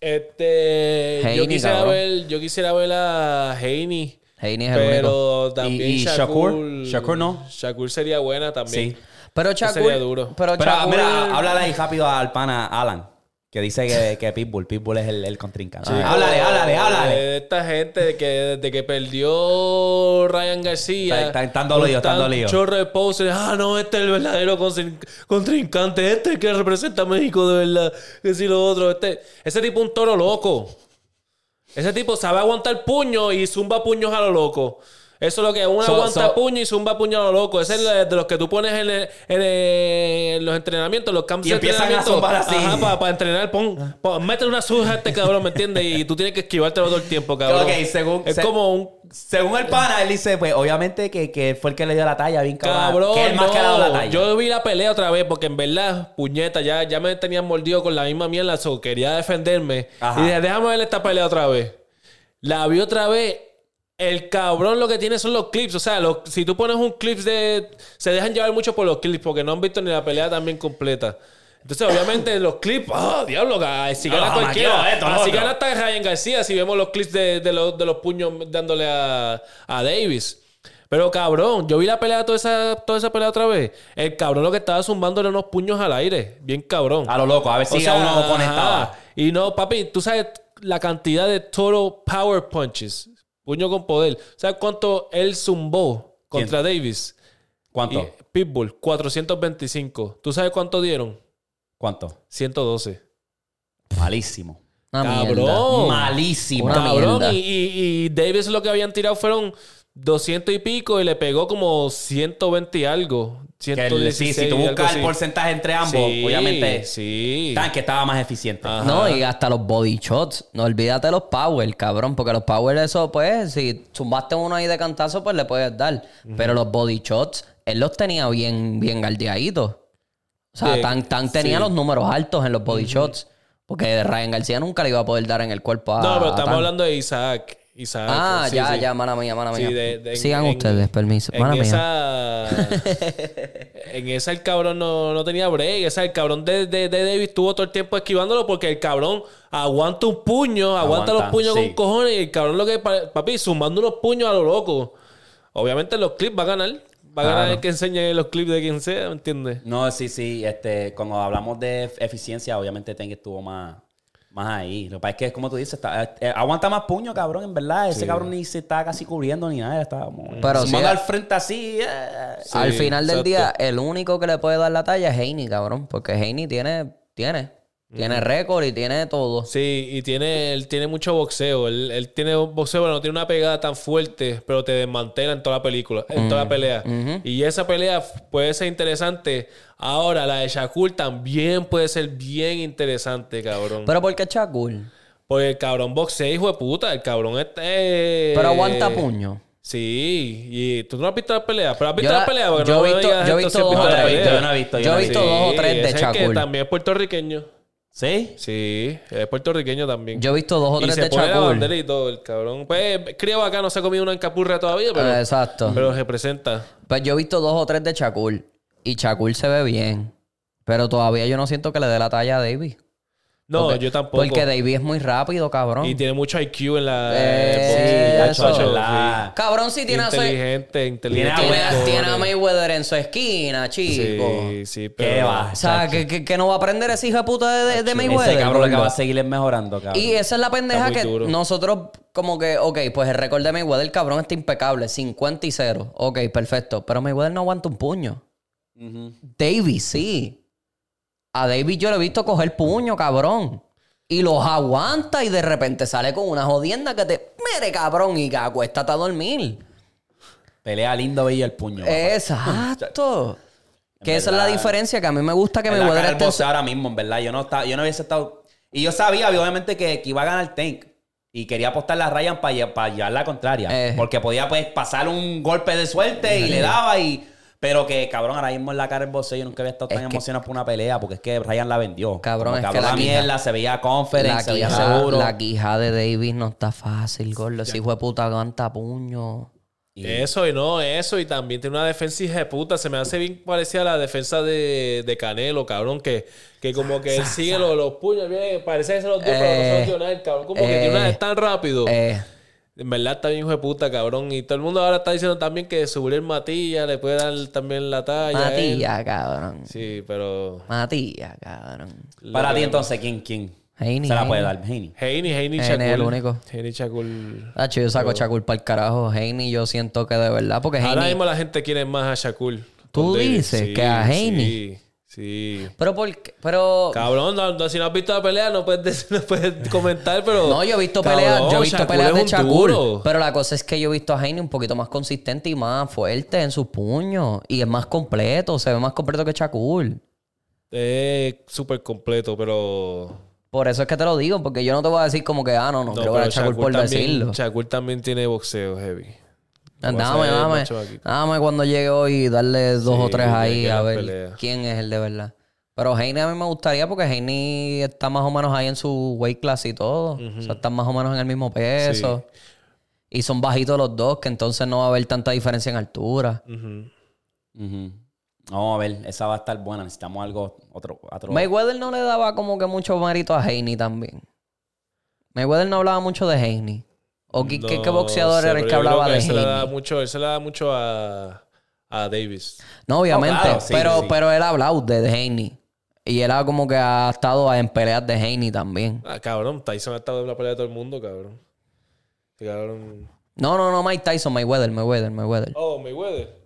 Este. yo quisiera cabrón. ver. Yo quisiera ver a Haney. Haney es el único. Pero también ¿Y- y Shakur. Shakur? Shakur no. Shakur sería buena también. Sí. Pero Shakur, sería duro. Pero, Pero Shakur- mira, háblale ahí rápido al pana Alan, que dice que, que Pitbull, Pitbull es el, el contrincante. Chico, háblale, háblale, de háblale. Esta gente de que desde que perdió Ryan García. Está- está- están dolidos, están. Chorro de poses. Ah, no, este es el verdadero contrin- contrincante. Este es el que representa a México de verdad. Que si lo otro. Este, ese tipo es un toro loco. Ese tipo sabe aguantar puño y zumba puños a lo loco. Eso es lo que es. Uno So- aguanta so- puño y zumba puño a lo loco. Ese es el de los que tú pones en, el- en el- en los entrenamientos, los campos Y de empiezan a entrenamiento. zumbar así. Ajá, para entrenar. Pon, pon- mete una suja a este cabrón, ¿me entiendes? Y tú tienes que esquivártelo todo el tiempo, cabrón. Ok, según- es se- como un Según el pana, él dice, pues obviamente que, que fue el que le dio la talla, bien cabrón. cabrón. que él más que dado la talla. Yo vi la pelea otra vez porque en verdad, puñeta, ya, ya me tenían mordido con la misma mierda. So, quería defenderme. Ajá. Y dije, déjame ver esta pelea otra vez. La vi otra vez. El cabrón lo que tiene son los clips. O sea, los- si tú pones un clip de. Se dejan llevar mucho por los clips porque no han visto ni la pelea también completa. Entonces, obviamente, los clips, ¡ah, diablo! Así gana No, cualquiera. esto, así gana hasta Ryan García si vemos los clips de, de los, de los puños dándole a, a Davis. Pero cabrón, yo vi la pelea, toda esa, toda esa pelea otra vez. El cabrón lo que estaba zumbándole unos puños al aire. Bien cabrón. A lo loco, a ver si O sea, a uno conectaba. Y no, papi, tú sabes la cantidad de total power punches. Puño con poder. ¿Sabes cuánto él zumbó contra Davis? ¿Cuánto? Y Pitbull, 425. ¿Tú sabes cuánto dieron? ¿Cuánto? 112. Malísimo. Una Cabrón. mierda. Malísimo. Una Cabrón, mierda. y, y- y Davis lo que habían tirado fueron 200 y pico y le pegó como 120 y algo. Que el- 116 sí, si tú buscas el porcentaje entre ambos, Sí, obviamente Sí. Tanque estaba más eficiente. Ajá. No, y hasta los body shots. No olvídate los power, cabrón. Porque los power, eso, pues, si zumbaste uno ahí de cantazo, pues le puedes dar. Pero los body shots, él los tenía bien, bien galdeaditos. O sea, Sí, tan, tan tenía sí. los números altos en los body shots. Porque Ryan García nunca le iba a poder dar en el cuerpo a. No, pero estamos hablando de Isaac. Isaac. Ah, sí, ya, sí. ya, mala mía, mala Sí, mía. de- de- Sigan en- ustedes, permiso. En mía. esa. en esa el cabrón no, no tenía break. Esa el cabrón de, de, de Davis estuvo todo el tiempo esquivándolo porque el cabrón aguanta un puño, aguanta, Aguanta, los puños sí. con cojones y el cabrón lo que. pa- Papi, sumando unos puños a lo loco. Obviamente los clips va a ganar. Va a ganar el que enseñe los clips de quien sea, ¿me entiendes? No, sí, sí. Este, cuando hablamos de eficiencia, obviamente Tank estuvo más, más ahí. Lo que pasa es que, como tú dices, está- eh, aguanta más puño, cabrón, en verdad. Ese cabrón ni se estaba casi cubriendo ni nada. Estaba como... Pero sumando sí, al frente así. eh. Al final del exacto. día, el único que le puede dar la talla es Heine, cabrón. Porque Heine tiene, tiene. Tiene récord y tiene todo. Sí, y tiene, él tiene mucho boxeo. Él, él tiene un boxeo, pero no tiene una pegada tan fuerte, pero te desmantela en toda la película, en toda la pelea. Y esa pelea puede ser interesante. Ahora, la de Shakur también puede ser bien interesante, cabrón. Pero ¿por qué Chacul? Porque el cabrón boxea, hijo de puta. El cabrón este. Pero aguanta puño. Sí, y tú no has visto la pelea. Pero has visto Yo la, pelea. Porque yo no he me visto- yo he dos o tres. Yo no he visto, yo Yo no he he visto visto. dos o tres de es que Shakur. también es puertorriqueño. ¿Sí? Sí, es puertorriqueño también. Yo he visto dos o y tres se de pone la Shakur. bandera y todo, el cabrón. Pues, creo acá no se ha comido una encapurra todavía, pero, Eh, Exacto. pero representa. Pues yo he visto dos o tres de Chacul. Y Chacul se ve bien. Pero todavía yo no siento que le dé la talla a David. No, Porque- yo tampoco. Porque David es muy rápido, cabrón. Y tiene mucho IQ en la... Eh, eso. sí. la- Cabrón, si tiene a, su- Inteligente, inteligente. Tiene tiene, a- tiene a Mayweather en su esquina, chico. Sí, sí, pero... ¿Qué va? O sea, que, que- que no va a aprender ese hijo de puta de, de, de Mayweather. Ese cabrón lo que va a seguir es mejorando, cabrón. Y esa es la pendeja que duro. nosotros, como que, ok, pues el récord de Mayweather, cabrón, está impecable, 50 y 0. Ok, perfecto. Pero Mayweather no aguanta un puño. Davis, sí. A Davis yo lo he visto coger puño, cabrón. Y los aguanta y de repente sale con una jodienda que te. Mire, cabrón, y que acuéstate a dormir. Pelea lindo, bello el puño. Exacto. que esa es la diferencia, que a mí me gusta que esté. en su- boxeo ahora mismo, en verdad. Yo no, estaba, yo no hubiese estado... Y yo sabía, obviamente, que, que iba a ganar Tank. Y quería apostar la Ryan para llevar la contraria. Eh. Porque podía, pues, pasar un golpe de suerte y le daba y... Pero que, cabrón, ahora mismo en la cara del boxeo yo nunca había estado tan que- emocionado por una pelea porque es que Ryan la vendió. Cabrón, Como es que la mierda, se veía conference, La se veía quija, seguro. la quija de Davis no está fácil, gordo. Ese hijo de puta aguanta puño. Eso y no, eso. Y también tiene una defensa hija de puta. Se me hace bien parecida a la defensa de, de Canelo, cabrón. Que, que como que él sigue los, los puños. Bien, parece que se los dio, pero no se los dio nada. El cabrón como que eh, tiene una es tan rápido. Eh, En verdad está bien hijo de puta, cabrón. Y todo el mundo ahora está diciendo también que subir Matilla le puede dar también la talla. Matilla, cabrón. Sí, pero... Matilla, cabrón. Para lo ti entonces, ¿quién, quién? Heini, se la Heini. puede dar, Heini. Heini, Heini Heini Shakur. es el único. Heini Shakur. Hacho, yo saco Shakur para el carajo. Heini, yo siento que de verdad, porque Ahora Heini. mismo la gente quiere más a Shakur. ¿Tú dices que a Heini? Sí, sí. Pero por qué? Pero. Cabrón, no, no, si no has visto la pelea no puedes, decir- no puedes comentar, pero... No, yo he visto Cabrón, peleas, yo he visto Shakur peleas de Shakur. duro. Pero la cosa es que yo he visto a Heini un poquito más consistente y más fuerte en sus puños. Y es más completo, se ve más completo que Shakur. Es súper completo, pero... Por eso es que te lo digo, porque yo no te voy a decir como que, ah, no, no, No, pero Shakur por también, decirlo. Shakur también tiene boxeo heavy. Dame, dame, dame cuando llegue hoy darle dos Sí, o tres ahí a ver pelea. quién es el de verdad. Pero Heine a mí me gustaría porque Heine está más o menos ahí en su weight class y todo. O sea, están más o menos en el mismo peso. Y son bajitos los dos, que entonces no va a haber tanta diferencia en altura. Vamos a ver, esa va a estar buena. Necesitamos algo, otro, otro. Mayweather no le daba como que mucho mérito a Haney también. Mayweather no hablaba mucho de Haney. ¿O qué, boxeador sé, era el que hablaba de él se le da Haney? mucho, él se le da mucho a, a Davis. No, obviamente. No, claro, sí, pero, sí. pero él ha hablado de, de Haney. Y él ha como que ha estado en peleas de Haney también. Ah, cabrón, Tyson ha estado en la pelea de todo el mundo, cabrón. Cabrón. No, no, no, Mike Tyson, Mayweather, Mayweather, Mayweather. Oh, Mayweather.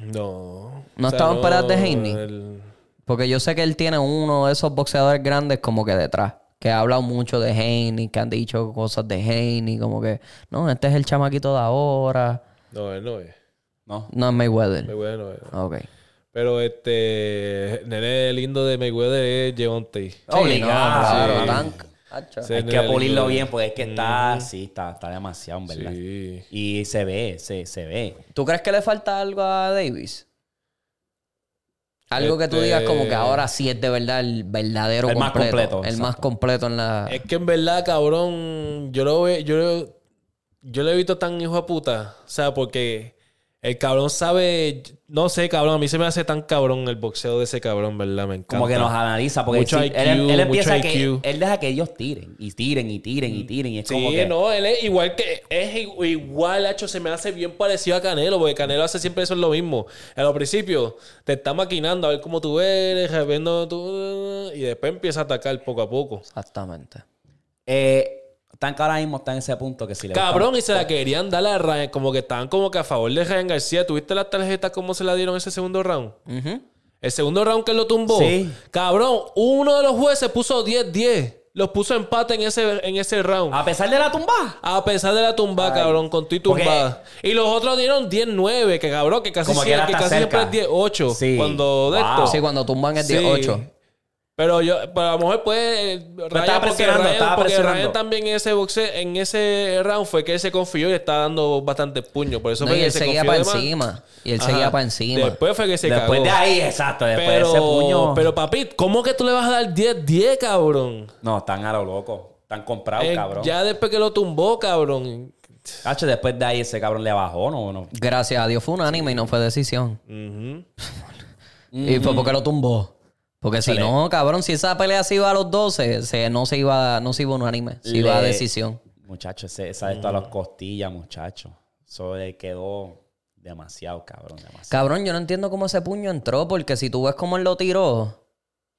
No. ¿No estaba en peleas de Haney? Porque yo sé que él tiene uno de esos boxeadores grandes como que detrás. Que ha hablado mucho de Haney, que han dicho cosas de Haney, como que, no, este es el chamaquito de ahora. No, él no es. No. No es Mayweather. Mayweather no es. Ok. Pero este. Nene lindo de Mayweather es. Sí, no, Obligado. claro, Sí. Tank. Hacho. Sí. Hay que pulirlo lindo. bien porque es que está, sí, está, está demasiado, en verdad. Sí. Y se ve, se, se ve. ¿Tú crees que le falta algo a Davis? Algo que tú Este- digas como que ahora sí es de verdad el verdadero El más completo. completo, El más completo en la... Es que en verdad, cabrón, yo lo veo, yo lo, yo lo he visto tan hijo de puta. O sea, porque el cabrón sabe, no sé, cabrón, a mí se me hace tan cabrón el boxeo de ese cabrón, ¿verdad? Me encanta. Como que nos analiza. Porque Mucho sí, IQ, él, él empieza mucho que. IQ. Él deja que ellos tiren. Y tiren, y tiren, y tiren. Y es como que. no, él es igual que es igual, hecho, se me hace bien parecido a Canelo, porque Canelo hace siempre eso es lo mismo. En los principios te está maquinando a ver cómo tú eres, viendo tú, y después empieza a atacar poco a poco. Exactamente. Eh, Tank ahora mismo está en ese punto que si le. Cabrón, y se la querían dar a Ryan, como que estaban como que a favor de Ryan García. ¿Tuviste las tarjetas cómo se la dieron ese segundo round? Ujú. El segundo round que él lo tumbó. Sí. Cabrón, uno de los jueces puso 10-10. Los puso empate en ese, en ese round. A pesar de la tumba. A pesar de la tumba, Ay. cabrón, con tu y tumbada. Y los otros dieron 10-9, que cabrón, que casi, Como que siempre, que hasta casi siempre es cerca. 10-8. Sí. Cuando de Wow. esto. Sí, cuando tumban el Sí. 18. Pero yo, pero a lo mejor pues Ryan, estaba porque, presionando, Ryan, estaba porque. Ryan también en ese boxe, en ese round fue que él se confió y le estaba dando bastante puño. Por eso No, fue y que él se seguía para encima. Y él Ajá. seguía para encima. Después fue que se después cagó. de ahí, exacto. Después pero, de ese puño. pero papi, ¿cómo que tú le vas a dar 10-10, cabrón? No, están a lo loco. Están comprados, Eh, cabrón. ya después que lo tumbó, cabrón. Hacho, después de ahí ese cabrón le bajó, ¿no? no. Gracias a Dios fue unánime y no fue decisión. Ujú. Y fue porque lo tumbó. Porque si no, cabrón, si esa pelea se iba a los 12, se, no se iba, no se iba unánime, se iba a decisión. Muchacho, ese, esa de todas las costillas, muchacho. Eso le quedó demasiado, cabrón. Demasiado. Cabrón, yo no entiendo cómo ese puño entró, porque si tú ves cómo él lo tiró,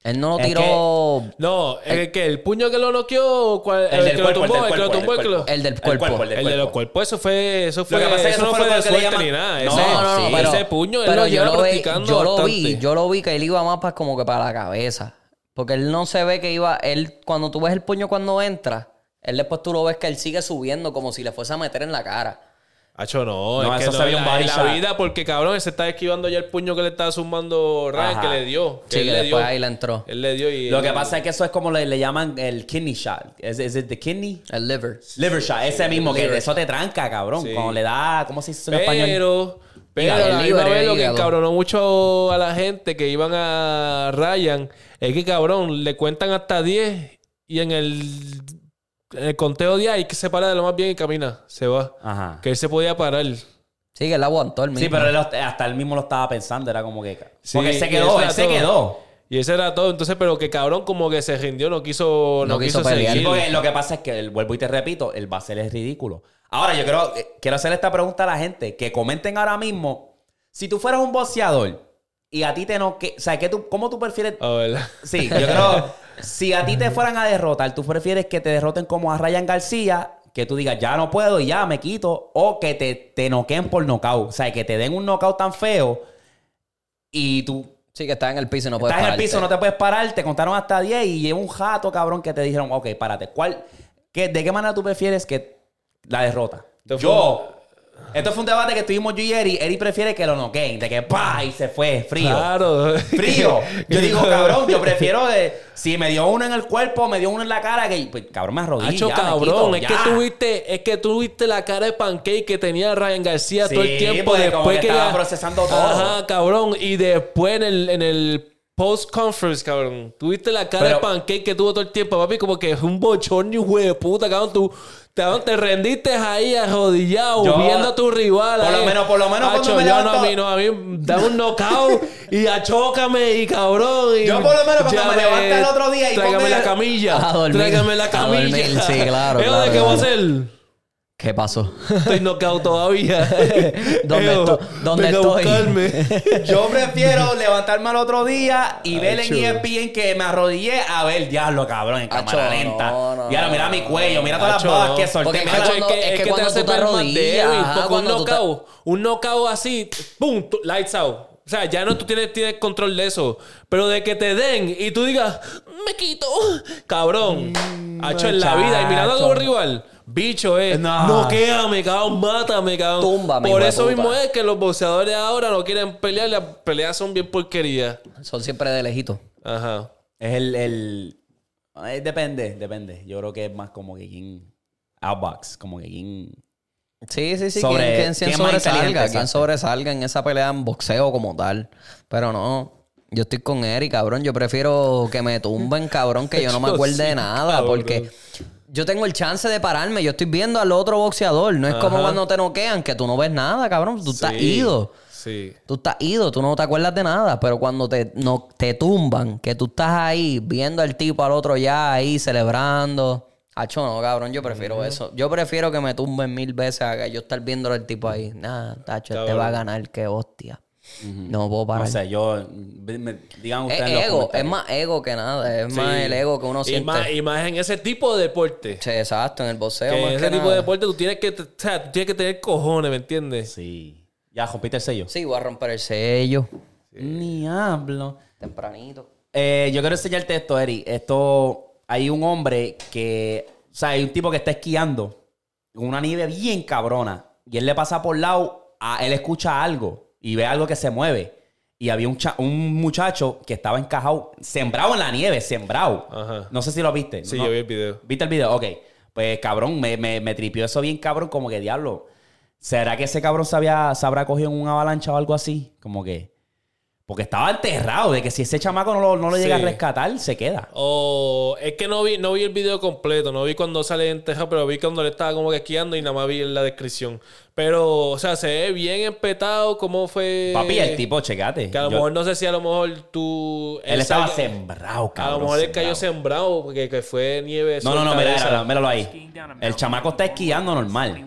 él no lo Es tiró. No, el que el puño que lo noqueó, ¿cuál? El del que cuerpo, lo el tumbó, del el que lo cuerpo, tumbó, el el que lo- cuerpo. El del El cuerpo. cuerpo, el del El de los cuerpo. cuerpos, eso fue, eso fue, que pasa es que eso no no fue fue lo de que le suerte llaman- ni nada. No, Ese, No, no, no, sí, pero, ese puño él pero lo yo lleva lo vi, practicando yo lo bastante. vi, yo lo vi que él iba más para como que para la cabeza. Porque él no se ve que iba, él, cuando tú ves el puño cuando entra, él después tú lo ves que él sigue subiendo como si le fuese a meter en la cara. Hacho, no, No, es que eso no, vio en un la, body la shot. vida, porque cabrón, él se está esquivando ya el puño que le estaba sumando Ryan, Ajá. que le dio. Sí, él que le después dio. ahí le entró. Él le dio y... Lo que pasa es que eso es como le, le llaman el kidney shot. ¿Es es it the kidney? El liver. Liver shot. Ese mismo, que liver eso te tranca, cabrón. Sí. Cuando le da, ¿cómo se dice en español? Pero, pero a la misma vez lo que encabronó mucho a la gente que iban a Ryan es que, cabrón, le cuentan hasta 10 y en el, el conteo 10 hay que se para de lo más bien y camina, se va. Ajá. Que él se podía parar. Sí, que él aguantó el mismo. Sí, pero él hasta él mismo lo estaba pensando. Era como que... Sí, Porque él se quedó, él se todo. quedó. Y ese era todo. Entonces, pero que cabrón como que se rindió, no quiso, no, No quiso, quiso pelear. seguir. Porque lo que pasa es que, el, vuelvo y te repito, el Basel es ridículo. Ahora, yo quiero, eh, quiero hacer esta pregunta a la gente. Que comenten ahora mismo. Si tú fueras un boxeador y a ti te no... Que, o sea, ¿qué tú, ¿cómo tú prefieres...? Sí, yo creo... si a ti te fueran a derrotar, tú prefieres que te derroten como a Ryan García, que tú digas, ya no puedo y ya me quito, o que te, te noqueen por nocaut. O sea, que te den un knockout tan feo y tú Sí, que está en el piso y no puede Estás en el piso, no te puedes parar, te contaron hasta 10 y lleva un jato, cabrón, que te dijeron, ok, párate. ¿Cuál, qué, ¿De qué manera tú prefieres que la derrota? Yo. Esto fue un debate que tuvimos yo y Eri. Eri prefiere que lo noqueen, de que pa y se fue, frío. Claro. Frío. Yo digo, cabrón, yo prefiero de. Si me dio uno en el cuerpo, me dio uno en la cara, que pues, cabrón me arrodillo. Hacho, cabrón, quito, es que tuviste, es que tuviste la cara de pancake que tenía Ryan García todo el tiempo como después que que estaba ya- procesando todo. Ajá, cabrón, y después en el, en el post-conference, cabrón. Tuviste la cara Pero- de pancake que tuvo todo el tiempo, papi, como que es un bochorno, hijo de puta, cabrón. Tú cabrón, te rendiste ahí arrodillado, Yo- viendo a tu rival. por lo menos- por lo menos cuando Acho, me yo levanto- no, a mí no, a mí dame un knockout y achócame y cabrón. y Yo por lo menos cuando llame- me levanto el otro día y Tráigame la camilla. A dormir. Tráigame la A camilla. dormir, sí, claro, ¿Eso claro, de qué voy a claro. ¿Qué pasó? Estoy knockout todavía. ¿Dónde Eo, esto- dónde estoy? Yo prefiero levantarme al otro día y ver en. ESPN que me arrodillé a ver, diablo, cabrón, en Acho, cámara lenta. no, no, Diablo, mira no, mi cuello, mira todas Acho, las no. que solté. Mira, es cuando- que, es es que que te te arrodillas, ajá, porque un te- knockout, un knockout así, ¡pum! Lights out. O sea, ya no tú tienes, tienes control de eso. Pero de que te den y tú digas, me quito, cabrón. Hacho en la vida. Y mirando a tu rival, bicho, eh. No. No, quédame, cabrón, mátame, cabrón. Túmbame, Por eso puta. mismo es que los boxeadores ahora no quieren pelear. Las peleas son bien porquerías. Son siempre de lejito. Ajá. Es el, el... eh, depende, depende. Yo creo que es más como que quien... Outbox, como que quien... Sí, sí, sí. Sobre- quien, quien- quien sobresalga, quien sobresalga en esa pelea en boxeo como tal. Pero no. Yo estoy con Eric, cabrón. Yo prefiero que me tumben, cabrón, que yo no me acuerde de nada. cabrón. Porque yo tengo el chance de pararme. Yo estoy viendo al otro boxeador. No es como cuando te noquean, que tú no ves nada, cabrón. Tú estás ido. Sí. Tú estás ido, tú no te acuerdas de nada, pero cuando te, no, te tumban, que tú estás ahí viendo al tipo al otro ya ahí celebrando. Hacho, no, cabrón, yo prefiero eso. Yo prefiero que me tumben mil veces a que yo estar viendo al tipo ahí. Nah, tacho, este Cabrón. va a ganar, qué hostia. No puedo parar. No sé, yo... me- digan es ustedes los ego, es más ego que nada. Es más Sí. el ego que uno y siente. Más, y más en ese tipo de deporte. Sí, exacto, en el boxeo. Que más en que ese tipo nada. de deporte tú tienes que, o sea, tú tienes que tener cojones, ¿me entiendes? Sí. Ya, rompiste el sello. Sí, voy a romper el sello. Ni hablo. Tempranito. Eh, yo quiero enseñarte esto, Eri. Esto, hay un hombre que, o sea, hay un tipo que está esquiando con una nieve bien cabrona y él le pasa por lado, a, él escucha algo y ve algo que se mueve y había un, cha- un muchacho que estaba encajado, sembrado en la nieve, sembrado. Ajá. No sé si lo viste. Sí, ¿no? yo vi el video. ¿Viste el video? Ok. Pues cabrón, me, me, me tripió eso bien cabrón, como que diablo. ¿Será que ese cabrón se, había, se habrá cogido en una avalancha o algo así? Como que. Porque estaba enterrado, de que si ese chamaco no lo, no lo llega Sí. a rescatar, se queda. O es que no vi, no vi el video completo, no vi cuando sale en Texas, pero vi cuando le estaba como que esquiando y nada más vi en la descripción. Pero, o sea, se ve bien empetado cómo fue. Papi, el tipo, checate. Que a lo Yo- mejor no sé si a lo mejor tú. él estaba sembrado, A cabrón. lo mejor él cayó sembrado. porque que fue nieve. No, no, no, mira, míralo ahí. El chamaco está esquiando normal.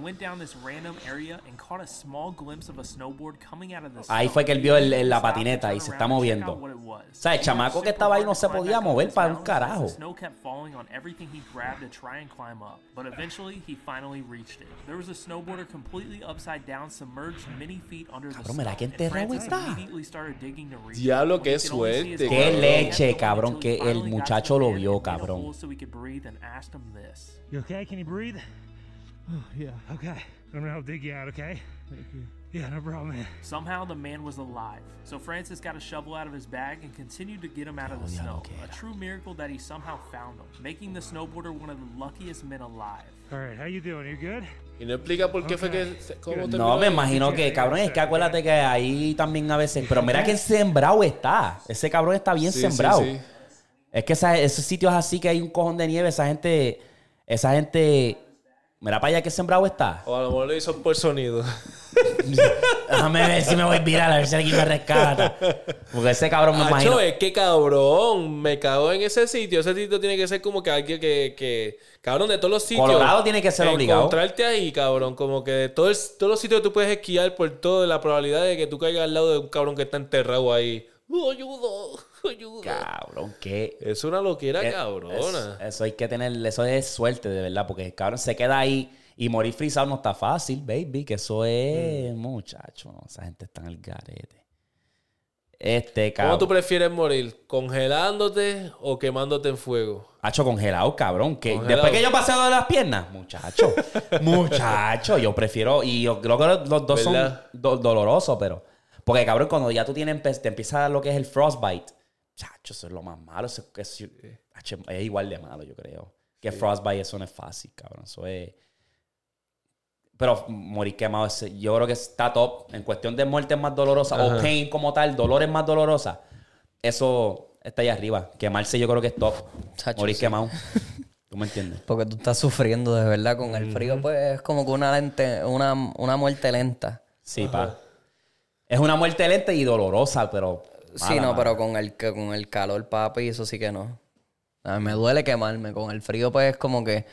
Ahí fue que él vio el- el- la patineta y se está moviendo. O sea, el chamaco que estaba ahí no se podía mover para un carajo. Cabrón, mira qué enterrado está. Diablo, qué suerte, Qué leche, cabrón, que el muchacho lo vio, cabrón. You okay? Can you breathe? Oh, yeah. Okay. I'm gonna help dig you out, okay? Thank you. Yeah, no problem, man. Somehow the man was alive, so Francis got a shovel out of his bag and continued to get him out of the oh, snow. A true miracle that he somehow found him, making the snowboarder one of the luckiest men alive. All right, how you doing? You good? Y no explica por qué fue que. ¿Cómo No, me ahí? imagino que, cabrón, es que acuérdate que ahí también a veces. Pero mira que sembrado está. Ese cabrón está bien Sí, sí, sembrado. sí. Es que esa- esos sitios así que hay un cojón de nieve, esa gente. Esa gente. Mira para allá que sembrado está. O a lo mejor lo hizo por sonido. Déjame ver si me voy viral, a ver si alguien me rescata. Porque ese cabrón me imagino. Acho, es que cabrón, me cago en ese sitio. Ese sitio tiene que ser como que alguien que, que cabrón, de todos los sitios. Colorado tiene que ser obligado. Encontrarte ahí, cabrón, como que de todo el- todos los sitios que tú puedes esquiar por todo, la probabilidad de que tú caigas al lado de un cabrón que está enterrado ahí. ¡Oh, ayuda! ¡Ayuda! Cabrón, qué. Es una loquera Eh, cabrona. es- eso hay que tener, eso es suerte, de verdad, porque el cabrón se queda ahí y morir frisado no está fácil, baby, que eso es, Mm. muchacho, no, esa gente está en el garete. Este, ¿Cómo cabrón. tú prefieres morir? ¿Congelándote o quemándote en fuego? Hacho congelado, cabrón. Que Congelado. después que yo pasé de las piernas, muchacho. muchacho, yo prefiero. Y yo creo que los, los dos ¿Verdad? son do- dolorosos, pero. Porque, cabrón, cuando ya tú tienes, te empieza a dar lo que es el frostbite, chacho, eso es lo más malo. Eso, es igual de malo, yo creo. Que frostbite, eso no es fácil, cabrón. Eso es. Pero morir quemado, yo creo que está top. En cuestión de muerte es más dolorosa, o Ajá. pain como tal, dolor es más dolorosa. eso está ahí arriba. Quemarse yo creo que es top. Chacho, Morir sí. quemado. ¿Tú me entiendes? Porque tú estás sufriendo de verdad con el frío, pues es como que una, lente, una, una muerte lenta. Sí, pa. Es una muerte lenta y dolorosa, pero... Sí, no, mala. pero con el, que- con el calor, papi, eso sí que no. A mí me duele quemarme. Con el frío, pues es como que,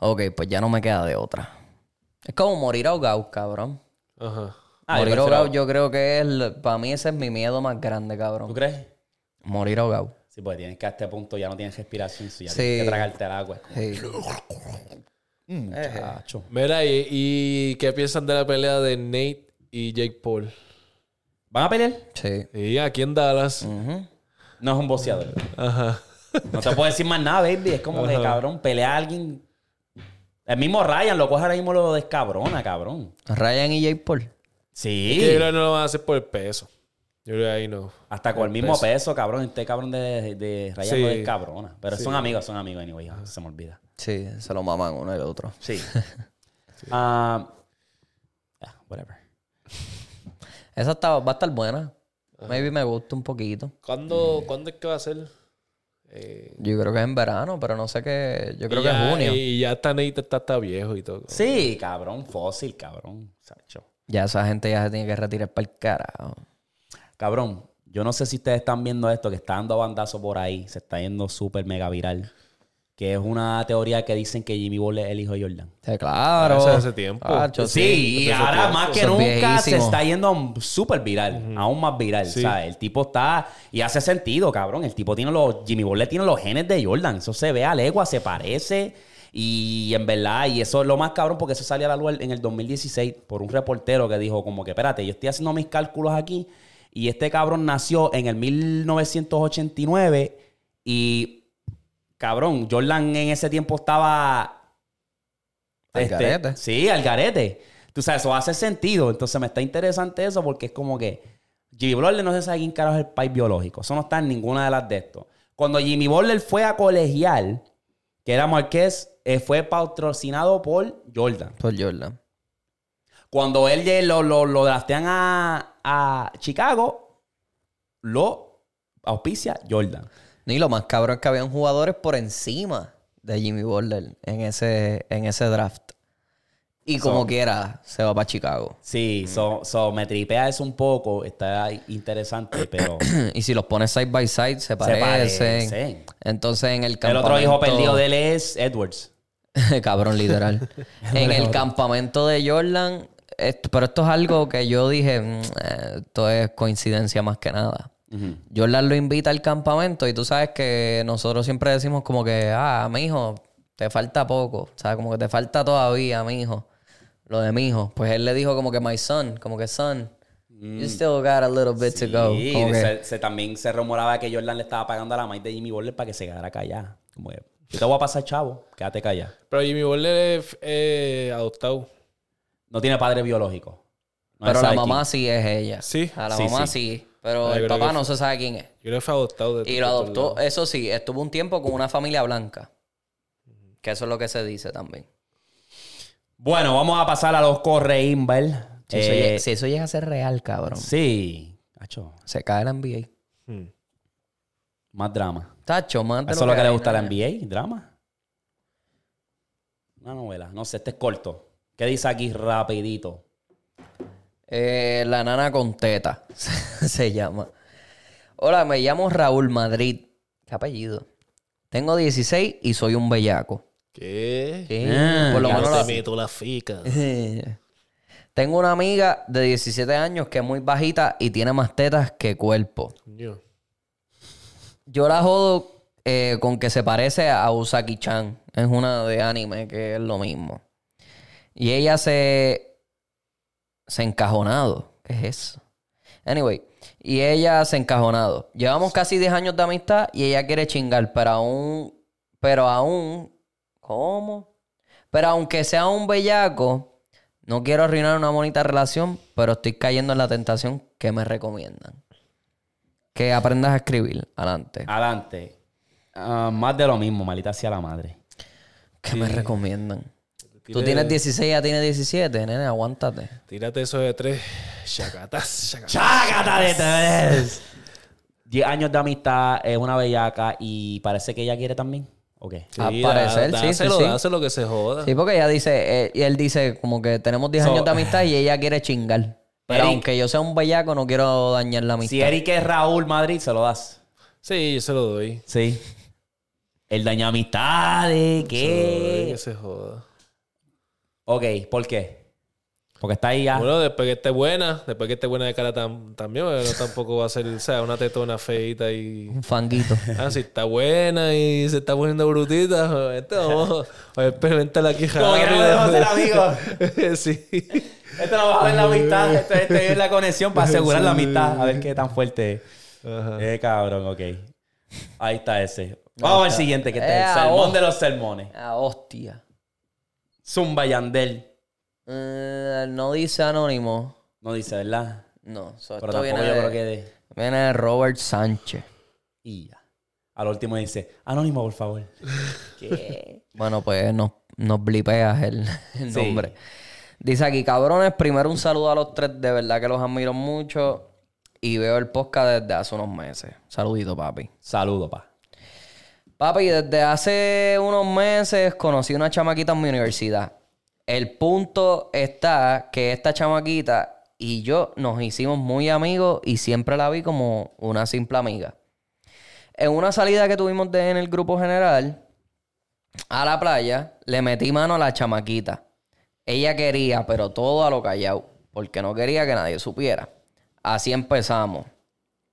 ok, pues ya no me queda de otra. Es como morir ahogado, cabrón. Ajá. Ah, morir ahogado, yo creo que es, para mí ese es mi miedo más grande, ¿Tú cabrón. crees? Morir ahogado. Sí, pues tienes que a este punto ya no tienes respiración, ya Sí. tienes que tragarte el agua. Sí. Chacho. Mira, ¿y, y qué piensan de la pelea de Nate y Jake Paul? ¿Van a pelear? Sí. Y aquí en Dallas. Ujú. No es un boxeador. Ajá. No te puedo decir más nada, baby. Es como que, cabrón, pelea a alguien... El mismo Ryan lo coge ahora mismo lo descabrona, cabrón. Ryan y Jake Paul. Sí. Que yo creo que no lo van a hacer por el peso. Yo creo que ahí no. Hasta con el mismo peso. peso, cabrón. Este cabrón de, de Ryan Sí. lo descabrona. Pero son amigos, son amigos, anyway. Se me olvida. Sí, se lo maman uno y el otro. Sí. Ah, yeah, whatever. Esa está, va a estar buena. Maybe me gusta un poquito. ¿Cuándo, ¿cuándo es que va a ser? Eh, Yo creo que es en verano, pero no sé qué. Yo creo que es junio. Y ya está Nate está, está viejo y todo. Sí, cabrón. Fósil, cabrón. Sacho. Ya esa gente ya se tiene que retirar para el carajo. Cabrón, yo no sé si ustedes están viendo esto, que está dando bandazo por ahí. Se está yendo súper mega viral. Que es una teoría que dicen que Jimmy Butler es el hijo de Jordan. Sí, claro. Eso hace tiempo. Sí, y ahora tiempo. más que Eso nunca se está yendo súper viral, aún más viral. Sí. O sea, el tipo está. Y hace sentido, cabrón. El tipo tiene los. Jimmy Butler tiene los genes de Jordan. Eso se ve a legua, se parece. Y en verdad, y eso es lo más cabrón porque eso salió a la luz en el 2016 por un reportero que dijo, como que, espérate, yo estoy haciendo mis cálculos aquí. Y este cabrón nació en el 1989 y. Cabrón, Jordan en ese tiempo estaba Al este, garete. Sí, al garete. Tú sabes, eso hace sentido. Entonces me está interesante eso porque es como que Jimmy Butler no se sabe quién carajo es el país biológico. Eso no está en ninguna de las de estos. Cuando Jimmy Butler fue a colegial, que era Marqués, eh, fue patrocinado por Jordan. Por Jordan. Cuando él lo, lo, lo draftean a, a Chicago, lo auspicia Jordan. Ni lo más cabrón es que habían jugadores por encima de Jimmy Butler en ese, en ese draft. Y como So- quiera, se va para Chicago. Sí, so, so me tripea eso un poco. Está interesante, pero... y si los pones side by side, se parecen. parecen. Entonces en el El campamento... otro hijo perdido de él es Edwards. Cabrón, literal. en el campamento de Jordan, esto- pero esto es algo que yo dije, mm, eh, esto es coincidencia más que nada. Jordan lo invita al campamento y tú sabes que nosotros siempre decimos como que, ah, mi hijo, te falta poco. O sea, como que te falta todavía, mi hijo. Lo de mi hijo. Pues él le dijo como que my son, como que son, you still got a little bit to go. Como que- se, se- también se rumoraba que Jordan le estaba pagando a la maíz de Jimmy Butler para que se quedara callada. Como que, yo te voy a pasar, chavo, quédate callada. Pero Jimmy Butler es eh, adoptado. No tiene padre biológico. No pero se la mamá quién. sí es ella. Sí. A la Sí, mamá sí. sí. Pero Ah, el papá que no fue- se sabe quién es. Yo creo que fue adoptado. de Y lo adoptó, eso sí, estuvo un tiempo con una familia blanca. Que eso es lo que se dice también. Bueno, vamos a pasar a los correimbel. Si, eso, Eh, si eso llega a ser real, cabrón, Sí, Tacho, se cae la NBA. Hmm. más drama. Tacho, más de Eso es lo que le hay, gusta a la. NBA, drama. Una novela. No sé, este es corto. ¿Qué dice aquí rapidito? Eh, la nana con teta se llama. Hola, me llamo Raúl Madrid. ¿Qué apellido? Tengo 16 y soy un bellaco. ¿Qué? Sí, Ah, por lo menos te la- meto la fica. Tengo una amiga de 17 años que es muy bajita y tiene más tetas que cuerpo. Yo la jodo eh, con que se parece a Usaki-chan. Es una de anime que es lo mismo. Y ella se... Se encajonado. ¿Qué es eso? Anyway. Y ella se encajonado. Llevamos casi 10 años de amistad y ella quiere chingar, pero aún... Pero aún... ¿Cómo? Pero aunque sea un bellaco, no quiero arruinar una bonita relación, pero estoy cayendo en la tentación que me recomiendan. Que aprendas a escribir. Adelante. Adelante. Ah, más de lo mismo, malita sea la madre. ¿Qué me recomiendan? Tú tienes 16, ella tiene 17, nene, aguántate. Tírate eso de tres. Chacatas, chacatas. ¡Chácata de tres! 10 años de amistad, es una bellaca y parece que ella quiere también. ¿O qué? Sí, Al parecer, da- sí, sí, sí. dáselo que se joda. Sí, porque ella dice, eh, y él dice como que tenemos 10 So- años de amistad y ella quiere chingar. Pero Eric- aunque yo sea un bellaco, no quiero dañar la amistad. Si Eric es Raúl Madrid, se lo das. Sí, yo se lo doy. Sí. El daño a amistades, Se lo doy, ¿qué? que se joda. Ok, ¿por qué? Porque está ahí ya. Bueno, después que esté buena, después que esté buena de cara tam- también, no tampoco va a ser, o sea, una tetona feita y... Un fanguito. Ah, si está buena y se está poniendo brutita, este vamos a experimentar aquí Como que no podemos ser amigos. sí. Esto no va a ver la amistad. Esto, esto es la conexión para asegurar la amistad. A ver qué tan fuerte es. Ajá. Eh, cabrón, ok. Ahí está ese. Vamos al siguiente, que este es Eh, el sermón oh. de los sermones. Ah, hostia. Zumba Yandel. Eh, no dice anónimo. No dice, ¿verdad? No, so Pero esto tampoco viene yo de, creo que de... viene de Robert Sánchez. Y ya. Al último dice, anónimo, por favor. ¿Qué? Bueno, pues nos, nos blipeas el, el Sí. nombre. Dice aquí, cabrones, primero un saludo a los tres, de verdad que los admiro mucho y veo el podcast desde hace unos meses. Saludito, papi. Saludo, pa. Papi, desde hace unos meses conocí una chamaquita en mi universidad. El punto está que esta chamaquita y yo nos hicimos muy amigos y siempre la vi como una simple amiga. En una salida que tuvimos de- en el grupo general a la playa, le metí mano a la chamaquita. Ella quería, pero todo a lo callado, porque no quería que nadie supiera. Así empezamos,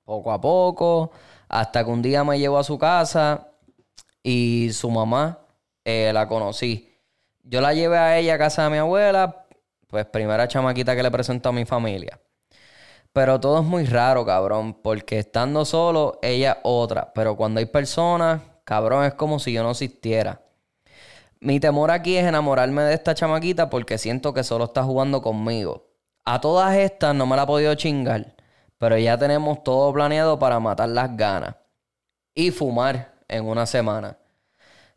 poco a poco, hasta que un día me llevó a su casa y su mamá eh, la conocí. Yo la llevé a ella a casa de mi abuela, pues primera chamaquita que le presentó a mi familia. Pero todo es muy raro, cabrón, porque estando solo, ella otra. Pero cuando hay personas, cabrón, es como si yo no existiera. Mi temor aquí es enamorarme de esta chamaquita porque siento que solo está jugando conmigo. A todas estas no me la he podido chingar, pero ya tenemos todo planeado para matar las ganas. Y fumar en una semana.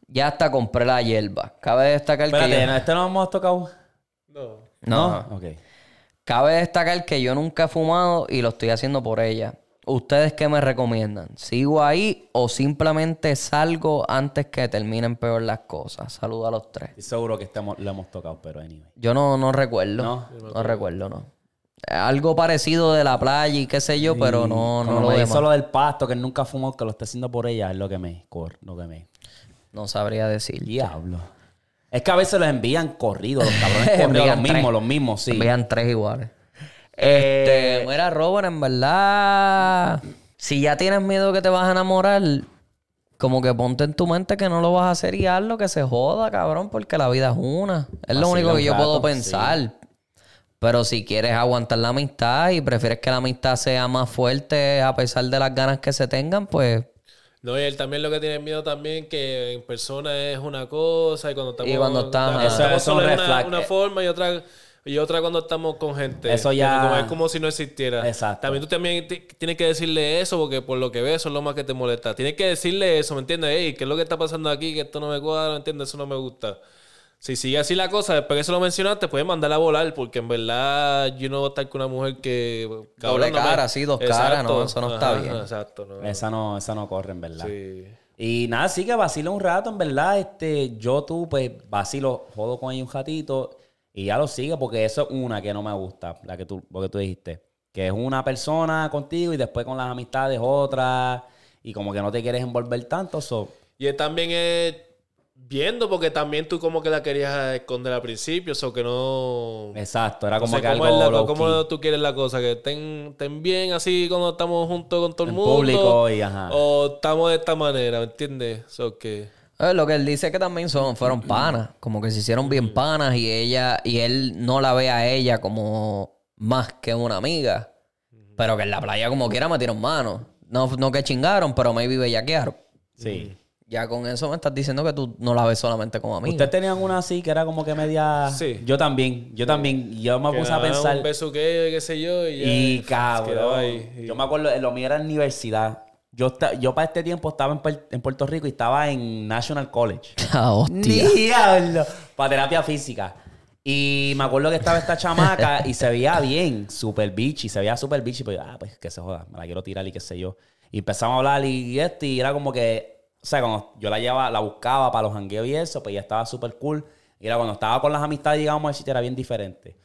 Ya hasta compré la hierba. Cabe destacar que... Espérate, yo- ¿no? ¿este no lo hemos tocado? No. No. Ok. Cabe destacar que yo nunca he fumado y lo estoy haciendo por ella. ¿Ustedes qué me recomiendan? ¿Sigo ahí o simplemente salgo antes que terminen peor las cosas? Saludos a los tres. Seguro que estemos, lo hemos tocado, pero anyway. Yo no, no recuerdo. No. No, recuerdo, no. Algo parecido de la playa y qué sé yo, pero no, no Como lo me demás. hizo lo del pasto, que él nunca fumó, que lo está haciendo por ella, es lo que me... Lo que me... No sabría decir. Diablo. Es que a veces los envían corridos, los cabrones corridos, Envían los mismos, los mismos, sí. Vean tres iguales. Eh, Este, mira, Robert, en verdad, si ya tienes miedo que te vas a enamorar, como que ponte en tu mente que no lo vas a hacer y hazlo, que se joda, cabrón, porque la vida es una. Es lo único que yo rato, puedo pensar. Pero si quieres aguantar la amistad y prefieres que la amistad sea más fuerte a pesar de las ganas que se tengan, pues No, y él también lo que tiene miedo también que en persona es una cosa y cuando estamos, Y cuando Eso- estamos eso es una, una forma y otra y otra cuando estamos con gente. Eso ya- Como- Es como si no existiera. Exacto. También tú también ti- tienes que decirle eso porque por lo que ves eso es lo más que te molesta. Tienes que decirle eso, ¿me entiendes? Ey, ¿qué es lo que está pasando aquí? Que esto no me cuadra, ¿me entiendes? Eso no me gusta. Si sigue así la cosa, después que se lo mencionaste, puedes mandarla a volar porque en verdad yo no voy a estar con una mujer que... Doble no me- cara, sí, dos caras, no, eso no está bien. Exacto, no. Esa no, esa no corre, en verdad. Sí. Y nada, sí que vacilo un rato, en verdad. Este, yo tú, pues, vacilo, jodo con ella un ratito y ya lo sigue, porque eso es una que no me gusta, la que tú, lo que tú dijiste. Que es una persona contigo y después con las amistades otra, y como que no te quieres envolver tanto, so, Y él también es viendo, porque también tú como que la querías esconder al principio, eso que no... exacto, era No como sé que cómo, algo es la- cómo tú quieres la cosa, que estén, estén bien así cuando estamos juntos con todo el En mundo. público y ajá. O estamos de esta manera, ¿me entiendes? So que... Eh, lo que él dice que también son, fueron panas, como que se hicieron bien panas y ella, y él no la ve a ella como más que una amiga. Pero que en la playa como quiera metieron manos. No, no que chingaron, pero maybe bellaquearon. Sí. Ya con eso me estás diciendo que tú no la ves solamente como amiga. Ustedes tenían una así que era como que media. Sí. Yo también, yo también. Yo me que puse a pensar. Un beso que, qué sé yo, y, ya, cabrón. ahí. Y- Yo me acuerdo, lo mío era en universidad. Yo, yo para este tiempo estaba en, en Puerto Rico y estaba en National College. Ah, hostia. Diablo. Para terapia física. Y me acuerdo que estaba esta chamaca y se veía bien, super bitchy, se veía super bitchy, pues, ah, pues que se joda, me la quiero tirar y qué sé yo. Y empezamos a hablar y, y esto, y era como que, o sea, cuando yo la llevaba, la buscaba para los jangueos y eso, pues ya estaba súper cool. Y era cuando estaba con las amistades, digamos, sitio era bien diferente.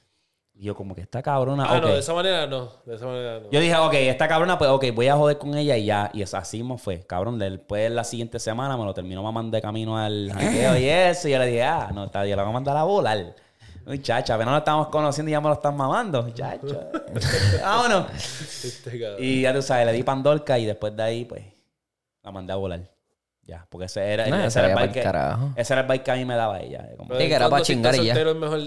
Y yo como que esta cabrona, Ah, ok. no, de esa manera no. De esa manera no. Yo dije, ok, esta cabrona, pues, ok, voy a joder con ella y ya. Y eso así me fue. Cabrón, después la siguiente semana me lo terminó mamando de camino al jangueo y eso. Y yo le dije, ah, no, está, yo la voy a mandar a volar. Muchacha, apenas nos estamos conociendo y ya me lo están mamando. Muchacho. Vámonos. Este. Y ya tú sabes, le di pandorca y después de ahí, pues, la mandé a volar. Ya, porque ese era, No, ese ese era el bike que, ese era el bike que a mí me daba ella. Como- Sí, que era cuando pa' si chingar soltero es mejor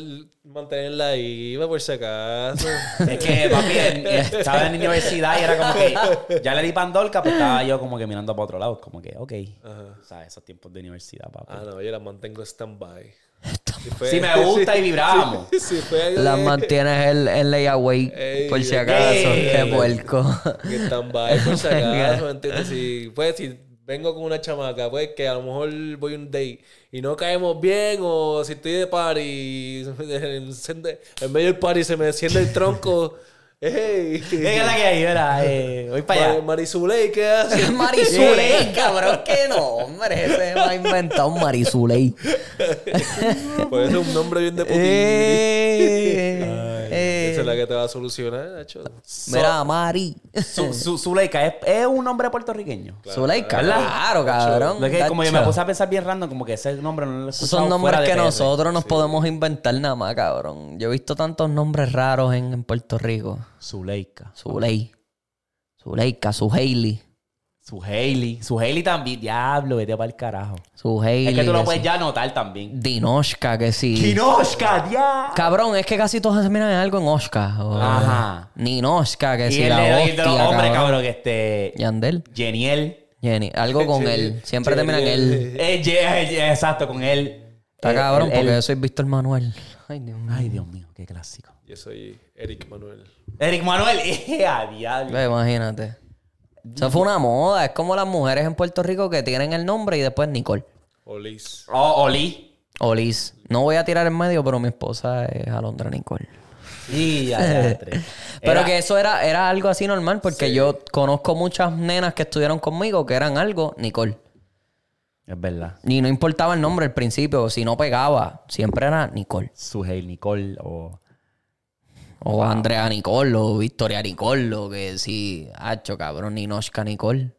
mantenerla ahí, por si acaso. Es que, papi, estaba en la universidad y era como que ya le di pandorca, pues estaba yo como que mirando para otro lado. Como que, ok. ¿Sabes? Esos tiempos de universidad, papi. ah, no, yo la mantengo stand-by. Sí, me gusta y. Sí, algo Las mantienes en, en layaway Ey, por si ey. acaso. Qué puerco. Que stand-by, por si acaso, ¿me entiendes? Si, pues, si vengo con una chamaca, pues, que a lo mejor voy a un date y no caemos bien, o si estoy de party y se me enciende- en medio del party se me enciende el tronco. ¡Ey! ¿Qué es la que hay? Era, eh, voy para allá. Marizuley, ¿qué hace? Marizuley, cabrón, qué nombre. Ese me ha inventado un Marizuley. Pues es un nombre bien de putín. Eh. Esa es la que te va a solucionar, Nacho. Mira, Mari. Su, su, Zuleika, ¿es, es un nombre puertorriqueño. Zuleika, ¿verdad? claro, cabrón. Es que como yo me puse a pensar bien random, como que ese nombre no lo he son nombres fuera de que PR. nosotros nos podemos inventar nada más, cabrón. Yo he visto tantos nombres raros en, en Puerto Rico. Zuleika. Zuley. Zuleika, su Hailey. Su Hailey. Su Hailey también. Diablo, vete para el carajo. Su Hailey. Es que tú lo puedes ya notar también. Dinoshka, que sí. ¡Kinoshka, ya! Cabrón, es que casi todos se miran en algo en Oscar. o- Ajá. Ninoshka, que Y sí, el la de, hostia, y de los hombres, cabrón. cabrón, que este... Yandel. Geniel. Jenny. Algo con él. Siempre terminan en él. Eh, ye- eh, exacto, con él. Está Eh, cabrón, porque él- yo soy Víctor Manuel. Ay, Dios mío. Ay, Dios mío, qué clásico. Yo soy Eric Manuel. Eric Manuel. ¡Eh, a diablo! Ve, imagínate. Eso fue una moda. Es como las mujeres en Puerto Rico que tienen el nombre y después Nicole. Olis. Oh, Oli. O Liz. No voy a tirar en medio, pero mi esposa es Alondra Nicole. Y ya. Pero Era- que eso era, era algo así normal, porque yo conozco muchas nenas que estuvieron conmigo que eran algo Nicole. Es verdad. Y no importaba el nombre al principio, si no pegaba, siempre era Nicole. Suheil Nicole o... O Andrea Nicole, o Victoria Nicole, o que sí, hacho, cabrón, Ninoshka Nicole.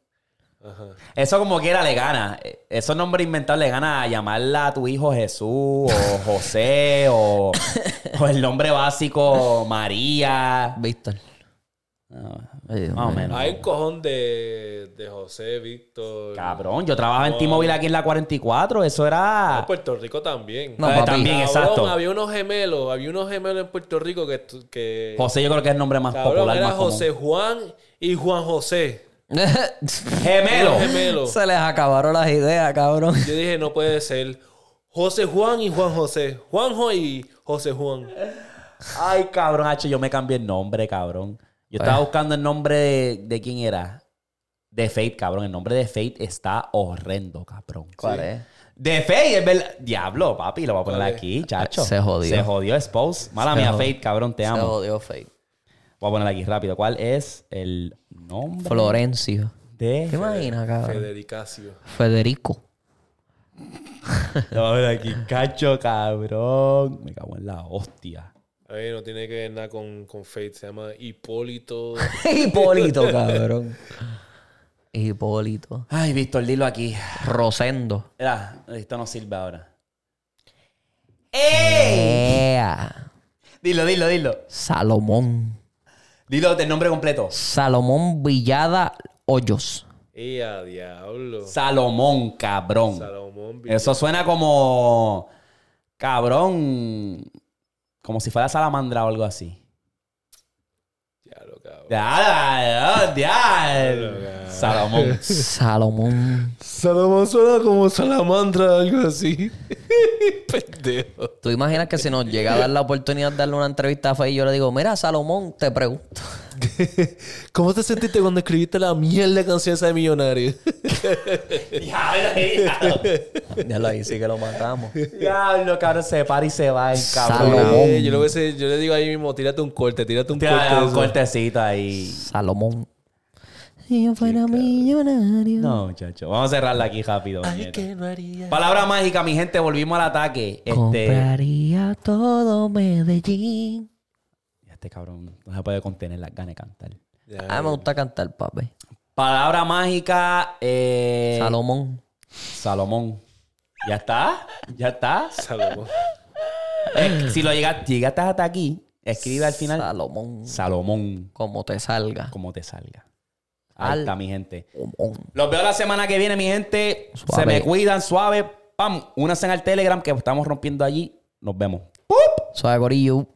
Eso como quiera le gana. Eh, Esos nombres inventados le gana a llamarla a tu hijo Jesús o José o, o el nombre básico María. Víctor. Ay, Dios Más o menos. Hay un cojón de, de José, Víctor. Cabrón, yo trabajaba en T-Mobile aquí en la 44. Eso era... En Puerto Rico también. No, Eh, papi. también, Cabrón, exacto. Había unos gemelos, había unos gemelos en Puerto Rico que... que José yo creo que es el nombre más cabrón, popular, era más común. José Juan y Juan José. Gemelo. Unos gemelos. Se les acabaron las ideas, cabrón. Yo dije, no puede ser. José Juan y Juan José. Juanjo y José Juan. Ay, cabrón, H, yo me cambié el nombre, cabrón. Yo estaba buscando el nombre de, de quién era. De Fate, cabrón. El nombre de Fate está horrendo, cabrón. ¿Cuál es? De Fate, es verdad. Diablo, papi, lo voy a poner aquí, chacho. Se jodió. Se jodió, Expose. Mala Se mía, jodió. Fate, cabrón, te Se amo. jodió fake. Voy a poner aquí rápido. ¿Cuál es el nombre Florencio. de ¿Te imaginas, cabrón? Federicacio. Federico. Lo voy a ver aquí, cacho, cabrón. Me cago en la hostia. A ver, no tiene que ver nada con, con Fate. Se llama Hipólito. Hipólito, cabrón. Hipólito. Ay, Víctor, dilo aquí. Rosendo. Mira, esto no sirve ahora. Ea. Dilo, dilo, dilo. Salomón. Dilo del nombre completo. Salomón Villada Hoyos. ¡Eh, a diablo! Salomón, cabrón. Salomón. Villa- Eso suena como. Cabrón. Como si fuera salamandra o algo así. Diablo, cabrón. Ya, ya, ya. Salomón. Salomón. Salomón suena como salamandra, algo así. Pendejo. ¿Tú imaginas que si nos llega a dar la oportunidad de darle una entrevista a Fe y yo le digo, mira, Salomón, te pregunto. ¿Cómo te sentiste cuando escribiste la mierda canción esa de millonario? Diablo, Ya lo ahí sí que lo matamos. Diablo, cabrón, se para y se va en cabrón. Salomón. Eh, yo, lo hubiese- yo le digo ahí mismo, tírate un corte, tírate un Tira corte. un cortecito ahí. Salomón. Si yo fuera millonario. No, muchacho. Vamos a cerrarla aquí rápido. Ay, que no haría. Palabra mágica, mi gente. Volvimos al ataque. Este. Compraría todo Medellín. Este cabrón no se puede contener las ganas de cantar. A mí me gusta cantar, papi. Palabra mágica. Eh, Salomón. Salomón. ¿Ya está? ¿Ya está? Salomón. Eh, si lo llegaste, llegaste hasta aquí, escribe al final Salomón. Salomón, Como te salga. como te salga. Ahí está, mi gente. Salomón. Los veo la semana que viene, mi gente. Suave. Se me cuidan, suave. Pam, únanse al Telegram que estamos rompiendo allí. Nos vemos. Suave, gorillo.